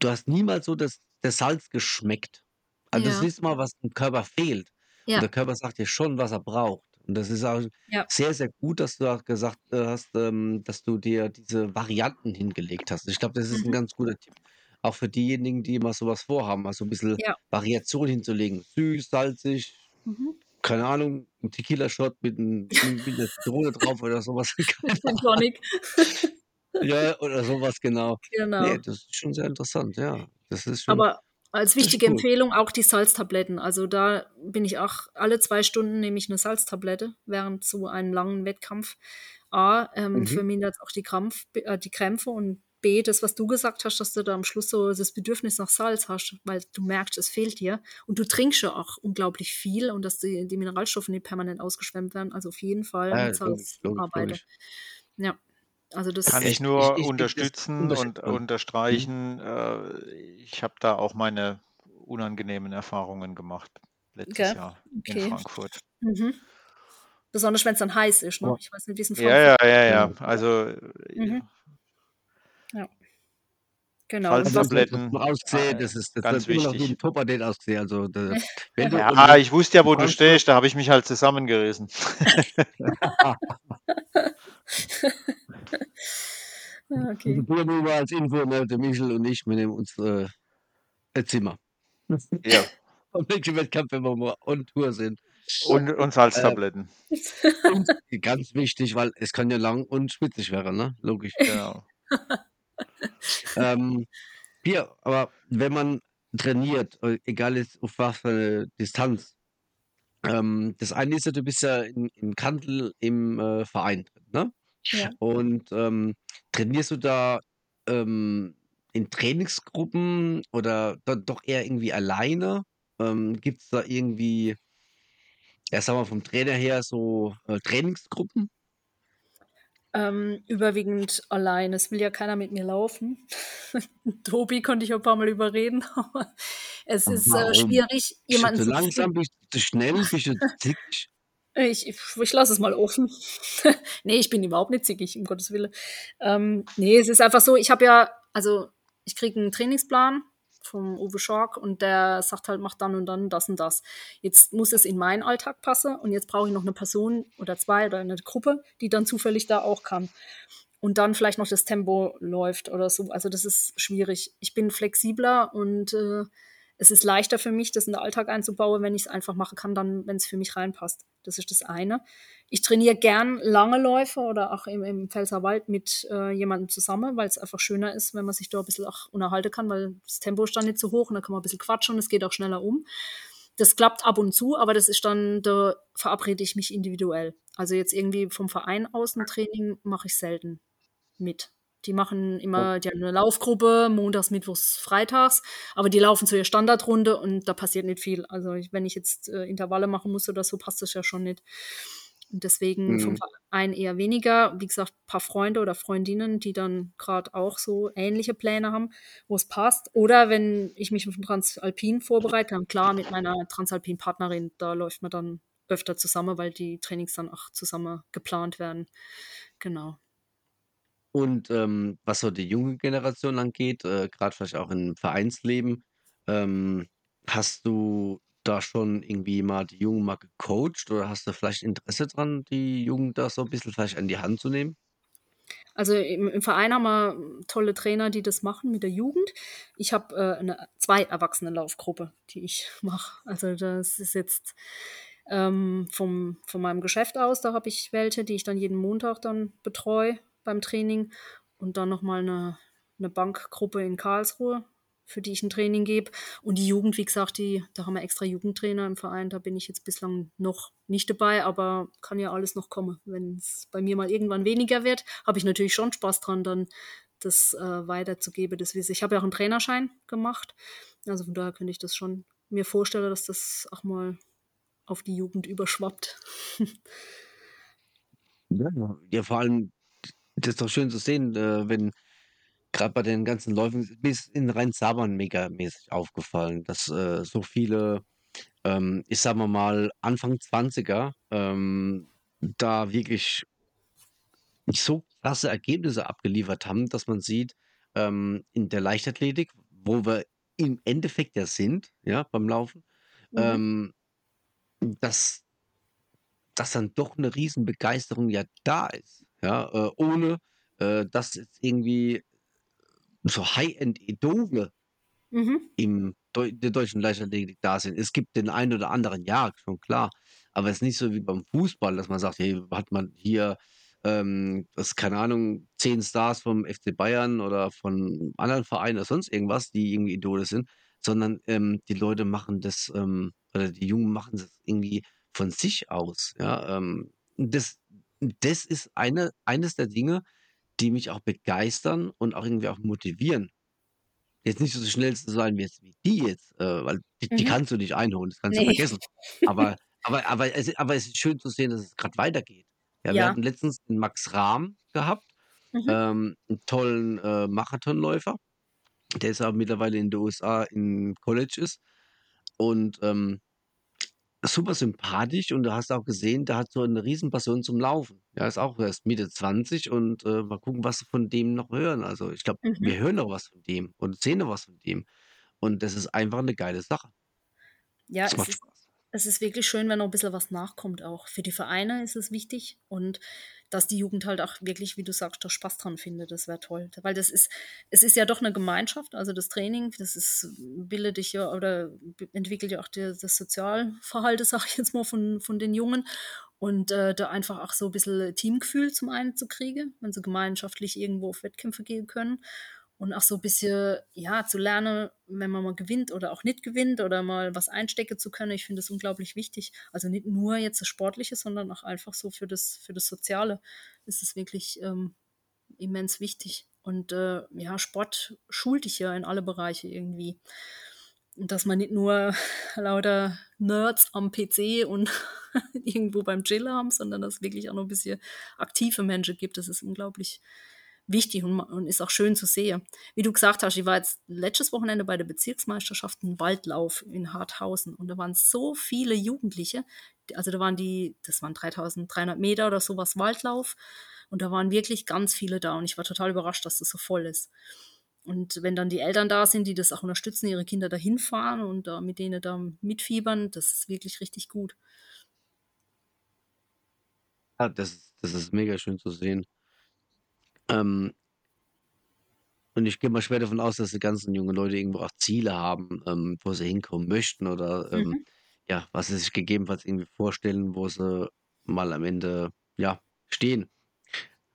Speaker 3: du hast niemals so das, das Salz geschmeckt. Also das
Speaker 4: Ja.
Speaker 3: ist mal, was dem Körper fehlt.
Speaker 4: Ja.
Speaker 3: Und der Körper sagt dir schon, was er braucht. Und das ist auch
Speaker 4: Ja.
Speaker 3: sehr, sehr gut, dass du auch gesagt äh, hast, ähm, dass du dir diese Varianten hingelegt hast. Ich glaube, das ist ein
Speaker 4: Mhm.
Speaker 3: ganz guter Tipp. Auch für diejenigen, die mal sowas vorhaben, mal so ein bisschen. Variation hinzulegen. Süß, salzig,
Speaker 4: Mhm.
Speaker 3: keine Ahnung, ein Tequila-Shot mit, ein, mit einer Zitrone drauf oder sowas.
Speaker 4: Gin Tonic.
Speaker 3: Ja, oder sowas, genau.
Speaker 4: Genau.
Speaker 3: Nee, das ist schon sehr interessant, ja. Das ist schon.
Speaker 4: Aber als wichtige. Empfehlung auch die Salztabletten. Also da bin ich auch alle zwei Stunden nehme ich eine Salztablette während so einem langen Wettkampf. A, ähm,
Speaker 3: Mhm.
Speaker 4: vermindert auch die, Krampf, äh, die Krämpfe und B, das, was du gesagt hast, dass du da am Schluss so das Bedürfnis nach Salz hast, weil du merkst, es fehlt dir. Und du trinkst ja auch unglaublich viel und dass die, die Mineralstoffe nicht permanent ausgeschwemmt werden. Also auf jeden Fall
Speaker 3: Ja,
Speaker 4: mit Salz
Speaker 3: logisch,
Speaker 4: arbeite.
Speaker 3: logisch.
Speaker 4: Ja. Also das
Speaker 2: Kann
Speaker 3: Ich-
Speaker 2: ich
Speaker 3: ich-
Speaker 2: nur
Speaker 3: ich das
Speaker 2: unterstützen und unterstreichen. Äh, ich habe da auch meine unangenehmen Erfahrungen gemacht letztes
Speaker 4: Gell?
Speaker 2: Jahr
Speaker 4: Okay.
Speaker 2: in Frankfurt.
Speaker 4: Mhm. Besonders wenn es dann heiß ist, ne? Ich weiß nicht, wie es in
Speaker 2: Ja,
Speaker 4: Frankfurt
Speaker 2: ja, ja, ja.
Speaker 3: Ja.
Speaker 2: Also äh,
Speaker 4: Mhm. Genau.
Speaker 2: Salz-
Speaker 4: Und was,
Speaker 2: Tabletten,
Speaker 3: Das ausgesehen,
Speaker 2: äh,
Speaker 3: das ist das
Speaker 2: ganz
Speaker 3: hat immer
Speaker 2: wichtig.
Speaker 3: ein Top-Update ausgesehen. Also, da, wenn du,
Speaker 2: ja, ich wusste ja, wo du stehst, da habe ich mich halt zusammengerissen.
Speaker 4: Ah, okay.
Speaker 3: wir nur mal als Info, ne, der Michel und ich, wir nehmen uns äh, ein Zimmer.
Speaker 2: Ja.
Speaker 3: Am nächsten Wettkampf, wenn wir mal on Tour sind.
Speaker 2: Und, und Salztabletten.
Speaker 3: Und ganz wichtig, weil es kann ja lang und schwitzig werden, ne? Logisch.
Speaker 2: Genau.
Speaker 3: ähm, hier, aber wenn man trainiert, äh, egal jetzt auf was für eine Distanz, ähm, das eine ist ja, du bist ja in, in Kandel im äh, Verein drin, ne?
Speaker 4: Ja.
Speaker 3: Und ähm, trainierst du da ähm, in Trainingsgruppen oder dann doch eher irgendwie alleine? Ähm, Gibt es da irgendwie, ja, sagen wir vom Trainer her, so äh, Trainingsgruppen?
Speaker 4: Ähm, überwiegend allein. Es will ja keiner mit mir laufen. Tobi konnte ich ein paar Mal überreden, aber es ist äh, schwierig,
Speaker 3: Bist
Speaker 4: jemanden
Speaker 3: du
Speaker 4: zu
Speaker 3: zu langsam, bist du schnell, bist du zickig?
Speaker 4: Ich, ich, lasse es mal offen. nee, ich bin überhaupt nicht zickig, um Gottes Willen. Ähm, nee, es ist einfach so, ich habe ja, also ich kriege einen Trainingsplan vom Uwe Schork und der sagt halt, mach dann und dann das und das. Jetzt muss es in meinen Alltag passen und jetzt brauche ich noch eine Person oder zwei oder eine Gruppe, die dann zufällig da auch kann. Und dann vielleicht noch das Tempo läuft oder so. Also das ist schwierig. Ich bin flexibler und äh, es ist leichter für mich, das in den Alltag einzubauen, wenn ich es einfach machen kann, dann, wenn es für mich reinpasst. Das ist das eine. Ich trainiere gern lange Läufe oder auch im, im Pfälzerwald mit äh, jemandem zusammen, weil es einfach schöner ist, wenn man sich da ein bisschen auch unterhalten kann, weil das Tempo ist dann nicht so hoch und dann kann man ein bisschen quatschen und es geht auch schneller um. Das klappt ab und zu, aber das ist dann, da verabrede ich mich individuell. Also jetzt irgendwie vom Verein aus ein Training mache ich selten mit. Die machen immer, die haben eine Laufgruppe, montags, mittwochs, freitags, aber die laufen zu ihrer Standardrunde und da passiert nicht viel. Also wenn ich jetzt äh, Intervalle machen muss oder so, passt das ja schon nicht. Und deswegen vom
Speaker 3: Mhm.
Speaker 4: Verein eher weniger. Wie gesagt, ein paar Freunde oder Freundinnen, die dann gerade auch so ähnliche Pläne haben, wo es passt. Oder wenn ich mich auf den Transalpin vorbereite, dann klar mit meiner Transalpin-Partnerin, da läuft man dann öfter zusammen, weil die Trainings dann auch zusammen geplant werden. Genau.
Speaker 3: Und ähm, was so die junge Generation angeht, äh, gerade vielleicht auch im Vereinsleben, ähm, hast du da schon irgendwie mal die Jungen mal gecoacht oder hast du vielleicht Interesse dran, die Jugend da so ein bisschen vielleicht an die Hand zu nehmen?
Speaker 4: Also im, im Verein haben wir tolle Trainer, die das machen mit der Jugend. Ich habe äh, eine zwei Erwachsenenlaufgruppe, die ich mache. Also das ist jetzt ähm, vom, von meinem Geschäft aus, da habe ich welche, die ich dann jeden Montag dann betreue beim Training und dann nochmal eine, eine Bankgruppe in Karlsruhe, für die ich ein Training gebe. Und die Jugend, wie gesagt, die, da haben wir extra Jugendtrainer im Verein, da bin ich jetzt bislang noch nicht dabei, aber kann ja alles noch kommen. Wenn es bei mir mal irgendwann weniger wird, habe ich natürlich schon Spaß dran, dann das äh, weiterzugeben, das. Ich habe ja auch einen Trainerschein gemacht, also von daher könnte ich das schon mir vorstellen, dass das auch mal auf die Jugend überschwappt.
Speaker 3: Ja, vor allem, das ist doch schön zu sehen, äh, wenn gerade bei den ganzen Läufen, mir ist in Rhein-Sabern megamäßig aufgefallen, dass äh, so viele, ähm, ich sag mal mal, Anfang 20er ähm, da wirklich nicht so krasse Ergebnisse abgeliefert haben, dass man sieht, ähm, in der Leichtathletik, wo wir im Endeffekt ja sind, ja, beim Laufen,
Speaker 4: Mhm.
Speaker 3: ähm, dass, dass dann doch eine Riesenbegeisterung ja da ist, ja, äh, ohne äh, dass jetzt irgendwie so High-End-Idole
Speaker 4: Mhm.
Speaker 3: im Deu der deutschen Leichtathletik da sind. Es gibt den einen oder anderen, ja, schon klar, aber es ist nicht so wie beim Fußball, dass man sagt: „Hey, hat man hier, ähm, das keine Ahnung, 10 Stars vom FC Bayern oder von anderen Vereinen oder sonst irgendwas, die irgendwie Idole sind“, sondern, ähm, die Leute machen das, ähm oder die Jungen machen das irgendwie von sich aus, ja, ähm. Das das ist eine eines der Dinge, die mich auch begeistern und auch irgendwie auch motivieren. Jetzt nicht so schnell zu sein wie jetzt wie die jetzt, äh, weil die die
Speaker 4: Mhm.
Speaker 3: kannst du nicht einholen, das kannst du
Speaker 4: Ne.
Speaker 3: vergessen. Aber aber aber es aber es ist schön zu sehen, dass es grad weitergeht. Ja, wir
Speaker 4: Ja.
Speaker 3: hatten letztens 'n Max Rahm gehabt,
Speaker 4: Mhm.
Speaker 3: ähm, 'n tollen, äh, Marathonläufer, der jetzt auch mittlerweile in den USA im College ist und, ähm, super sympathisch und du hast auch gesehen, der hat so 'ne Riesenpassion zum Laufen. Er ist auch erst Mitte 20 und, äh, mal gucken, was wir von dem noch hören. Also, ich glaube,
Speaker 4: Mhm.
Speaker 3: wir hören noch was von dem und sehen noch was von dem. Und das ist einfach 'ne geile Sache.
Speaker 4: Ja,
Speaker 3: Das
Speaker 4: es
Speaker 3: macht
Speaker 4: ist
Speaker 3: Spaß.
Speaker 4: es ist wirklich schön, wenn noch 'n bisschen was nachkommt auch. Für die Vereine ist es wichtig und dass die Jugend halt auch wirklich, wie du sagst, da Spaß dran findet, das wäre toll. Weil das ist es ist ja doch 'ne Gemeinschaft, also das Training, das ist bildet dich ja oder entwickelt ja auch der das Sozialverhalten, sage ich jetzt mal, von von den Jungen. Und, äh, da einfach auch so 'n bisschen Teamgefühl zum einen zu kriegen, wenn sie gemeinschaftlich irgendwo auf Wettkämpfe gehen können und auch so 'n bisschen, ja, zu lernen, wenn man mal gewinnt oder auch nicht gewinnt oder mal was einstecken zu können. Ich finde das unglaublich wichtig. Also nicht nur jetzt das Sportliche, sondern auch einfach so für das für das Soziale ist es wirklich, ähm, immens wichtig. Und, äh, ja, Sport schult dich ja in alle Bereiche irgendwie. Und dass man nicht nur lauter Nerds am PC und irgendwo beim Chillen haben, sondern dass es wirklich auch noch 'n bisschen aktive Menschen gibt. Das ist unglaublich wichtig und ma und ist auch schön zu sehen. Wie du gesagt hast, ich war jetzt letztes Wochenende bei der Bezirksmeisterschaft im Waldlauf in Harthausen und da waren so viele Jugendliche. Also da waren die das waren 3.300 Meter oder so was Waldlauf und da waren wirklich ganz viele da und ich war total überrascht, dass das so voll ist. Und wenn dann die Eltern da sind, die das auch unterstützen, ihre Kinder da hinfahren und da mit denen da mitfiebern, das ist wirklich richtig gut.
Speaker 3: Ja, das das ist mega schön zu sehen. Ähm und ich gehe mal schwer davon aus, dass die ganzen jungen Leute irgendwo auch Ziele haben, ähm, wo sie hinkommen möchten oder, ähm,
Speaker 4: Mhm.
Speaker 3: ja, was sie sich gegebenenfalls irgendwie vorstellen, wo sie mal am Ende, ja, stehen.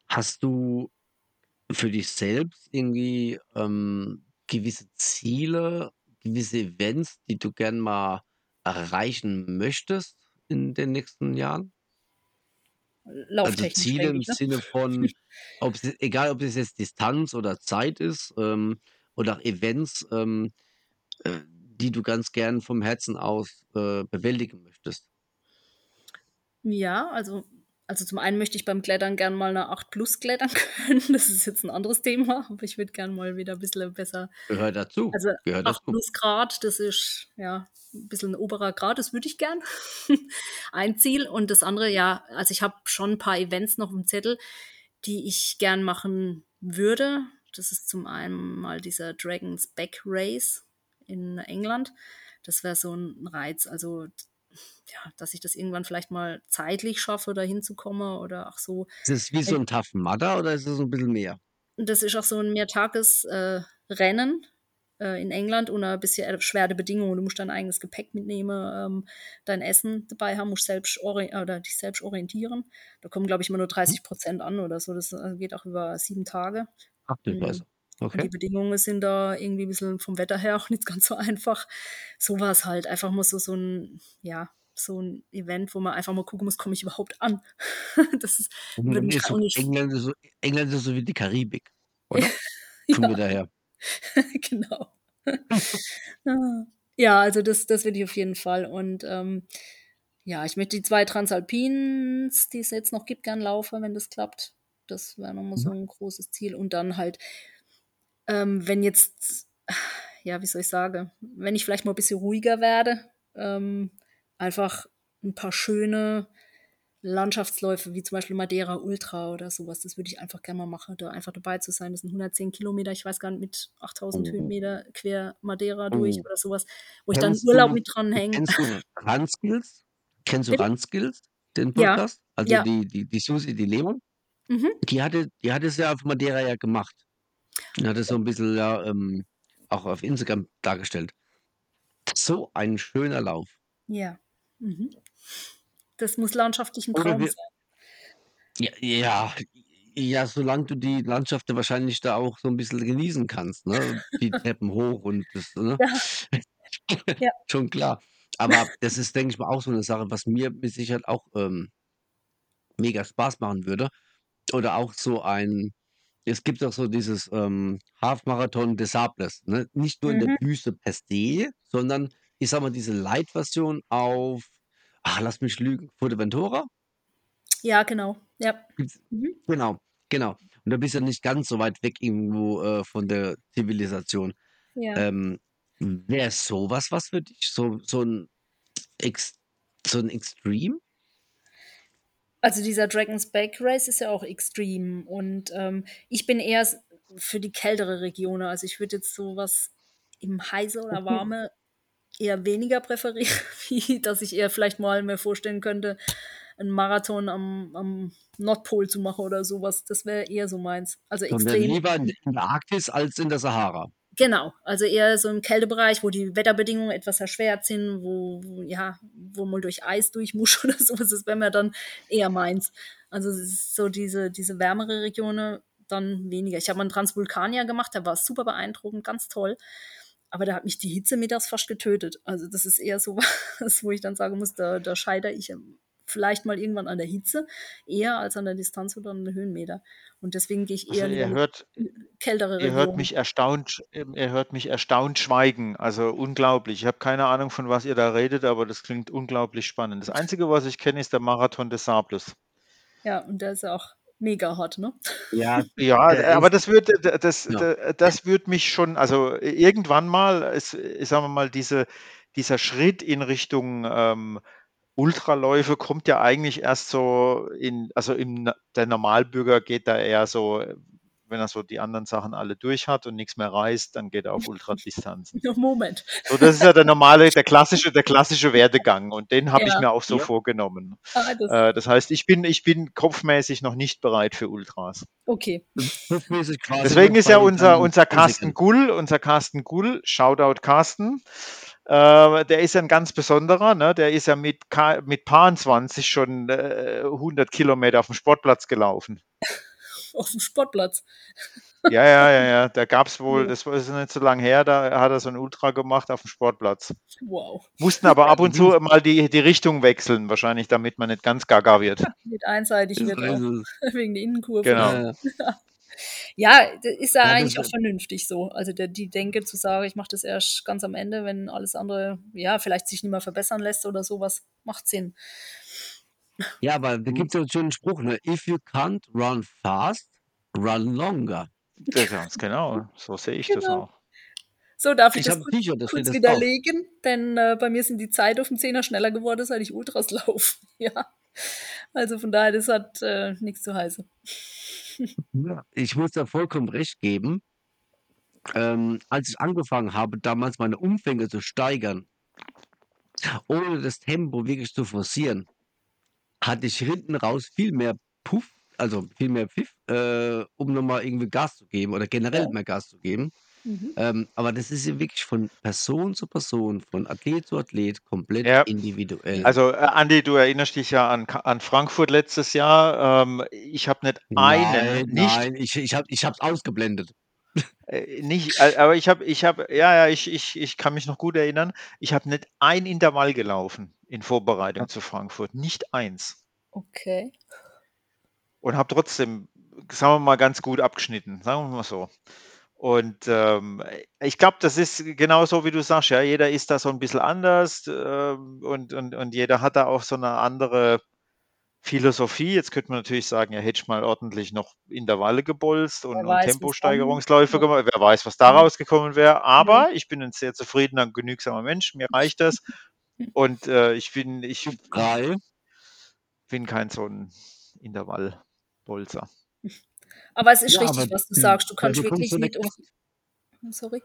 Speaker 3: Hast du für dich selbst irgendwie, ähm, gewisse Ziele, gewisse Events, die du gern mal erreichen möchtest in den nächsten Jahren? Also Ziele im
Speaker 4: ne?
Speaker 3: Sinne von, ob's egal ob es jetzt Distanz oder Zeit ist, ähm, oder auch Events, ähm, äh, die du ganz gern vom Herzen aus, äh, bewältigen möchtest.
Speaker 4: Ja, also also zum einen möchte ich beim Klettern gern mal eine 8 Plus klettern können. Das ist jetzt ein anderes Thema, aber ich würde gern mal wieder ein bisschen besser.
Speaker 3: Gehört dazu.
Speaker 4: Also
Speaker 3: Gehört
Speaker 4: 8
Speaker 3: dazu.
Speaker 4: Plus Grad, das ist ja ein bisschen ein oberer Grad, das würde ich gern. ein Ziel. Und das andere, ja, also ich habe schon ein paar Events noch im Zettel, die ich gern machen würde. Das ist zum einen mal dieser Dragons Back Race in England. Das wäre so ein Reiz. Also ja, dass ich das irgendwann vielleicht mal zeitlich schaffe, da hinzukommen oder auch so.
Speaker 3: Ist es wie so ein Tough Mudder oder ist es ein bisschen mehr?
Speaker 4: Das ist auch so ein Mehrtagesrennen äh, äh, in England unter ein bisschen schwere Bedingungen. Du musst dein eigenes Gepäck mitnehmen, ähm, dein Essen dabei haben, musst selbst oder dich selbst orientieren. Da kommen, glaube ich, immer nur 30 Prozent an oder so. Das äh, geht auch über sieben Tage.
Speaker 3: Ach, du
Speaker 4: Mhm. Und die
Speaker 3: Okay.
Speaker 4: Bedingungen sind da irgendwie ein bisschen vom Wetter her auch nicht ganz so einfach. So war es halt. Einfach mal so, so ein, ja, so ein Event, wo man einfach mal gucken muss, komme ich überhaupt an? das ist,
Speaker 3: ist so, England, ist so, England ist so wie die Karibik, oder? Kommen
Speaker 4: ja,
Speaker 3: wir daher.
Speaker 4: genau. Ah. Ja, also das, das will ich auf jeden Fall. Und ähm, ja, ich möchte die zwei Transalpins, die es jetzt noch gibt, gern laufen, wenn das klappt. Das wäre nochmal so
Speaker 3: Mhm.
Speaker 4: ein großes Ziel. Und dann halt, ähm, wenn jetzt, ja, wie soll ich sagen, wenn ich vielleicht mal ein bisschen ruhiger werde, ähm, einfach ein paar schöne Landschaftsläufe, wie zum Beispiel Madeira Ultra oder sowas, das würde ich einfach gerne mal machen, da einfach dabei zu sein. Das sind 110 Kilometer, ich weiß gar nicht, mit 8000
Speaker 3: Oh.
Speaker 4: Höhenmeter quer Madeira durch
Speaker 3: Oh.
Speaker 4: oder sowas, wo ich dann
Speaker 3: Kennst
Speaker 4: Urlaub
Speaker 3: du,
Speaker 4: mit dran hänge.
Speaker 3: kennst du Ranskills? Kennst du
Speaker 4: Bitte?
Speaker 3: Ranskills, den
Speaker 4: Ja,
Speaker 3: Podcast? Also
Speaker 4: ja.
Speaker 3: die, die, die Susi, die Leon,
Speaker 4: Mhm.
Speaker 3: die hatte, die hatte es ja auf Madeira ja gemacht. Und hat es so ein bisschen ja, ähm, auch auf Instagram dargestellt. So ein schöner Lauf.
Speaker 4: Ja. Mhm. Das muss landschaftlich ein Traum
Speaker 3: wir,
Speaker 4: sein.
Speaker 3: ja, ja, ja, solange du die Landschaft ja wahrscheinlich da auch so ein bisschen genießen kannst, ne? Die Treppen hoch und das, ne?
Speaker 4: Ja, ja.
Speaker 3: Schon klar. Aber das ist, denke ich mal, auch so eine Sache, was mir mit Sicherheit auch ähm, mega Spaß machen würde. Oder auch so ein, es gibt auch so dieses ähm, Half-Marathon des Sables, ne? Nicht nur in der
Speaker 4: Mhm.
Speaker 3: Wüste per se, sondern ich sag mal, diese Light-Version auf, ach, lass mich lügen, Fuerteventura?
Speaker 4: Ja, genau. Ja. Mhm.
Speaker 3: Genau, genau. Und da bist du nicht ganz so weit weg irgendwo äh, von der Zivilisation.
Speaker 4: Ja.
Speaker 3: Ähm, Wäre sowas was für dich? So, so ein Ex so ein Extreme?
Speaker 4: Also dieser Dragon's Back Race ist ja auch extrem und ähm, ich bin eher für die kältere Region. Also ich würde jetzt sowas im heiße oder warme eher weniger präferieren, wie dass ich eher vielleicht mal mir vorstellen könnte, einen Marathon am, am Nordpol zu machen oder sowas. Das wäre eher so meins. Also extrem.
Speaker 3: lieber in der Arktis als in der Sahara.
Speaker 4: Genau, also eher so im Kältebereich, wo die Wetterbedingungen etwas erschwert sind, wo, ja, wo man durch Eis durch muss oder sowas, das wäre mir dann eher meins. Also es ist so diese, diese wärmere Regionen dann weniger. Ich habe mal einen Transvulkanier gemacht, der war super beeindruckend, ganz toll. Aber da hat mich die Hitze mittags fast getötet. Also das ist eher so was, wo ich dann sagen muss, da, da scheitere ich vielleicht mal irgendwann an der Hitze, eher als an der Distanz oder an den Höhenmeter. Und deswegen gehe ich
Speaker 2: Also
Speaker 4: eher lieber
Speaker 2: ihr
Speaker 4: in
Speaker 2: hört,
Speaker 4: die kältere
Speaker 2: ihr hört
Speaker 4: Region.
Speaker 2: mich erstaunt, ähm, ihr hört mich erstaunt schweigen. Also unglaublich. Ich habe keine Ahnung, von was ihr da redet, aber das klingt unglaublich spannend. Das Einzige, was ich kenne, ist der Marathon des Sables.
Speaker 4: Ja, und der ist ja auch mega hot, ne?
Speaker 3: Ja,
Speaker 2: Ja, aber das wird, das,
Speaker 3: ja.
Speaker 2: das wird mich schon, also irgendwann mal, ist, ich sage mal, diese, dieser Schritt in Richtung ähm, Ultraläufe kommt ja eigentlich erst so in, also im, der Normalbürger geht da eher so, wenn er so die anderen Sachen alle durch hat und nichts mehr reißt, dann geht er auf Ultradistanzen.
Speaker 4: Moment.
Speaker 2: So, das ist ja der normale, der klassische, der klassische Werdegang und den habe ich
Speaker 4: Ja.
Speaker 2: mir auch so
Speaker 3: Ja.
Speaker 2: vorgenommen.
Speaker 4: Ah, das,
Speaker 2: Äh, das heißt, ich bin, ich bin kopfmäßig noch nicht bereit für Ultras.
Speaker 4: okay.
Speaker 2: Deswegen ist ja unser, unser Carsten. Gull, unser Carsten Gull, Shoutout Carsten, äh, der ist ja ein ganz besonderer, ne? der ist ja mit, Ka mit Paar 20 schon äh, 100 Kilometer auf dem Sportplatz gelaufen.
Speaker 4: Auf dem Sportplatz.
Speaker 2: Ja, ja, ja, ja, da gab es wohl,
Speaker 4: Ja.
Speaker 2: das war ist nicht so lange her, da hat er so ein Ultra gemacht auf dem Sportplatz.
Speaker 4: Wow.
Speaker 2: Mussten aber
Speaker 3: Ja,
Speaker 2: ab und zu mal die, die Richtung wechseln, wahrscheinlich, damit man nicht ganz gaga wird.
Speaker 4: Mit einseitig wird auch wegen der Innenkurve.
Speaker 2: Genau.
Speaker 3: äh,
Speaker 4: Ja, das ist ja
Speaker 3: ja, das
Speaker 4: eigentlich auch vernünftig so. Also der, die Denke zu sagen, ich mache das erst ganz am Ende, wenn alles andere, ja, vielleicht sich nicht mehr verbessern lässt oder sowas, macht Sinn.
Speaker 3: Ja, aber da gibt es ja einen schönen Spruch, ne? If you can't run fast, run longer.
Speaker 2: Ganz genau. So sehe ich das
Speaker 4: Genau.
Speaker 2: auch.
Speaker 4: So, darf ich,
Speaker 3: Ich
Speaker 4: das kurz, kurz
Speaker 3: das drauf.
Speaker 4: widerlegen? Denn äh, bei mir sind die Zeit auf dem Zehner schneller geworden, seit ich Ultras laufe. Ja. Also von daher, das hat äh, nichts zu heißen.
Speaker 3: Ja, ich muss da vollkommen recht geben. Ähm, als ich angefangen habe, damals meine Umfänge zu steigern, ohne das Tempo wirklich zu forcieren, hatte ich hinten raus viel mehr Puff, also viel mehr Pfiff, äh, um nochmal irgendwie Gas zu geben oder generell mehr Gas zu geben.
Speaker 4: Mhm.
Speaker 3: Ähm, aber das ist ja wirklich von Person zu Person, von Athlet zu Athlet komplett
Speaker 2: Ja.
Speaker 3: individuell.
Speaker 2: Also, äh, Andi, du erinnerst dich ja an, Ka- an Frankfurt letztes Jahr. Ähm, ich habe nicht einen,
Speaker 3: nein,
Speaker 2: nicht,
Speaker 3: nein, ich, ich habe ich hab's ausgeblendet.
Speaker 2: äh, nicht, aber ich habe, ich habe, ja, ja, ich, ich, ich kann mich noch gut erinnern. Ich habe nicht ein Intervall gelaufen in Vorbereitung zu Frankfurt, nicht eins.
Speaker 4: Okay.
Speaker 2: und habe trotzdem, sagen wir mal, ganz gut abgeschnitten, sagen wir mal so. Und ähm, ich glaube, das ist genau so, wie du sagst, ja, jeder ist da so ein bisschen anders ähm, und, und, und jeder hat da auch so eine andere Philosophie. Jetzt könnte man natürlich sagen, ja, hätte ich mal ordentlich noch Intervalle gebolzt und, und
Speaker 4: weiß,
Speaker 2: Temposteigerungsläufe gemacht, wer weiß, was da rausgekommen wäre. Aber ich bin ein sehr zufriedener und genügsamer Mensch, mir reicht das. Und äh, ich bin, ich
Speaker 3: Drei.
Speaker 2: bin kein so ein Intervallbolzer.
Speaker 4: Aber es ist
Speaker 3: Ja,
Speaker 4: richtig,
Speaker 3: aber
Speaker 4: was du sagst. Du kannst
Speaker 3: du
Speaker 4: wirklich
Speaker 3: der
Speaker 4: nicht auf. Sorry.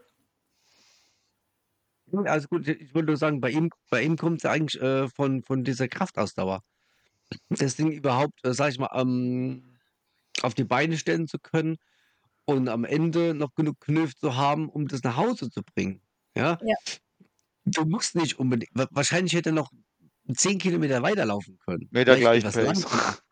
Speaker 3: Also gut, ich wollte nur sagen, bei ihm, bei ihm kommt es ja eigentlich äh, von, von dieser Kraftausdauer. Das Ding überhaupt, äh, sag ich mal, ähm, auf die Beine stellen zu können und am Ende noch genug Knöpfe zu haben, um das nach Hause zu bringen. Ja?
Speaker 4: Ja.
Speaker 3: Du musst nicht unbedingt, wa- wahrscheinlich hätte er noch 10 Kilometer weiterlaufen können.
Speaker 2: Mit der
Speaker 3: Vielleicht
Speaker 2: gleichen Pace.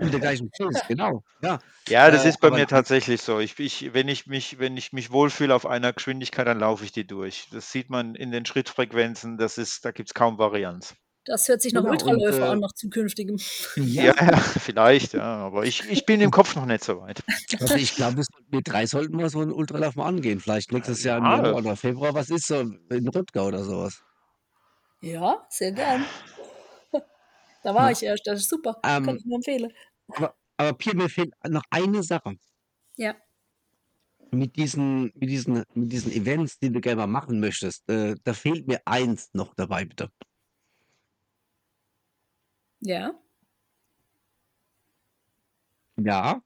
Speaker 3: Mit der gleichen Pace, genau. Ja.
Speaker 2: Ja, das
Speaker 3: Äh,
Speaker 2: ist bei mir tatsächlich so. Ich, ich, wenn, ich mich, wenn ich mich wohlfühle auf einer Geschwindigkeit, dann laufe ich die durch. Das sieht man in den Schrittfrequenzen, das ist, da gibt es kaum Varianz.
Speaker 4: Das hört sich nach
Speaker 3: Genau, und,
Speaker 4: Ultraläufer
Speaker 3: äh,
Speaker 4: an, nach zukünftigem.
Speaker 2: Ja, ja vielleicht, ja. Aber ich, ich bin im Kopf noch nicht so weit.
Speaker 3: Also ich glaube, wir sollten- wir drei sollten mal so einen Ultralauf mal angehen. Vielleicht nächstes Jahr im
Speaker 2: Ja.
Speaker 3: Januar oder Februar. Was ist so in Röttger oder sowas?
Speaker 4: Ja, sehr gern. Da war
Speaker 3: Ja.
Speaker 4: ich erst, das ist super.
Speaker 3: Ähm,
Speaker 4: Kann ich nur empfehlen.
Speaker 3: Aber, aber Pierre, mir fehlt noch eine Sache.
Speaker 4: Ja.
Speaker 3: Mit diesen, mit diesen, mit diesen Events, die du gerne mal machen möchtest, äh, da fehlt mir eins noch dabei, bitte.
Speaker 4: Ja.
Speaker 3: Ja.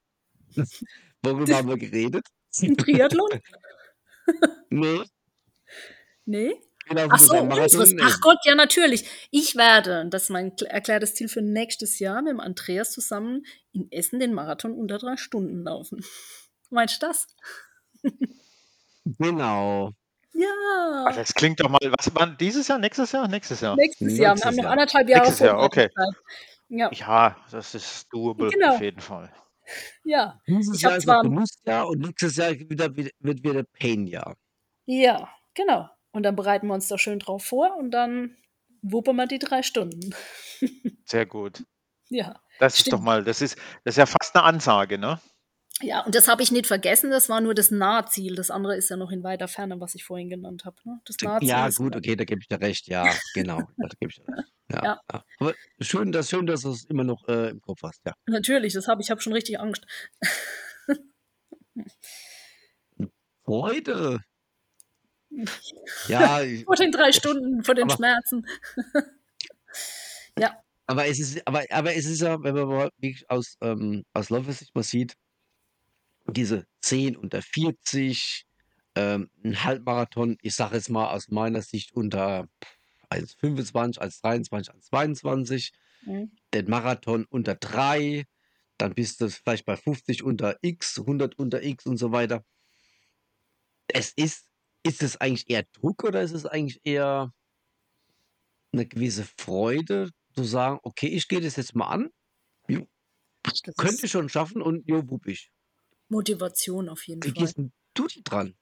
Speaker 3: Worüber haben wir geredet?
Speaker 4: Ein Triathlon?
Speaker 3: Nee.
Speaker 4: Nee.
Speaker 3: Laufen
Speaker 4: Ach so,
Speaker 3: Marathon
Speaker 4: Ach. Gott, ja, natürlich. Ich werde, das ist mein kl- erklärtes Ziel für nächstes Jahr, mit dem Andreas zusammen in Essen den Marathon unter drei Stunden laufen. Meinst du das?
Speaker 3: Genau.
Speaker 4: Ja.
Speaker 2: Also das klingt doch mal, was war dieses Jahr, nächstes Jahr? Nächstes Jahr.
Speaker 4: Nächstes Jahr. Wir haben noch anderthalb Jahre
Speaker 2: Nächstes Jahr, okay.
Speaker 4: Ja,
Speaker 2: Ja, das ist doable
Speaker 4: Genau.
Speaker 2: auf jeden Fall.
Speaker 4: ja,
Speaker 3: Dieses
Speaker 4: Ich
Speaker 3: Jahr ist
Speaker 4: zwar-
Speaker 3: Genussjahr und nächstes Jahr wieder, wieder, wird wieder Pain-Jahr.
Speaker 4: ja, genau. Und dann bereiten wir uns da schön drauf vor und dann wuppen wir die drei Stunden.
Speaker 2: Sehr gut.
Speaker 4: Ja.
Speaker 2: Das ist doch
Speaker 4: Stimmt.
Speaker 2: mal, das ist, das ist ja fast eine Ansage, ne?
Speaker 4: Ja, und das habe ich nicht vergessen, das war nur das Nahziel. Das andere ist ja noch in weiter Ferne, was ich vorhin genannt habe. Ne? Das Nahziel
Speaker 3: Ja,
Speaker 4: ist
Speaker 3: gut, okay, da gebe ich dir recht. Ja, genau. Da gebe ich dir recht. Ja,
Speaker 4: Ja.
Speaker 3: ja. Aber schön, dass, schön, dass du es immer noch äh, im Kopf hast. Ja.
Speaker 4: Natürlich, das habe ich, habe schon richtig Angst.
Speaker 3: Freude. Ja,
Speaker 4: Vor den drei Stunden, vor den
Speaker 3: Aber-
Speaker 4: Schmerzen.
Speaker 3: aber es ist, aber, aber es ist ja, wenn man mal aus, ähm, aus Läufersicht mal sieht, diese 10 unter 40, ähm, ein Halbmarathon, ich sage jetzt mal aus meiner Sicht unter 1,25, 1,23, 1,22,
Speaker 4: Mhm.
Speaker 3: den Marathon unter 3, dann bist du vielleicht bei 50 unter X, 100 unter X und so weiter. Es ist, ist es eigentlich eher Druck oder ist es eigentlich eher eine gewisse Freude, zu sagen, okay, ich gehe das jetzt mal an, jo,
Speaker 4: Das
Speaker 3: könnte schon schaffen und jo, wupp ich.
Speaker 4: Motivation auf jeden
Speaker 3: Wie
Speaker 4: Fall.
Speaker 3: gehst denn du dran?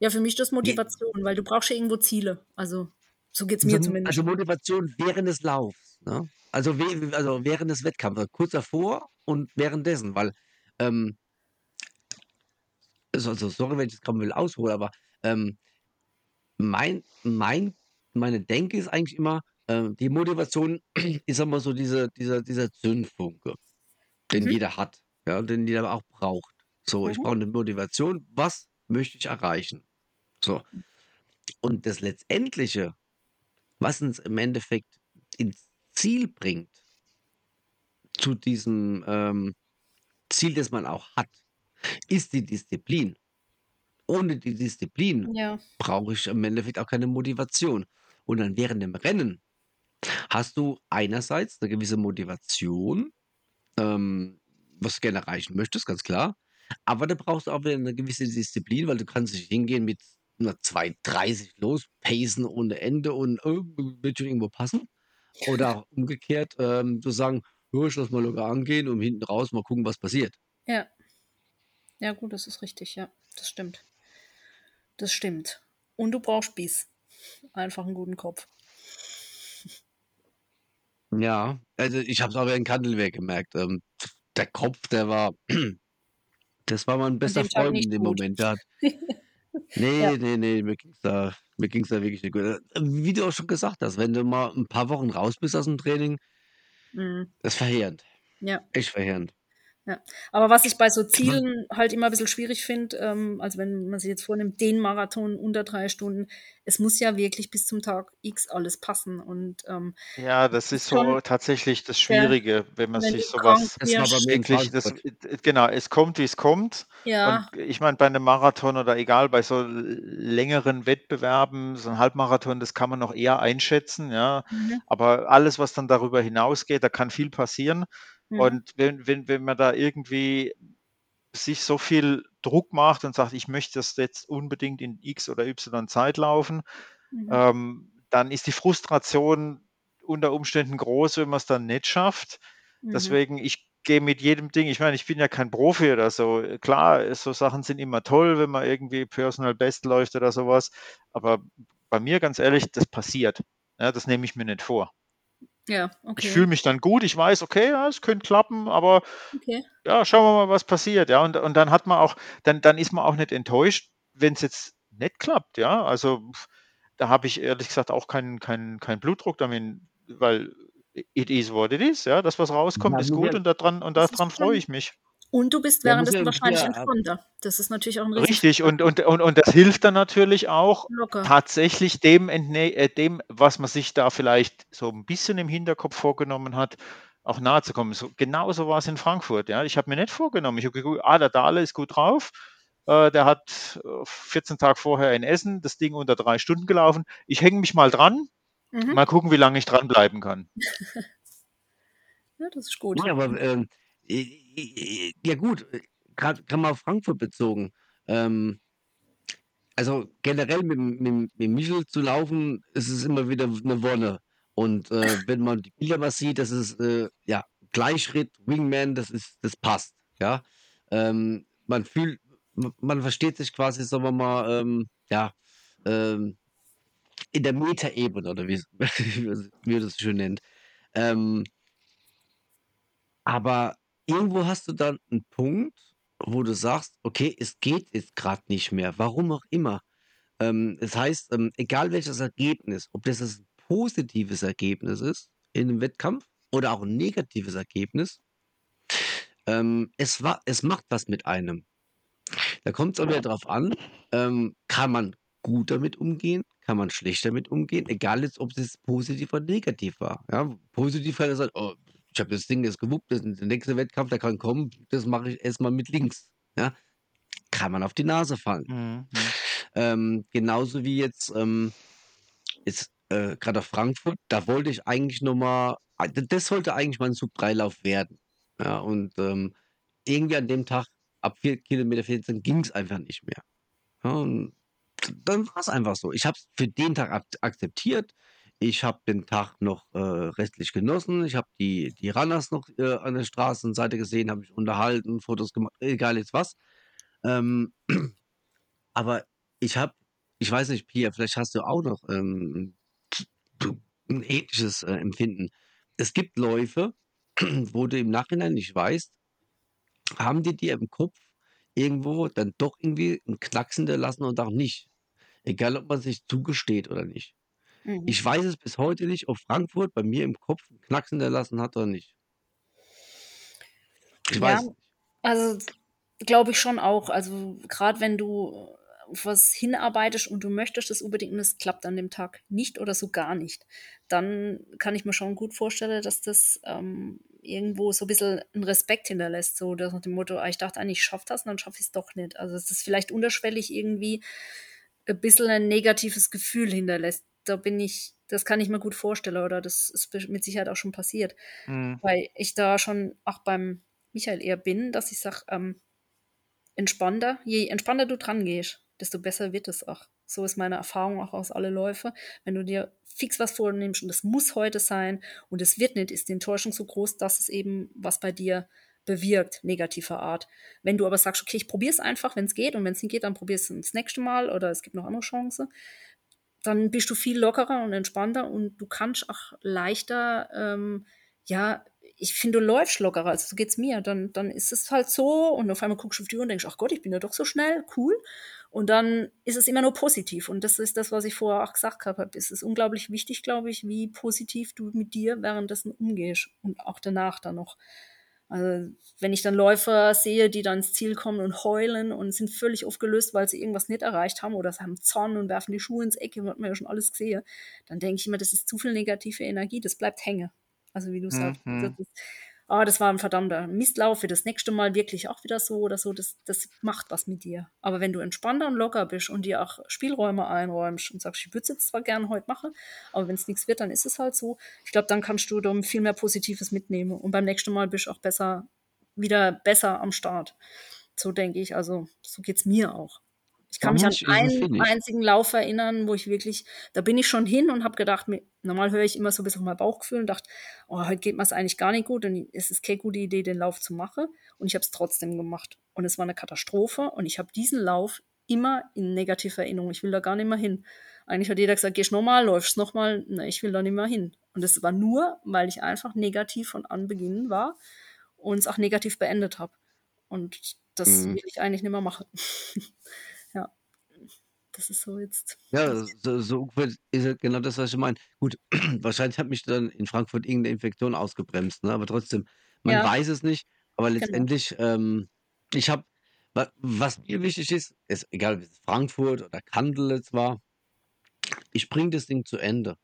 Speaker 4: Ja, für mich das Motivation, weil du brauchst ja irgendwo Ziele. Also, so geht es mir
Speaker 3: Also,
Speaker 4: zumindest.
Speaker 3: also Motivation während des Laufs, ne? Also, we- also während des Wettkampfs, kurz davor und währenddessen, weil, ähm, also, also sorry, wenn ich das gerade will aushole, aber ähm, mein, mein, meine Denke ist eigentlich immer, ähm, die Motivation ist immer so diese, dieser, dieser Zündfunke, den
Speaker 4: Mhm.
Speaker 3: jeder hat, ja, den jeder auch braucht. So, ich
Speaker 4: Mhm.
Speaker 3: brauche eine Motivation. Was möchte ich erreichen? So. Und das Letztendliche, was uns im Endeffekt ins Ziel bringt, zu diesem ähm, Ziel, das man auch hat, ist die Disziplin. Ohne die Disziplin
Speaker 4: Ja.
Speaker 3: brauche ich im Endeffekt auch keine Motivation. Und dann während dem Rennen hast du einerseits eine gewisse Motivation, ähm, was du gerne erreichen möchtest, ganz klar. Aber da brauchst du auch wieder eine gewisse Disziplin, weil du kannst nicht hingehen mit einer 2,30 los, pacen ohne Ende und äh, wird schon irgendwo passen. Oder auch umgekehrt, ähm, zu sagen, "Ja, ich lass mal locker angehen und hinten raus mal gucken, was passiert.
Speaker 4: Ja. Ja, gut, das ist richtig, ja. Das stimmt. Das stimmt. Und du brauchst Biss. Einfach einen guten Kopf.
Speaker 3: Ja, also ich habe es aber in Kandelwerk gemerkt. Ähm, der Kopf, der war, das war mein bester Freund in dem
Speaker 4: gut.
Speaker 3: Moment. Der hat, nee,
Speaker 4: Ja.
Speaker 3: nee, nee, mir ging's da, mir ging's da wirklich nicht gut. Äh, Wie du auch schon gesagt hast, wenn du mal ein paar Wochen raus bist aus dem Training,
Speaker 4: Mhm.
Speaker 3: das ist verheerend.
Speaker 4: Ja.
Speaker 3: Echt verheerend.
Speaker 4: Ja, aber was ich bei so Zielen halt immer ein bisschen schwierig finde, ähm, also wenn man sich jetzt vornimmt, den Marathon unter drei Stunden, es muss ja wirklich bis zum Tag X alles passen. Und ähm,
Speaker 2: Ja, das ist so
Speaker 4: schon
Speaker 2: tatsächlich das Schwierige, wenn man
Speaker 4: wenn
Speaker 2: sich sowas wirklich, das, genau, es kommt, wie es kommt. Und
Speaker 4: ja,
Speaker 2: ich meine, bei einem Marathon oder egal, bei so längeren Wettbewerben, so ein Halbmarathon, das kann man noch eher einschätzen, ja.
Speaker 4: mhm,
Speaker 2: Aber alles, was dann darüber hinausgeht, da kann viel passieren.
Speaker 4: Mhm,
Speaker 2: Und wenn, wenn, wenn man da irgendwie sich so viel Druck macht und sagt, ich möchte das jetzt unbedingt in X oder Y Zeit laufen,
Speaker 4: mhm,
Speaker 2: ähm, dann ist die Frustration unter Umständen groß, wenn man es dann nicht schafft.
Speaker 4: mhm,
Speaker 2: Deswegen, ich gehe mit jedem Ding, ich meine, ich bin ja kein Profi oder so. Klar, so Sachen sind immer toll, wenn man irgendwie Personal Best läuft oder sowas. Aber bei mir, ganz ehrlich, das passiert. Ja, das nehme ich mir nicht vor.
Speaker 4: Ja,
Speaker 2: Ich
Speaker 4: okay,
Speaker 2: fühle mich dann gut, ich weiß, okay, ja, es könnte klappen, aber
Speaker 4: okay,
Speaker 2: ja, schauen wir mal, was passiert. Ja, und, und dann hat man auch, dann, dann ist man auch nicht enttäuscht, wenn es jetzt nicht klappt. Ja, also da habe ich ehrlich gesagt auch keinen keinen keinen Blutdruck damit, weil it is what it is. Ja, das, was rauskommt,
Speaker 3: Ja,
Speaker 2: ist gut und daran, und daran freue ich mich.
Speaker 4: Und du bist währenddessen
Speaker 3: ja,
Speaker 4: wahrscheinlich
Speaker 3: ja,
Speaker 4: entspannter. Das ist natürlich auch ein
Speaker 2: Richtig, und, und, und, und das hilft dann natürlich auch
Speaker 4: Locker.
Speaker 2: tatsächlich dem, äh, dem, was man sich da vielleicht so ein bisschen im Hinterkopf vorgenommen hat, auch nahe zu kommen. So, genauso war es in Frankfurt. Ja. Ich habe mir nicht vorgenommen. Ich habe geguckt, ah, der Dahle ist gut drauf. Äh, der hat äh, 14 Tage vorher in Essen das Ding unter drei Stunden gelaufen. Ich hänge mich mal dran,
Speaker 4: Mhm.
Speaker 2: mal gucken, wie lange ich dranbleiben kann.
Speaker 4: Ja, das ist gut.
Speaker 3: Ja, aber i- ja gut, gerade mal auf Frankfurt bezogen. Ähm, also generell mit, dem- mit, mit Michel zu laufen, ist es immer wieder eine Wonne. Und äh, wenn man die Bilder mal sieht, das ist äh, ja Gleichschritt, Wingman, das ist, das passt. Ja, ähm, man fühlt, man versteht sich quasi, sagen wir mal, ähm, ja, ähm, in der Metaebene oder wie, man wie man das schön nennt. Ähm, aber irgendwo hast du dann einen Punkt, wo du sagst: „Okay, es geht jetzt gerade nicht mehr“, warum auch immer. Ähm, es heißt, ähm, egal welches Ergebnis, ob das jetzt 'n positives Ergebnis ist in 'nem Wettkampf oder auch 'n negatives Ergebnis, ähm, es wa es macht was mit einem. Da kommt's auch wieder drauf an, ähm, kann man gut damit umgehen? Kann man schlecht damit umgehen? Egal jetzt, ob es positiv oder negativ war, ja? Positiv kann er sagen: „Oh, ich habe das Ding jetzt gewuppt, das der nächste Wettkampf, der kann kommen, das mache ich erst mal mit links“, ja? Kann man auf die Nase fallen.
Speaker 2: Mhm. mhm.
Speaker 3: Ähm, genauso wie jetzt, ähm, jetzt, äh, grad auf Frankfurt, da wollte ich eigentlich noch mal ah, das sollte eigentlich mein Sub-3-Lauf werden, ja? Und, ähm, irgendwie an dem Tag ab 4 Kilometer 14 ging's einfach nicht mehr. Ja, und dann war's einfach so. Ich habe es für den Tag ak akzeptiert. Ich habe den Tag noch, äh, restlich genossen. Ich habe die die Runners noch, äh, an der Straßenseite gesehen, habe mich unterhalten, Fotos gemacht, egal jetzt was. Ähm, aber ich habe ich weiß nicht, Pia, vielleicht hast du auch noch, ähm, 'n ähnliches, äh, Empfinden. Es gibt Läufe, wo du im Nachhinein nicht weißt, haben die dir im Kopf irgendwo dann doch irgendwie 'n Knacks hinterlassen und auch nicht. Egal, ob man sich zugesteht oder nicht.
Speaker 4: Mhm.
Speaker 3: Ich weiß es bis heute nicht, ob Frankfurt bei mir im Kopf 'n Knacks hinterlassen hat oder nicht. Ich weiß
Speaker 4: Ja,
Speaker 3: es nicht.
Speaker 4: also glaube ich schon auch. Also gerade wenn du auf was hinarbeitest und du möchtest das unbedingt und es klappt an dem Tag nicht oder so gar nicht, dann kann ich mir schon gut vorstellen, dass das ähm, irgendwo so ein bisschen einen Respekt hinterlässt. So nach dem Motto, ah, ich dachte eigentlich, ich schaffe das und dann schaffe ich es doch nicht. Also dass das vielleicht unterschwellig irgendwie ein bisschen ein negatives Gefühl hinterlässt. Da bin ich, das kann ich mir gut vorstellen oder das ist mit Sicherheit auch schon passiert.
Speaker 2: Mhm.
Speaker 4: Weil ich da schon auch beim Michael eher bin, dass ich sage, ähm, entspannter, je entspannter du dran gehst, desto besser wird es auch. So ist meine Erfahrung auch aus alle Läufe. Wenn du dir fix was vornimmst und das muss heute sein und es wird nicht, ist die Enttäuschung so groß, dass es eben was bei dir bewirkt, negativer Art. Wenn du aber sagst, okay, ich probiere es einfach, wenn es geht und wenn es nicht geht, dann probier es das nächste Mal oder es gibt noch andere Chancen, dann bist du viel lockerer und entspannter und du kannst auch leichter, ähm, ja, ich finde, du läufst lockerer, also so geht's mir. Dann, dann ist es halt so und auf einmal guckst du auf die Uhr und denkst, ach Gott, ich bin ja doch so schnell, cool. Und dann ist es immer nur positiv. Und das ist das, was ich vorher auch gesagt habe. Es ist unglaublich wichtig, glaube ich, wie positiv du mit dir währenddessen umgehst und auch danach dann noch. Also, wenn ich dann Läufer sehe, die dann ins Ziel kommen und heulen und sind völlig aufgelöst, weil sie irgendwas nicht erreicht haben oder sie haben Zorn und werfen die Schuhe ins Eck, hat man ja schon alles gesehen, dann denke ich immer, das ist zu viel negative Energie, das bleibt hängen. Also wie du sagst,
Speaker 2: Mhm.
Speaker 4: das ist, ah, das war ein verdammter Mistlauf für das nächste Mal wirklich auch wieder so oder so, das, das macht was mit dir. Aber wenn du entspannter und locker bist und dir auch Spielräume einräumst und sagst, ich würde es jetzt zwar gerne heute machen, aber wenn es nichts wird, dann ist es halt so. Ich glaube, dann kannst du dann viel mehr Positives mitnehmen und beim nächsten Mal bist du auch besser, wieder besser am Start. So denke ich, also so geht's mir auch. Ich kann mich an einen einzigen Lauf erinnern, wo ich wirklich, da bin ich schon hin und habe gedacht, mir, normal höre ich immer so ein bisschen auf mein Bauchgefühl und dachte, oh, heute geht mir es eigentlich gar nicht gut und es ist keine gute Idee, den Lauf zu machen. Und ich habe es trotzdem gemacht. Und es war eine Katastrophe und ich habe diesen Lauf immer in negativer Erinnerung. Ich will da gar nicht mehr hin. Eigentlich hat jeder gesagt, gehst nochmal, läufst nochmal. Ne, ich will da nicht mehr hin. Und es war nur, weil ich einfach negativ von Anbeginn war und es auch negativ beendet habe. Und das
Speaker 3: Mhm.
Speaker 4: will ich eigentlich nicht mehr machen. das ist so jetzt.
Speaker 3: Ja, so, so ungefähr ist ja genau das, was ich meine. Gut, wahrscheinlich hat mich dann in Frankfurt irgendeine Infektion ausgebremst, ne? Aber trotzdem, man
Speaker 4: Ja.
Speaker 3: weiß es nicht. Aber
Speaker 4: Genau.
Speaker 3: letztendlich, ähm, ich habe, was mir wichtig ist, ist egal, ob es Frankfurt oder Kandel jetzt war, ich bringe das Ding zu Ende.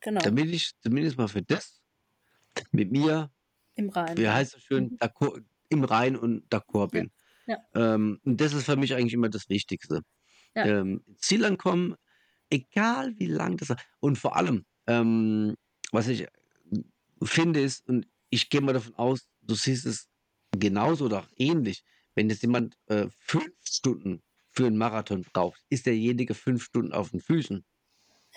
Speaker 4: Genau,
Speaker 3: Damit ich zumindest mal für das mit mir,
Speaker 4: im Rhein.
Speaker 3: wie heißt es schön,
Speaker 4: Mhm.
Speaker 3: d'accord, im Rhein und d'accord
Speaker 4: Ja,
Speaker 3: bin.
Speaker 4: ja.
Speaker 3: Ähm, und das ist für mich eigentlich immer das Wichtigste.
Speaker 4: Ja.
Speaker 3: Ähm, Ziel ankommen, egal wie lang das und vor allem, ähm, was ich finde ist, und ich gehe mal davon aus, du siehst es genauso oder auch ähnlich, wenn jetzt jemand äh, fünf Stunden für einen Marathon braucht, ist derjenige fünf Stunden auf den Füßen.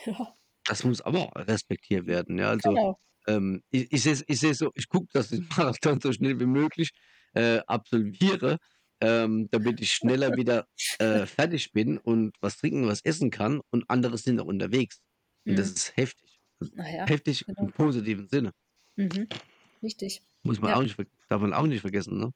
Speaker 4: Ja,
Speaker 3: Das muss aber respektiert werden. Ja, also
Speaker 4: genau.
Speaker 3: ähm, ich, ich sehe ich seh so, ich gucke, dass ich den Marathon so schnell wie möglich äh, absolviere, ähm, damit ich schneller wieder äh, fertig bin und was trinken, was essen kann und andere sind noch unterwegs. Und das
Speaker 4: Mhm.
Speaker 3: ist heftig. Also
Speaker 4: Naja,
Speaker 3: heftig
Speaker 4: genau.
Speaker 3: im positiven Sinne.
Speaker 4: Mhm. Richtig.
Speaker 3: Muss man
Speaker 4: Ja.
Speaker 3: auch nicht, darf man auch nicht vergessen, ne?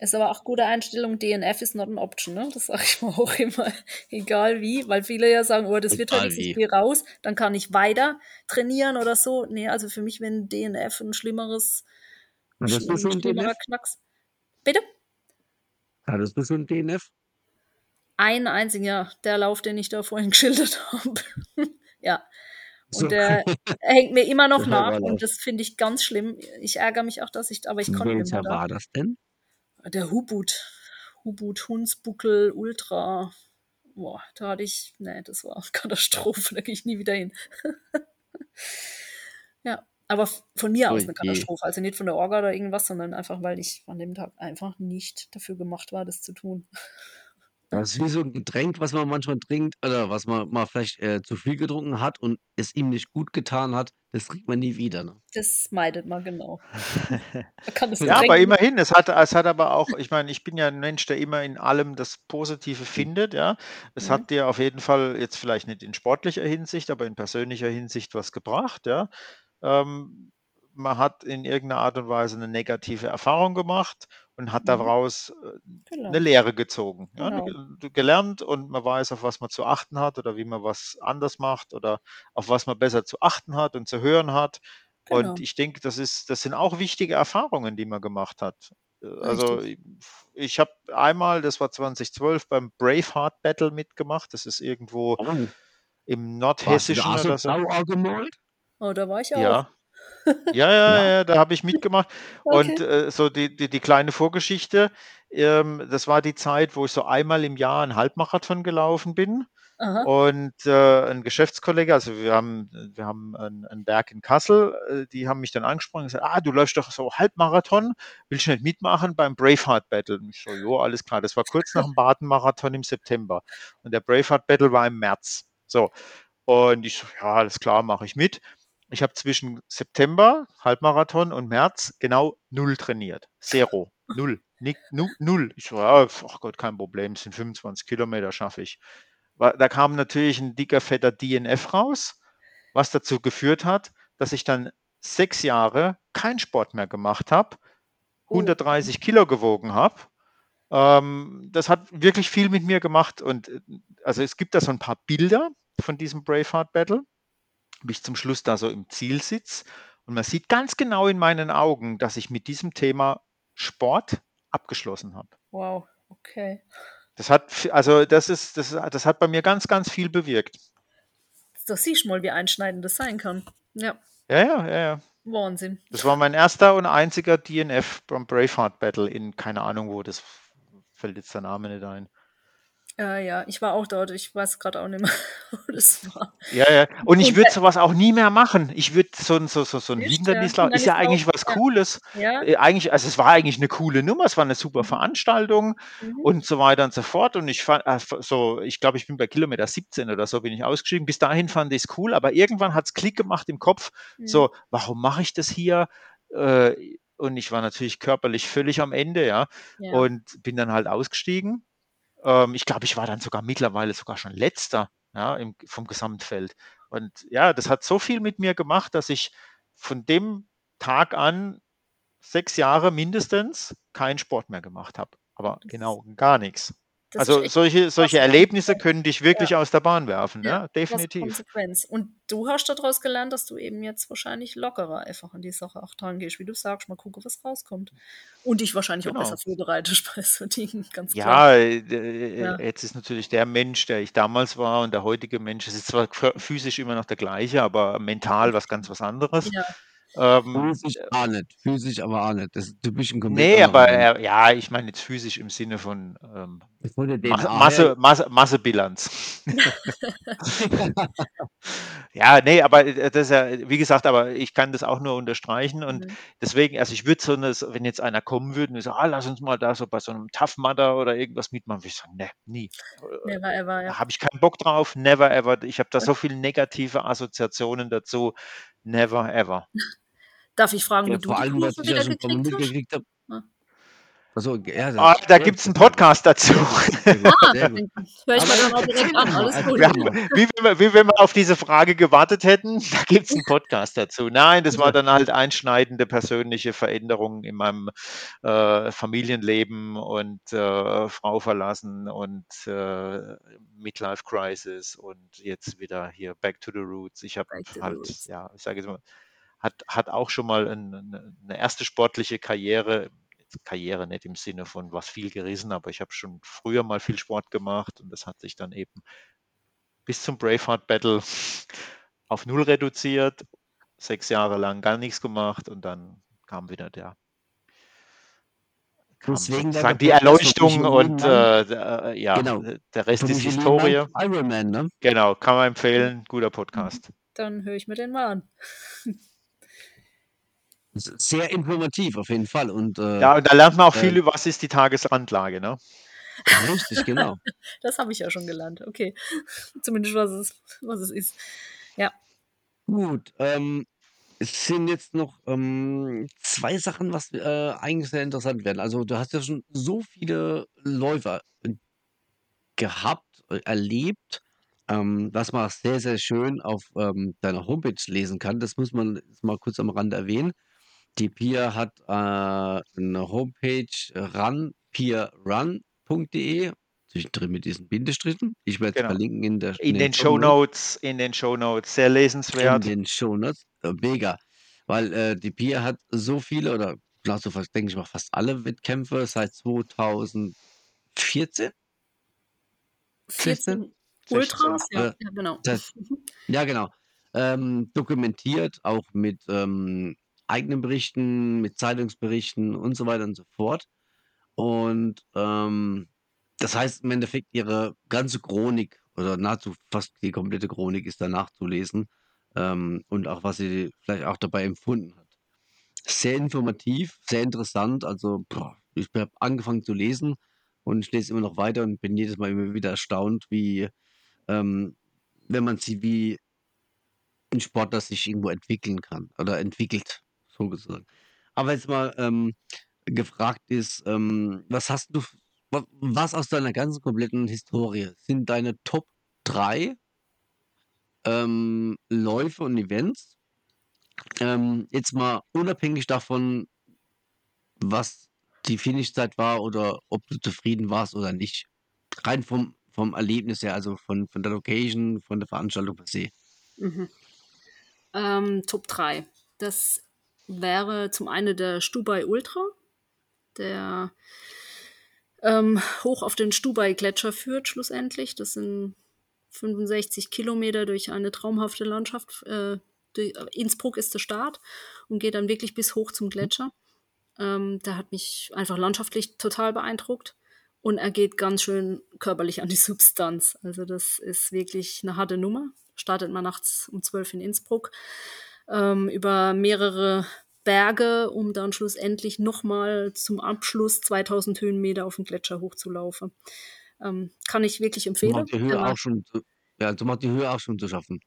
Speaker 4: Ist aber auch gute Einstellung, DNF ist not an option, ne? Das sage ich mir auch immer, egal wie, weil viele ja sagen, oh, das wird halt
Speaker 3: Egal
Speaker 4: nichts, ich
Speaker 3: wie.
Speaker 4: gehe raus, dann kann ich weiter trainieren oder so. Nee, also für mich, wenn DNF ein schlimmeres, ein schlimmerer
Speaker 3: DNF?
Speaker 4: Knacks. Bitte?
Speaker 3: Hattest du schon DNF?
Speaker 4: Ein einziger, der Lauf, den ich da vorhin geschildert habe. ja.
Speaker 3: So.
Speaker 4: Und der hängt mir immer noch nach und das finde ich ganz schlimm. Ich ärgere mich auch, dass ich, aber ich konnte
Speaker 3: Welcher
Speaker 4: da.
Speaker 3: war das denn?
Speaker 4: Der Hubut. Hubut Hunsbuckel Ultra. Boah, da hatte ich, nee, das war Katastrophe, da gehe ich nie wieder hin. ja, aber von mir aus eine. Katastrophe. Also nicht von der Orga oder irgendwas, sondern einfach, weil ich an dem Tag einfach nicht dafür gemacht war, das zu tun.
Speaker 3: Das ist wie so ein Getränk, was man manchmal trinkt oder was man mal vielleicht äh, zu viel getrunken hat und es ihm nicht gut getan hat. Das trinkt man nie wieder. Ne?
Speaker 4: Das meidet man genau. Man kann das
Speaker 2: Ja, aber immerhin, es hat, es hat aber auch, ich meine, ich bin ja ein Mensch, der immer in allem das Positive findet, ja. Es
Speaker 4: Mhm.
Speaker 2: hat dir auf jeden Fall jetzt vielleicht nicht in sportlicher Hinsicht, aber in persönlicher Hinsicht was gebracht, ja. Ähm, man hat in irgendeiner Art und Weise eine negative Erfahrung gemacht und hat
Speaker 4: Mhm.
Speaker 2: daraus äh,
Speaker 4: Genau.
Speaker 2: eine Lehre gezogen. Ja,
Speaker 4: Genau.
Speaker 2: ge- gelernt und man weiß, auf was man zu achten hat oder wie man was anders macht oder auf was man besser zu achten hat und zu hören hat.
Speaker 4: Genau.
Speaker 2: Und ich denke, das ist, das sind auch wichtige Erfahrungen, die man gemacht hat. Äh, Also
Speaker 4: Richtig.
Speaker 2: ich, ich habe einmal, das war 2012, beim Braveheart Battle mitgemacht. Das ist irgendwo
Speaker 3: Oh,
Speaker 2: im Nordhessischen
Speaker 3: da so
Speaker 2: oder so.
Speaker 3: blau angemalt?
Speaker 4: Oh, da war ich auch.
Speaker 2: Ja. Ja, ja,
Speaker 3: Ja.
Speaker 2: ja, da habe ich mitgemacht. Und
Speaker 4: Okay.
Speaker 2: äh, so die, die, die kleine Vorgeschichte, ähm, das war die Zeit, wo ich so einmal im Jahr einen Halbmarathon gelaufen bin.
Speaker 4: Aha.
Speaker 2: Und äh, ein Geschäftskollege, also wir haben, wir haben einen, einen Berg in Kassel, äh, die haben mich dann angesprochen und gesagt, ah, du läufst doch so Halbmarathon, willst du nicht mitmachen beim Braveheart Battle? Und ich so, jo, alles klar. Das war kurz nach dem Baden-Marathon im September. Und der Braveheart Battle war im März. So. Und ich so, ja, alles klar, mache ich mit. Ich habe zwischen September, Halbmarathon und März genau null trainiert. Zero. Null. Nick, nu, null. Ich so, ja, ach Gott, kein Problem, es sind 25 Kilometer, schaffe ich. Da kam natürlich ein dicker, fetter DNF raus, was dazu geführt hat, dass ich dann sechs Jahre keinen Sport mehr gemacht habe,
Speaker 4: Oh.
Speaker 2: 130 Kilo gewogen habe. Ähm, das hat wirklich viel mit mir gemacht und äh, also es gibt da so ein paar Bilder von diesem Braveheart Battle, wie ich zum Schluss da so im Ziel sitze und man sieht ganz genau in meinen Augen, dass ich mit diesem Thema Sport abgeschlossen habe.
Speaker 4: Wow. Okay.
Speaker 2: Das hat, also das ist, das, das hat bei mir ganz, ganz viel bewirkt.
Speaker 4: Da siehst du mal, wie einschneidend das sein kann. Ja.
Speaker 2: Ja, ja, ja, ja.
Speaker 4: Wahnsinn.
Speaker 2: Das war mein erster und einziger DNF beim Braveheart Battle in keine Ahnung wo, das fällt jetzt der Name nicht ein.
Speaker 4: Äh, ja, ich war auch dort. Ich weiß gerade auch nicht mehr, wo das war.
Speaker 2: Ja, ja. Und ich würde sowas auch nie mehr machen. Ich würde so ein, so, so, so ein
Speaker 4: du,
Speaker 2: Hindernislauf, ist ja eigentlich was
Speaker 4: ja.
Speaker 2: Cooles.
Speaker 4: Ja.
Speaker 2: Äh, Eigentlich, also es war eigentlich eine coole Nummer, es war eine super
Speaker 4: Mhm.
Speaker 2: Veranstaltung
Speaker 4: Mhm.
Speaker 2: und so weiter und so fort. Und ich fand, äh, so, ich glaube, ich bin bei Kilometer 17 oder so bin ich ausgestiegen. Bis dahin fand ich es cool, aber irgendwann hat es Klick gemacht im Kopf.
Speaker 4: Mhm.
Speaker 2: So, warum mache ich das hier? Äh, und ich war natürlich körperlich völlig am Ende, ja,
Speaker 4: ja.
Speaker 2: und bin dann halt ausgestiegen. Ähm, ich glaube, ich war dann sogar mittlerweile sogar schon letzter, ja, im, vom Gesamtfeld. Und ja, das hat so viel mit mir gemacht, dass ich von dem Tag an sechs Jahre mindestens keinen Sport mehr gemacht habe. Aber genau gar nichts.
Speaker 4: Das
Speaker 2: Also solche, solche Erlebnisse können dich wirklich aus der Bahn werfen, ja,
Speaker 4: krasse
Speaker 2: definitiv.
Speaker 4: Konsequenz. Und du hast daraus gelernt, dass du eben jetzt wahrscheinlich lockerer einfach an die Sache auch dran gehst, wie du sagst, mal gucken, was rauskommt. Und dich wahrscheinlich
Speaker 2: Genau.
Speaker 4: auch besser vorbereitest bei so Dingen, ganz klar.
Speaker 2: Ja, äh, äh,
Speaker 4: Ja.
Speaker 2: jetzt ist natürlich der Mensch, der ich damals war und der heutige Mensch, es ist zwar ph- physisch immer noch der gleiche, aber mental was ganz was anderes.
Speaker 4: Ja,
Speaker 2: Ähm,
Speaker 3: Physisch auch nicht. Physisch aber auch nicht. Das, du bist ein komplett
Speaker 2: nee,
Speaker 3: anderer
Speaker 2: aber
Speaker 3: Mensch.
Speaker 2: äh, ja, ich meine jetzt physisch im Sinne von ähm,
Speaker 3: Von der
Speaker 2: Masse,
Speaker 3: DNA
Speaker 2: Masse,
Speaker 3: her-
Speaker 2: Masse, Massebilanz. ja, nee, aber äh, das ist ja, wie gesagt, aber ich kann das auch nur unterstreichen und
Speaker 4: Mhm.
Speaker 2: deswegen, also ich würde so eine, so- wenn jetzt einer kommen würde und so, ah, lass uns mal da so bei so einem Tough Mudder oder irgendwas mitmachen, würde ich sagen, ne, nie.
Speaker 4: never ever,
Speaker 2: Da
Speaker 4: ja.
Speaker 2: habe ich keinen Bock drauf, never ever. Ich habe da so viele negative Assoziationen dazu, never ever.
Speaker 4: Darf ich fragen,
Speaker 3: Ja,
Speaker 4: wie du
Speaker 3: vor
Speaker 4: die Kurve wieder gekriegt hast? Ja.
Speaker 3: Also, ja,
Speaker 2: Ah, da gibt es einen Podcast dazu.
Speaker 4: Ah, höre ich dann mal direkt an. Alles gut.
Speaker 2: Ja, wie, wenn wir, wie wenn wir auf diese Frage gewartet hätten, da gibt es einen Podcast dazu. Nein, das war dann halt einschneidende persönliche Veränderungen in meinem äh, Familienleben und äh, Frau verlassen und äh, Midlife Crisis und jetzt wieder hier Back to the Roots. Ich habe halt,
Speaker 4: roots.
Speaker 2: ja, ich sage jetzt mal, hat, hat auch schon mal ein, eine, eine erste sportliche Karriere, Karriere nicht im Sinne von was viel gerissen, aber ich habe schon früher mal viel Sport gemacht und das hat sich dann eben bis zum Braveheart Battle auf null reduziert, sechs Jahre lang gar nichts gemacht und dann kam wieder der kam
Speaker 3: Deswegen
Speaker 2: sozusagen
Speaker 3: der
Speaker 2: die Erleuchtung und
Speaker 3: Mann.
Speaker 2: äh, der, äh, ja,
Speaker 3: Genau.
Speaker 2: der Rest ist Historie.
Speaker 3: Mann, Iron Man, ne?
Speaker 2: Genau, kann man empfehlen, guter Podcast.
Speaker 4: Dann höre ich mir den mal an.
Speaker 3: Sehr informativ auf jeden Fall. Und äh,
Speaker 2: Ja, und da lernt man auch viel
Speaker 3: äh,
Speaker 2: über, was ist die Tagesrandlage, ne?
Speaker 3: richtig, genau.
Speaker 4: Das habe ich ja schon gelernt. Okay. Zumindest was es, was es ist. Ja.
Speaker 3: Gut, ähm, es sind jetzt noch ähm, zwei Sachen, was äh, eigentlich sehr interessant werden. Also du hast ja schon so viele Läufer gehabt, äh, erlebt. Ähm, was man auch sehr, sehr schön auf ähm, deiner Homepage lesen kann, das muss man jetzt mal kurz am Rande erwähnen. Die Pia hat äh, eine Homepage runpierrun.de, zwischendrin mit diesen Bindestrichen. Ich werde es
Speaker 2: Genau.
Speaker 3: verlinken in der
Speaker 2: In den Show Notes, in den Show Notes, sehr
Speaker 3: in
Speaker 2: lesenswert.
Speaker 3: den Shownotes. Äh, mega. Weil äh, die Pia hat so viele oder klar, so fast, denke ich mal, fast alle Wettkämpfe seit 2014.
Speaker 4: 14
Speaker 2: 16,
Speaker 4: Ultras, ja,
Speaker 3: äh,
Speaker 4: ja genau.
Speaker 3: das- Ja, genau. Ähm, dokumentiert, auch mit ähm, eigenen Berichten, mit Zeitungsberichten und so weiter und so fort. Und ähm, das heißt im Endeffekt, ihre ganze Chronik oder nahezu fast die komplette Chronik ist da nachzulesen ähm, und auch was sie vielleicht auch dabei empfunden hat. Sehr informativ, sehr interessant. Also boah, ich habe angefangen zu lesen und ich lese immer noch weiter und bin jedes Mal immer wieder erstaunt, wie ähm, wenn man sieht, wie ein Sportler sich irgendwo entwickeln kann oder entwickelt, so gesagt. Aber jetzt mal ähm, gefragt ist, ähm, was hast du, wa- was aus deiner ganzen kompletten Historie sind deine Top 3 ähm, Läufe und Events? Ähm, jetzt mal unabhängig davon, was die Finishzeit war oder ob du zufrieden warst oder nicht. Rein vom, vom Erlebnis her, also von, von der Location, von der Veranstaltung per se.
Speaker 4: Mhm. Ähm, Top 3. Das wäre zum einen der Stubai Ultra, der ähm, hoch auf den Stubai-Gletscher führt, schlussendlich. Das sind 65 Kilometer durch eine traumhafte Landschaft. Äh, Innsbruck ist der Start und geht dann wirklich bis hoch zum Gletscher. Ähm, der hat mich einfach landschaftlich total beeindruckt. Und er geht ganz schön körperlich an die Substanz. Also das ist wirklich eine harte Nummer. Startet man nachts um 12 in Innsbruck ähm, über mehrere Berge, um dann schlussendlich nochmal zum Abschluss 2000 Höhenmeter auf den Gletscher hochzulaufen. Ähm, kann ich wirklich
Speaker 3: Du
Speaker 4: empfehlen.
Speaker 3: macht die Höhe auch schon, ja, du macht die Höhe auch schon zu schaffen.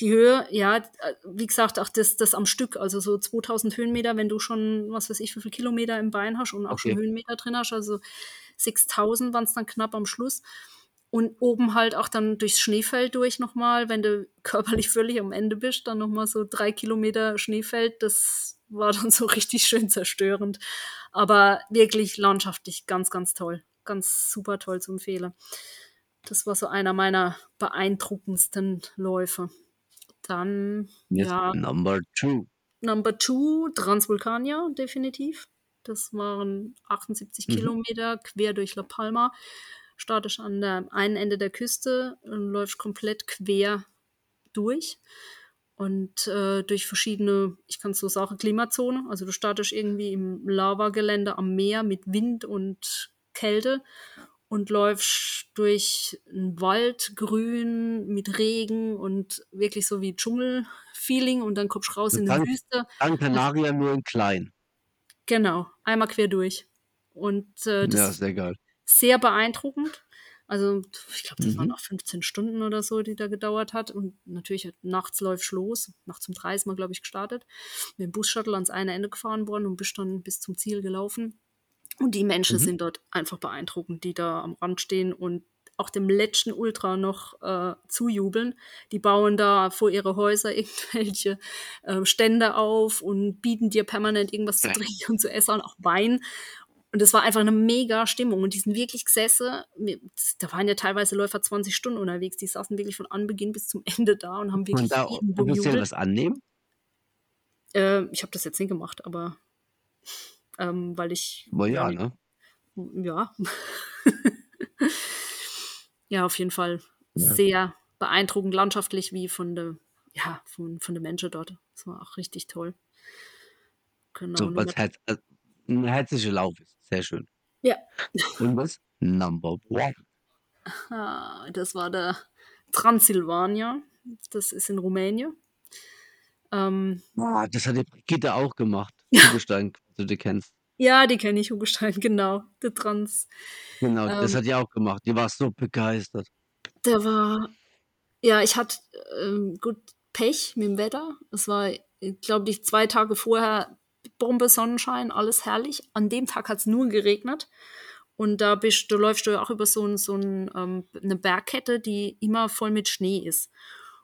Speaker 4: die Höhe, ja, äh, wie gesagt, auch das, das am Stück, also so 2000 Höhenmeter, wenn du schon, was weiß ich, wie viele Kilometer im Bein hast und auch schon
Speaker 3: Okay.
Speaker 4: Höhenmeter drin hast, also 6000 waren es dann knapp am Schluss. Und oben halt auch dann durchs Schneefeld durch nochmal, wenn du körperlich völlig am Ende bist, dann nochmal so drei Kilometer Schneefeld, das war dann so richtig schön zerstörend. Aber wirklich landschaftlich ganz, ganz toll. Ganz super toll zu empfehlen. Das war so einer meiner beeindruckendsten Läufe. Dann,
Speaker 3: Jetzt
Speaker 4: ja,
Speaker 3: Number two.
Speaker 4: Number two, Transvulkania, definitiv. Das waren 78
Speaker 3: Mhm.
Speaker 4: Kilometer quer durch La Palma. Startest an der einen Ende der Küste und läufst komplett quer durch. Und äh, durch verschiedene, ich kann es so sagen, Klimazonen. Also du startest irgendwie im Lavagelände am Meer mit Wind und Kälte und läufst durch einen Wald, grün, mit Regen und wirklich so wie Dschungel-Feeling und dann kommst du raus
Speaker 3: Und
Speaker 4: in eine
Speaker 3: dann-
Speaker 4: Wüste.
Speaker 3: Gran Canaria nur in klein.
Speaker 4: Genau, einmal quer durch. Und äh, das
Speaker 3: Ja,
Speaker 4: ist
Speaker 3: sehr geil.
Speaker 4: Sehr beeindruckend. Also, ich glaube, das
Speaker 3: Mhm.
Speaker 4: waren auch 15 Stunden oder so, die da gedauert hat. Und natürlich hat- nachts läufst los. Nachts um drei ist man, glaube ich, gestartet. Mit dem Bus-Shuttle ans eine Ende gefahren worden und bist dann bis zum Ziel gelaufen. Und die Menschen
Speaker 3: Mhm.
Speaker 4: sind dort einfach beeindruckend, die da am Rand stehen und auch dem letzten Ultra noch äh, zujubeln. Die bauen da vor ihre Häuser irgendwelche äh, Stände auf und bieten dir permanent irgendwas zu trinken und zu essen und auch Wein. Und es war einfach eine mega Stimmung. Und die sind wirklich gesessen. Da waren ja teilweise Läufer 20 Stunden unterwegs. Die saßen wirklich von Anbeginn bis zum Ende da und haben
Speaker 3: Und
Speaker 4: wirklich
Speaker 3: da
Speaker 4: jeden
Speaker 3: offiziell
Speaker 4: bejubelt.
Speaker 3: was annehmen?
Speaker 4: Äh, ich habe das jetzt nicht gemacht, aber ähm, weil ich
Speaker 3: Aber ja, ne?
Speaker 4: ja. ja, auf jeden Fall
Speaker 3: Ja.
Speaker 4: sehr beeindruckend landschaftlich wie von der, ja, von, von den Menschen dort. Das war auch richtig toll. Genau.
Speaker 3: So, was äh, ein herzlicher Lauf ist. Sehr schön.
Speaker 4: Ja.
Speaker 3: Und was? Number one.
Speaker 4: Ah, das war der Transsilvania. Das ist in Rumänien. Ähm,
Speaker 3: Ah, das hat die Brigitte auch gemacht. Hugelstein, du die kennst.
Speaker 4: ja, die kenne ich, Hugo Stein, genau. Der Trans.
Speaker 3: Genau, das
Speaker 4: Ähm.
Speaker 3: hat die auch gemacht. Die war so begeistert.
Speaker 4: Der war, ja, ich hatte ähm, gut Pech mit dem Wetter. Es war, glaube ich, zwei Tage vorher Bombe Sonnenschein, alles herrlich. An dem Tag hat es nur geregnet. und da bist, du läufst du ja auch über so, ein, so ein, ähm, eine Bergkette, die immer voll mit Schnee ist.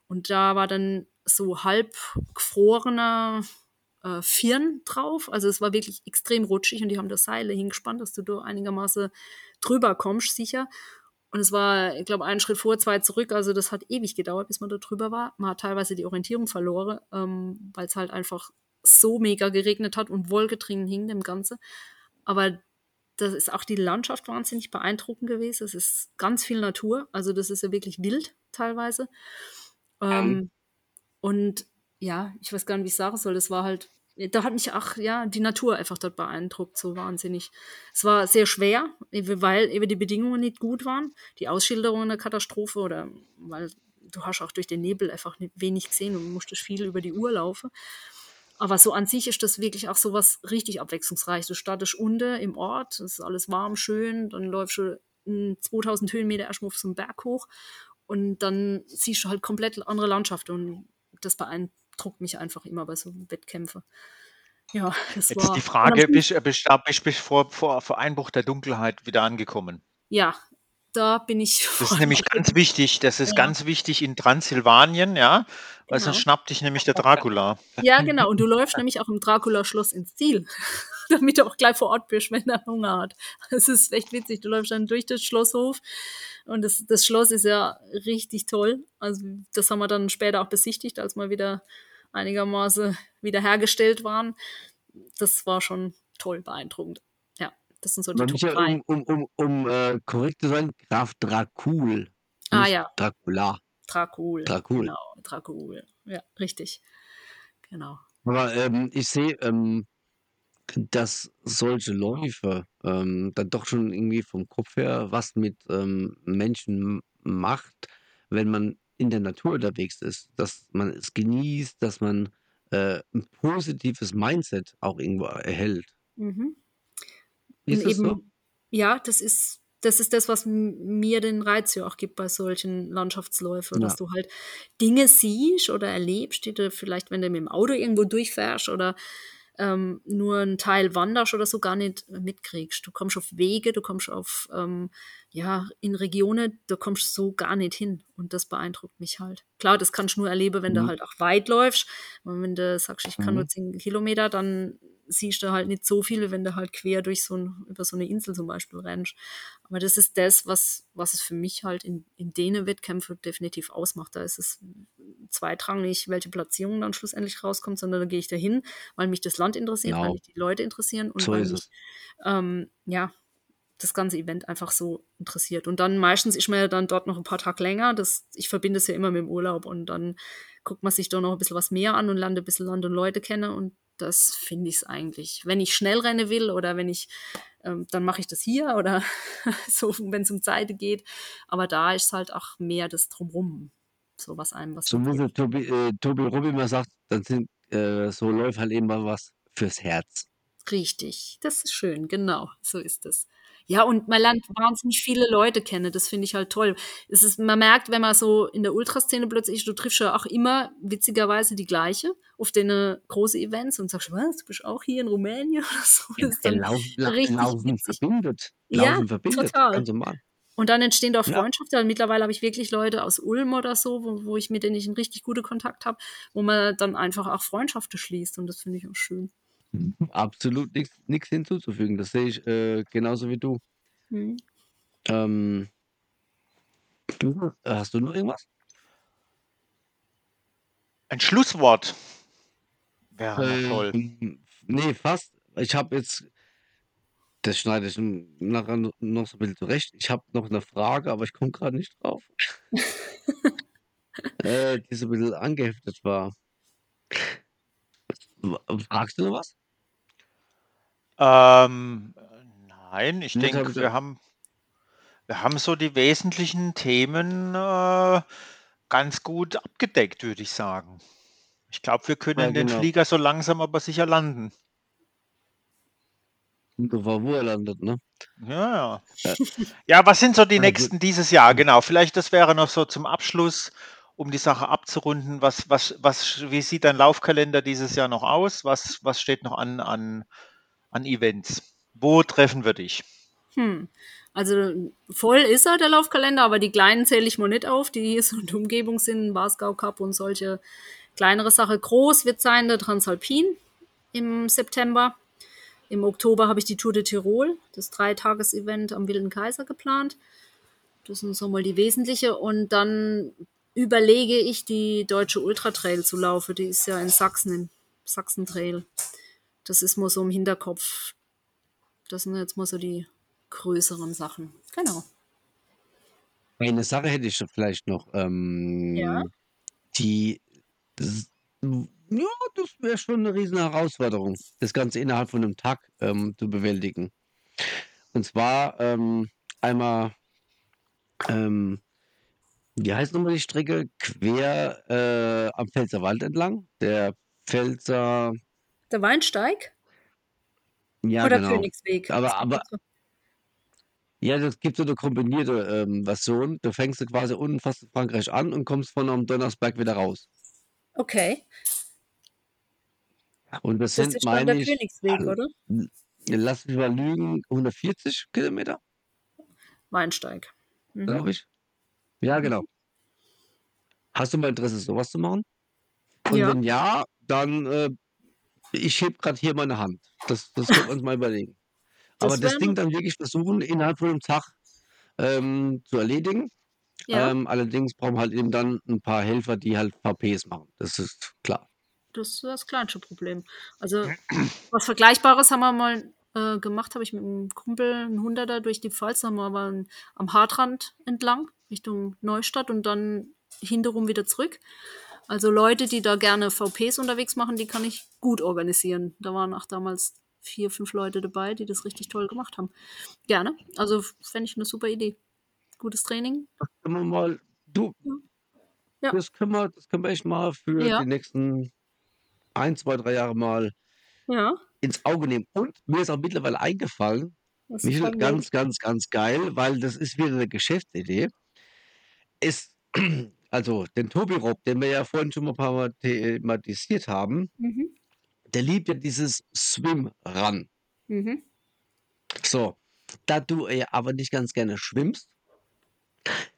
Speaker 4: Und da war dann so halb gefrorener äh, Firn drauf. Also es war wirklich extrem rutschig und die haben da Seile hingespannt, dass du da einigermaßen drüber kommst, sicher. Und es war, ich glaube, einen Schritt vor, zwei zurück. Also das hat ewig gedauert, bis man da drüber war. Man hat teilweise die Orientierung verloren, ähm, weil es halt einfach so mega geregnet hat und Wolke drin hing dem Ganze. Aber das ist auch die Landschaft wahnsinnig beeindruckend gewesen. Es ist ganz viel Natur. Also das ist ja wirklich wild teilweise. Ähm, und ja, ich weiß gar nicht, wie ich sagen soll. Das war halt, da hat mich auch, ja, die Natur einfach dort beeindruckt, so wahnsinnig. Es war sehr schwer, weil eben die Bedingungen nicht gut waren. Die Ausschilderungen der Katastrophe oder weil du hast auch durch den Nebel einfach wenig gesehen und musstest viel über die Uhr laufen. Aber so an sich ist das wirklich auch so was richtig abwechslungsreich. Du startest unten im Ort, es ist alles warm, schön, dann läufst du 2000 Höhenmeter erstmal auf so einen Berg hoch und dann siehst du halt komplett andere Landschaften und das beeindruckt mich einfach immer bei so Wettkämpfen. Ja, das
Speaker 2: Jetzt
Speaker 4: war.
Speaker 2: die Frage, bist du bist, bist, bist vor, vor, vor Einbruch der Dunkelheit wieder angekommen?
Speaker 4: Ja, da bin ich.
Speaker 2: Das ist nämlich ganz wichtig. Das ist
Speaker 4: Ja.
Speaker 2: ganz wichtig in Transsilvanien, ja, weil
Speaker 4: Genau.
Speaker 2: sonst schnappt dich nämlich der Dracula.
Speaker 4: Ja, genau. Und du läufst nämlich auch im Dracula-Schloss ins Ziel, damit du auch gleich vor Ort bist, wenn er Hunger hat. Das ist echt witzig. Du läufst dann durch den Schlosshof und das, das Schloss ist ja richtig toll. Also das haben wir dann später auch besichtigt, als wir wieder einigermaßen wiederhergestellt waren. Das war schon toll beeindruckend. Das sind so die Top
Speaker 3: Michael,
Speaker 4: 3.
Speaker 3: um, um, um, um äh, korrekt zu sein, Graf Dracul.
Speaker 4: Ah ja,
Speaker 3: Dracula.
Speaker 4: Dracul.
Speaker 3: Dracul.
Speaker 4: Genau, Dracul. Ja, richtig. Genau.
Speaker 3: Aber ähm, ich sehe, ähm, dass solche Läufe ähm, dann doch schon irgendwie vom Kopf her was mit ähm, Menschen macht, wenn man in der Natur unterwegs ist, dass man es genießt, dass man äh, ein positives Mindset auch irgendwo erhält.
Speaker 4: Mhm.
Speaker 3: Ist
Speaker 4: Und
Speaker 3: das so?
Speaker 4: ja, das ist, das ist das, was mir den Reiz ja auch gibt bei solchen Landschaftsläufen,
Speaker 3: Ja.
Speaker 4: dass du halt Dinge siehst oder erlebst, die du vielleicht, wenn du mit dem Auto irgendwo durchfährst oder ähm, nur einen Teil wanderst oder so gar nicht mitkriegst. Du kommst auf Wege, du kommst auf, ähm, ja, in Regionen, da kommst so gar nicht hin. Und das beeindruckt mich halt. Klar, das kannst du nur erleben, wenn du
Speaker 3: Mhm.
Speaker 4: halt auch weit läufst. Und wenn du sagst, ich kann nur
Speaker 3: Mhm.
Speaker 4: 10 Kilometer, dann siehst du halt nicht so viel, wenn du halt quer durch so ein, über so eine Insel zum Beispiel rennst. Aber das ist das, was, was es für mich halt in, in denen Wettkämpfen definitiv ausmacht. Da ist es zweitrangig, welche Platzierung dann schlussendlich rauskommt, sondern da gehe ich dahin, weil mich das Land interessiert, weil
Speaker 3: Genau.
Speaker 4: mich die Leute interessieren und
Speaker 3: So
Speaker 4: weil mich ähm, ja, das ganze Event einfach so interessiert. Und dann meistens ist man ja dann dort noch ein paar Tage länger. Das, ich verbinde es ja immer mit dem Urlaub und dann guckt man sich da noch ein bisschen was mehr an und lernt ein bisschen Land und Leute kennen und das finde ich es eigentlich. Wenn ich schnell rennen will oder wenn ich, ähm, dann mache ich das hier oder so, wenn es um Zeit geht. Aber da ist halt auch mehr das Drumrum, so was einem was
Speaker 3: So wie Tobi, äh, Tobi Robbi immer sagt, dann sind äh, so Läufe halt eben mal was fürs Herz.
Speaker 4: Richtig, das ist schön, genau, so ist es. Ja, und man lernt wahnsinnig viele Leute kennen, das finde ich halt toll. Es ist, man merkt, wenn man so in der Ultraszene plötzlich ist, du triffst ja auch immer witzigerweise die gleiche auf den großen Events und sagst, was, du bist auch hier in Rumänien oder so.
Speaker 3: Ja,
Speaker 4: Das ist dann
Speaker 3: Lauf, La
Speaker 4: richtig
Speaker 3: Laufen
Speaker 4: witzig.
Speaker 3: verbindet.
Speaker 4: Ja,
Speaker 3: verbindet.
Speaker 4: total.
Speaker 3: Ganz normal.
Speaker 4: Und dann entstehen da
Speaker 3: Ja.
Speaker 4: Freundschaften. Also mittlerweile habe ich wirklich Leute aus Ulm oder so, wo, wo ich mit denen ich einen richtig guten Kontakt habe, wo man dann einfach auch Freundschaften schließt und das finde ich auch schön.
Speaker 3: Absolut nichts hinzuzufügen. Das sehe ich äh, genauso wie du.
Speaker 4: Mhm.
Speaker 3: Ähm, äh, Hast du noch irgendwas?
Speaker 2: Ein Schlusswort wäre noch toll.
Speaker 3: Ähm, nee, fast. Ich habe jetzt, das schneide ich nachher noch so ein bisschen zurecht. Ich habe noch eine Frage, aber ich komme gerade nicht drauf. äh, die so ein bisschen angeheftet war. Fragst du noch was?
Speaker 2: Ähm, nein, ich
Speaker 3: hab
Speaker 2: denke,
Speaker 3: ich-
Speaker 2: wir haben, wir haben so die wesentlichen Themen äh, ganz gut abgedeckt, würde ich sagen. Ich glaube, wir können
Speaker 3: Ja,
Speaker 2: den
Speaker 3: genau.
Speaker 2: Flieger so langsam aber sicher landen.
Speaker 3: War, wo er landet, ne?
Speaker 2: Ja, ja.
Speaker 3: Ja.
Speaker 2: Was sind so die
Speaker 3: Also-
Speaker 2: nächsten dieses Jahr? Genau, vielleicht das wäre noch so zum Abschluss, um die Sache abzurunden. Was, was, was, wie sieht dein Laufkalender dieses Jahr noch aus? Was, was steht noch an, an, an Events? Wo treffen wir dich?
Speaker 4: Hm. Also voll ist er, der Laufkalender, aber die kleinen zähle ich mal nicht auf, die hier so in der Umgebung sind, Wasgau Cup und solche kleinere Sache. Groß wird sein der Transalpin im September. Im Oktober habe ich die Tour de Tirol, das Dreitages-Event am Wilden Kaiser geplant. Das sind so mal die wesentliche. Und dann überlege ich, die deutsche Ultra Trail zu laufen. Die ist ja in Sachsen, im Sachsen Trail. Das ist mal so im Hinterkopf. Das sind jetzt mal so die größeren Sachen. Genau.
Speaker 3: Eine Sache hätte ich vielleicht noch. Ähm,
Speaker 4: Ja.
Speaker 3: Die, das, ja, das wäre schon eine riesen Herausforderung, das Ganze innerhalb von einem Tag ähm, zu bewältigen. Und zwar ähm, einmal, ähm, wie heißt nochmal die Strecke? Quer äh, am Pfälzerwald entlang. Der Pfälzer,
Speaker 4: Der Weinsteig
Speaker 3: ja
Speaker 4: oder
Speaker 3: genau.
Speaker 4: Königsweg?
Speaker 3: Aber, aber
Speaker 4: so-
Speaker 3: Ja, das gibt so eine kombinierte ähm, Version. Du fängst du quasi unten fast in Frankreich an und kommst von am Donnersberg wieder raus.
Speaker 4: Okay,
Speaker 3: Und das,
Speaker 4: das
Speaker 3: sind,
Speaker 4: ist
Speaker 3: meine ich,
Speaker 4: Königsweg, oder?
Speaker 3: lass mich mal lügen, 140 Kilometer,
Speaker 4: Weinsteig. Mhm.
Speaker 3: glaube ich. Ja, genau. Hast du mal Interesse, sowas zu machen? Und
Speaker 4: Ja.
Speaker 3: wenn ja, dann, äh, ich heb gerade hier meine Hand. Das, das können wir uns mal überlegen.
Speaker 4: Das
Speaker 3: Aber das
Speaker 4: wär
Speaker 3: Ding dann wirklich versuchen, innerhalb von einem Tag ähm, zu erledigen.
Speaker 4: Ja,
Speaker 3: Ähm, allerdings brauchen wir halt eben dann ein paar Helfer, die halt VPs machen. Das ist klar.
Speaker 4: das ist das kleinste Problem. Also was Vergleichbares haben wir mal äh, gemacht, habe ich mit einem Kumpel einen Hunderter durch die Pfalz, haben wir aber einen- am Hartrand entlang, Richtung Neustadt und dann hinterrum wieder zurück. Also Leute, die da gerne VPs unterwegs machen, die kann ich gut organisieren. Da waren auch damals vier, fünf Leute dabei, die das richtig toll gemacht haben. Gerne. Also fände ich eine super Idee. Gutes Training.
Speaker 3: Können wir mal, du,
Speaker 4: Ja.
Speaker 3: das können wir, das können wir echt mal für
Speaker 4: Ja.
Speaker 3: die nächsten ein, zwei, drei Jahre mal
Speaker 4: Ja.
Speaker 3: ins Auge nehmen. Und mir ist auch mittlerweile eingefallen,
Speaker 4: Das ist
Speaker 3: Michel, ganz, ganz, ganz geil, weil das ist wieder eine Geschäftsidee. Ist, also den Tobi Rob, den wir ja vorhin schon mal ein paar Mal thematisiert haben,
Speaker 4: Mhm.
Speaker 3: der liebt ja dieses Swim-Run.
Speaker 4: Mhm.
Speaker 3: So, da du ja aber nicht ganz gerne schwimmst,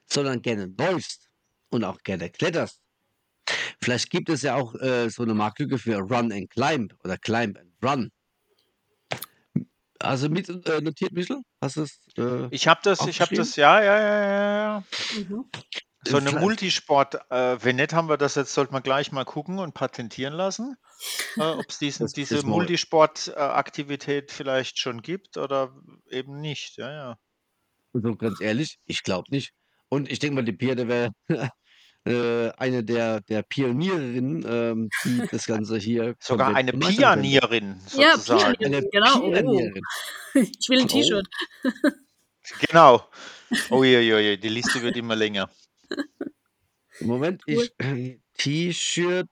Speaker 3: sondern gerne läufst und auch gerne kletterst, vielleicht gibt es ja auch äh, so eine Marktlücke für Run and Climb oder Climb and Run. Also mit äh, notiert, Michel? Hast du es? Äh,
Speaker 2: Ich habe das, ich habe das, ja, ja, ja, ja, ja.
Speaker 4: Mhm.
Speaker 2: So eine
Speaker 3: Vielleicht-
Speaker 2: Multisport, äh, wenn nicht, haben wir das jetzt, sollte man gleich mal gucken und patentieren lassen, äh, ob es diese Multisport-Aktivität vielleicht schon gibt oder eben nicht. Ja, ja.
Speaker 3: so ganz ehrlich, ich glaube nicht. Und ich denke mal, die Pia, der wäre äh, eine der, der Pionierinnen, ähm, die das Ganze hier.
Speaker 2: Sogar eine. Pionierin
Speaker 4: Ja,
Speaker 2: sozusagen.
Speaker 4: Pionierin.
Speaker 3: Eine
Speaker 4: Genau, oh.
Speaker 3: Pionierin.
Speaker 4: Ich will ein
Speaker 3: Oh.
Speaker 4: T-Shirt.
Speaker 2: Genau. Uiuiui, die Liste wird immer länger.
Speaker 3: Moment, ich T-Shirt,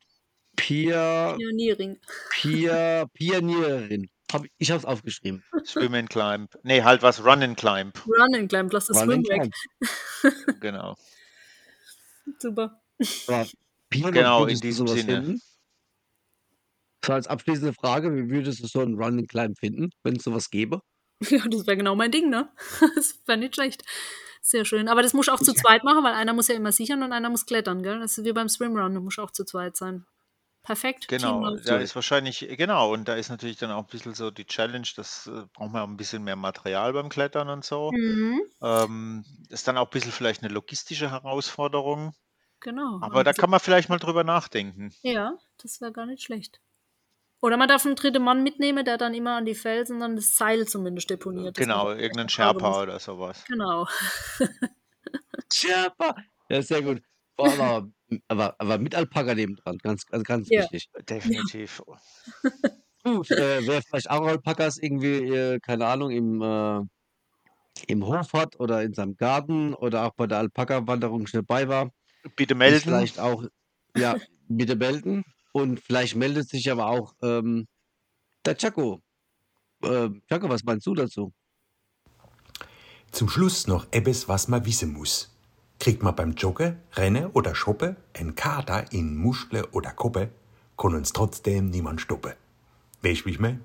Speaker 3: Pia,
Speaker 4: Pioniering.
Speaker 3: Pia, Pionierin. Hab, ich habe es aufgeschrieben.
Speaker 2: Swim and Climb. Nee, halt was, Run and Climb.
Speaker 4: Run and Climb, lass das
Speaker 3: Run
Speaker 4: Swim weg.
Speaker 2: Genau.
Speaker 4: Super.
Speaker 3: Pia,
Speaker 2: Genau, in diesem Sinne.
Speaker 3: Finden? So als abschließende Frage, wie würdest du so einen Run and Climb finden, wenn es sowas gäbe?
Speaker 4: Ja, das wäre genau mein Ding, ne? Das wäre nicht schlecht. Sehr schön. Aber das muss auch zu zweit machen, weil einer muss ja immer sichern und einer muss klettern, gell? Das ist wie beim Swimrun, du musst auch zu zweit sein. Perfekt.
Speaker 2: Genau, da ist wahrscheinlich, genau, und da ist natürlich dann auch ein bisschen so die Challenge, das äh, braucht man auch ein bisschen mehr Material beim Klettern und so.
Speaker 4: Mhm,
Speaker 2: Ähm, ist dann auch ein bisschen vielleicht eine logistische Herausforderung,
Speaker 4: genau.
Speaker 2: aber da kann man vielleicht mal drüber nachdenken.
Speaker 4: Ja, das wäre gar nicht schlecht. Oder man darf einen dritten Mann mitnehmen, der dann immer an die Felsen dann das Seil zumindest deponiert.
Speaker 2: Genau,
Speaker 4: das
Speaker 2: irgendein
Speaker 4: nicht tragen
Speaker 2: Sherpa
Speaker 4: muss.
Speaker 2: oder sowas.
Speaker 4: Genau.
Speaker 3: Sherpa. Ja, sehr gut. Boah, aber, aber, aber mit Alpaka neben dran, ganz, also ganz
Speaker 4: Ja.
Speaker 3: wichtig.
Speaker 2: Definitiv.
Speaker 3: Gut, äh, wer vielleicht auch Alpakas irgendwie, äh, keine Ahnung, im, äh, im Hof hat oder in seinem Garten oder auch bei der Alpaka-Wanderung schon dabei war,
Speaker 2: Bitte melden.
Speaker 3: vielleicht auch, ja, bitte melden. Und vielleicht meldet sich aber auch ähm, der Chaco. Äh, Chaco, was meinst du dazu?
Speaker 5: Zum Schluss noch etwas, was man wissen muss. Kriegt man beim Joggen, Rennen oder Shoppen ein Kater in Muschel oder Koppe, kann uns trotzdem niemand stoppen. Weißt du, wie ich mein?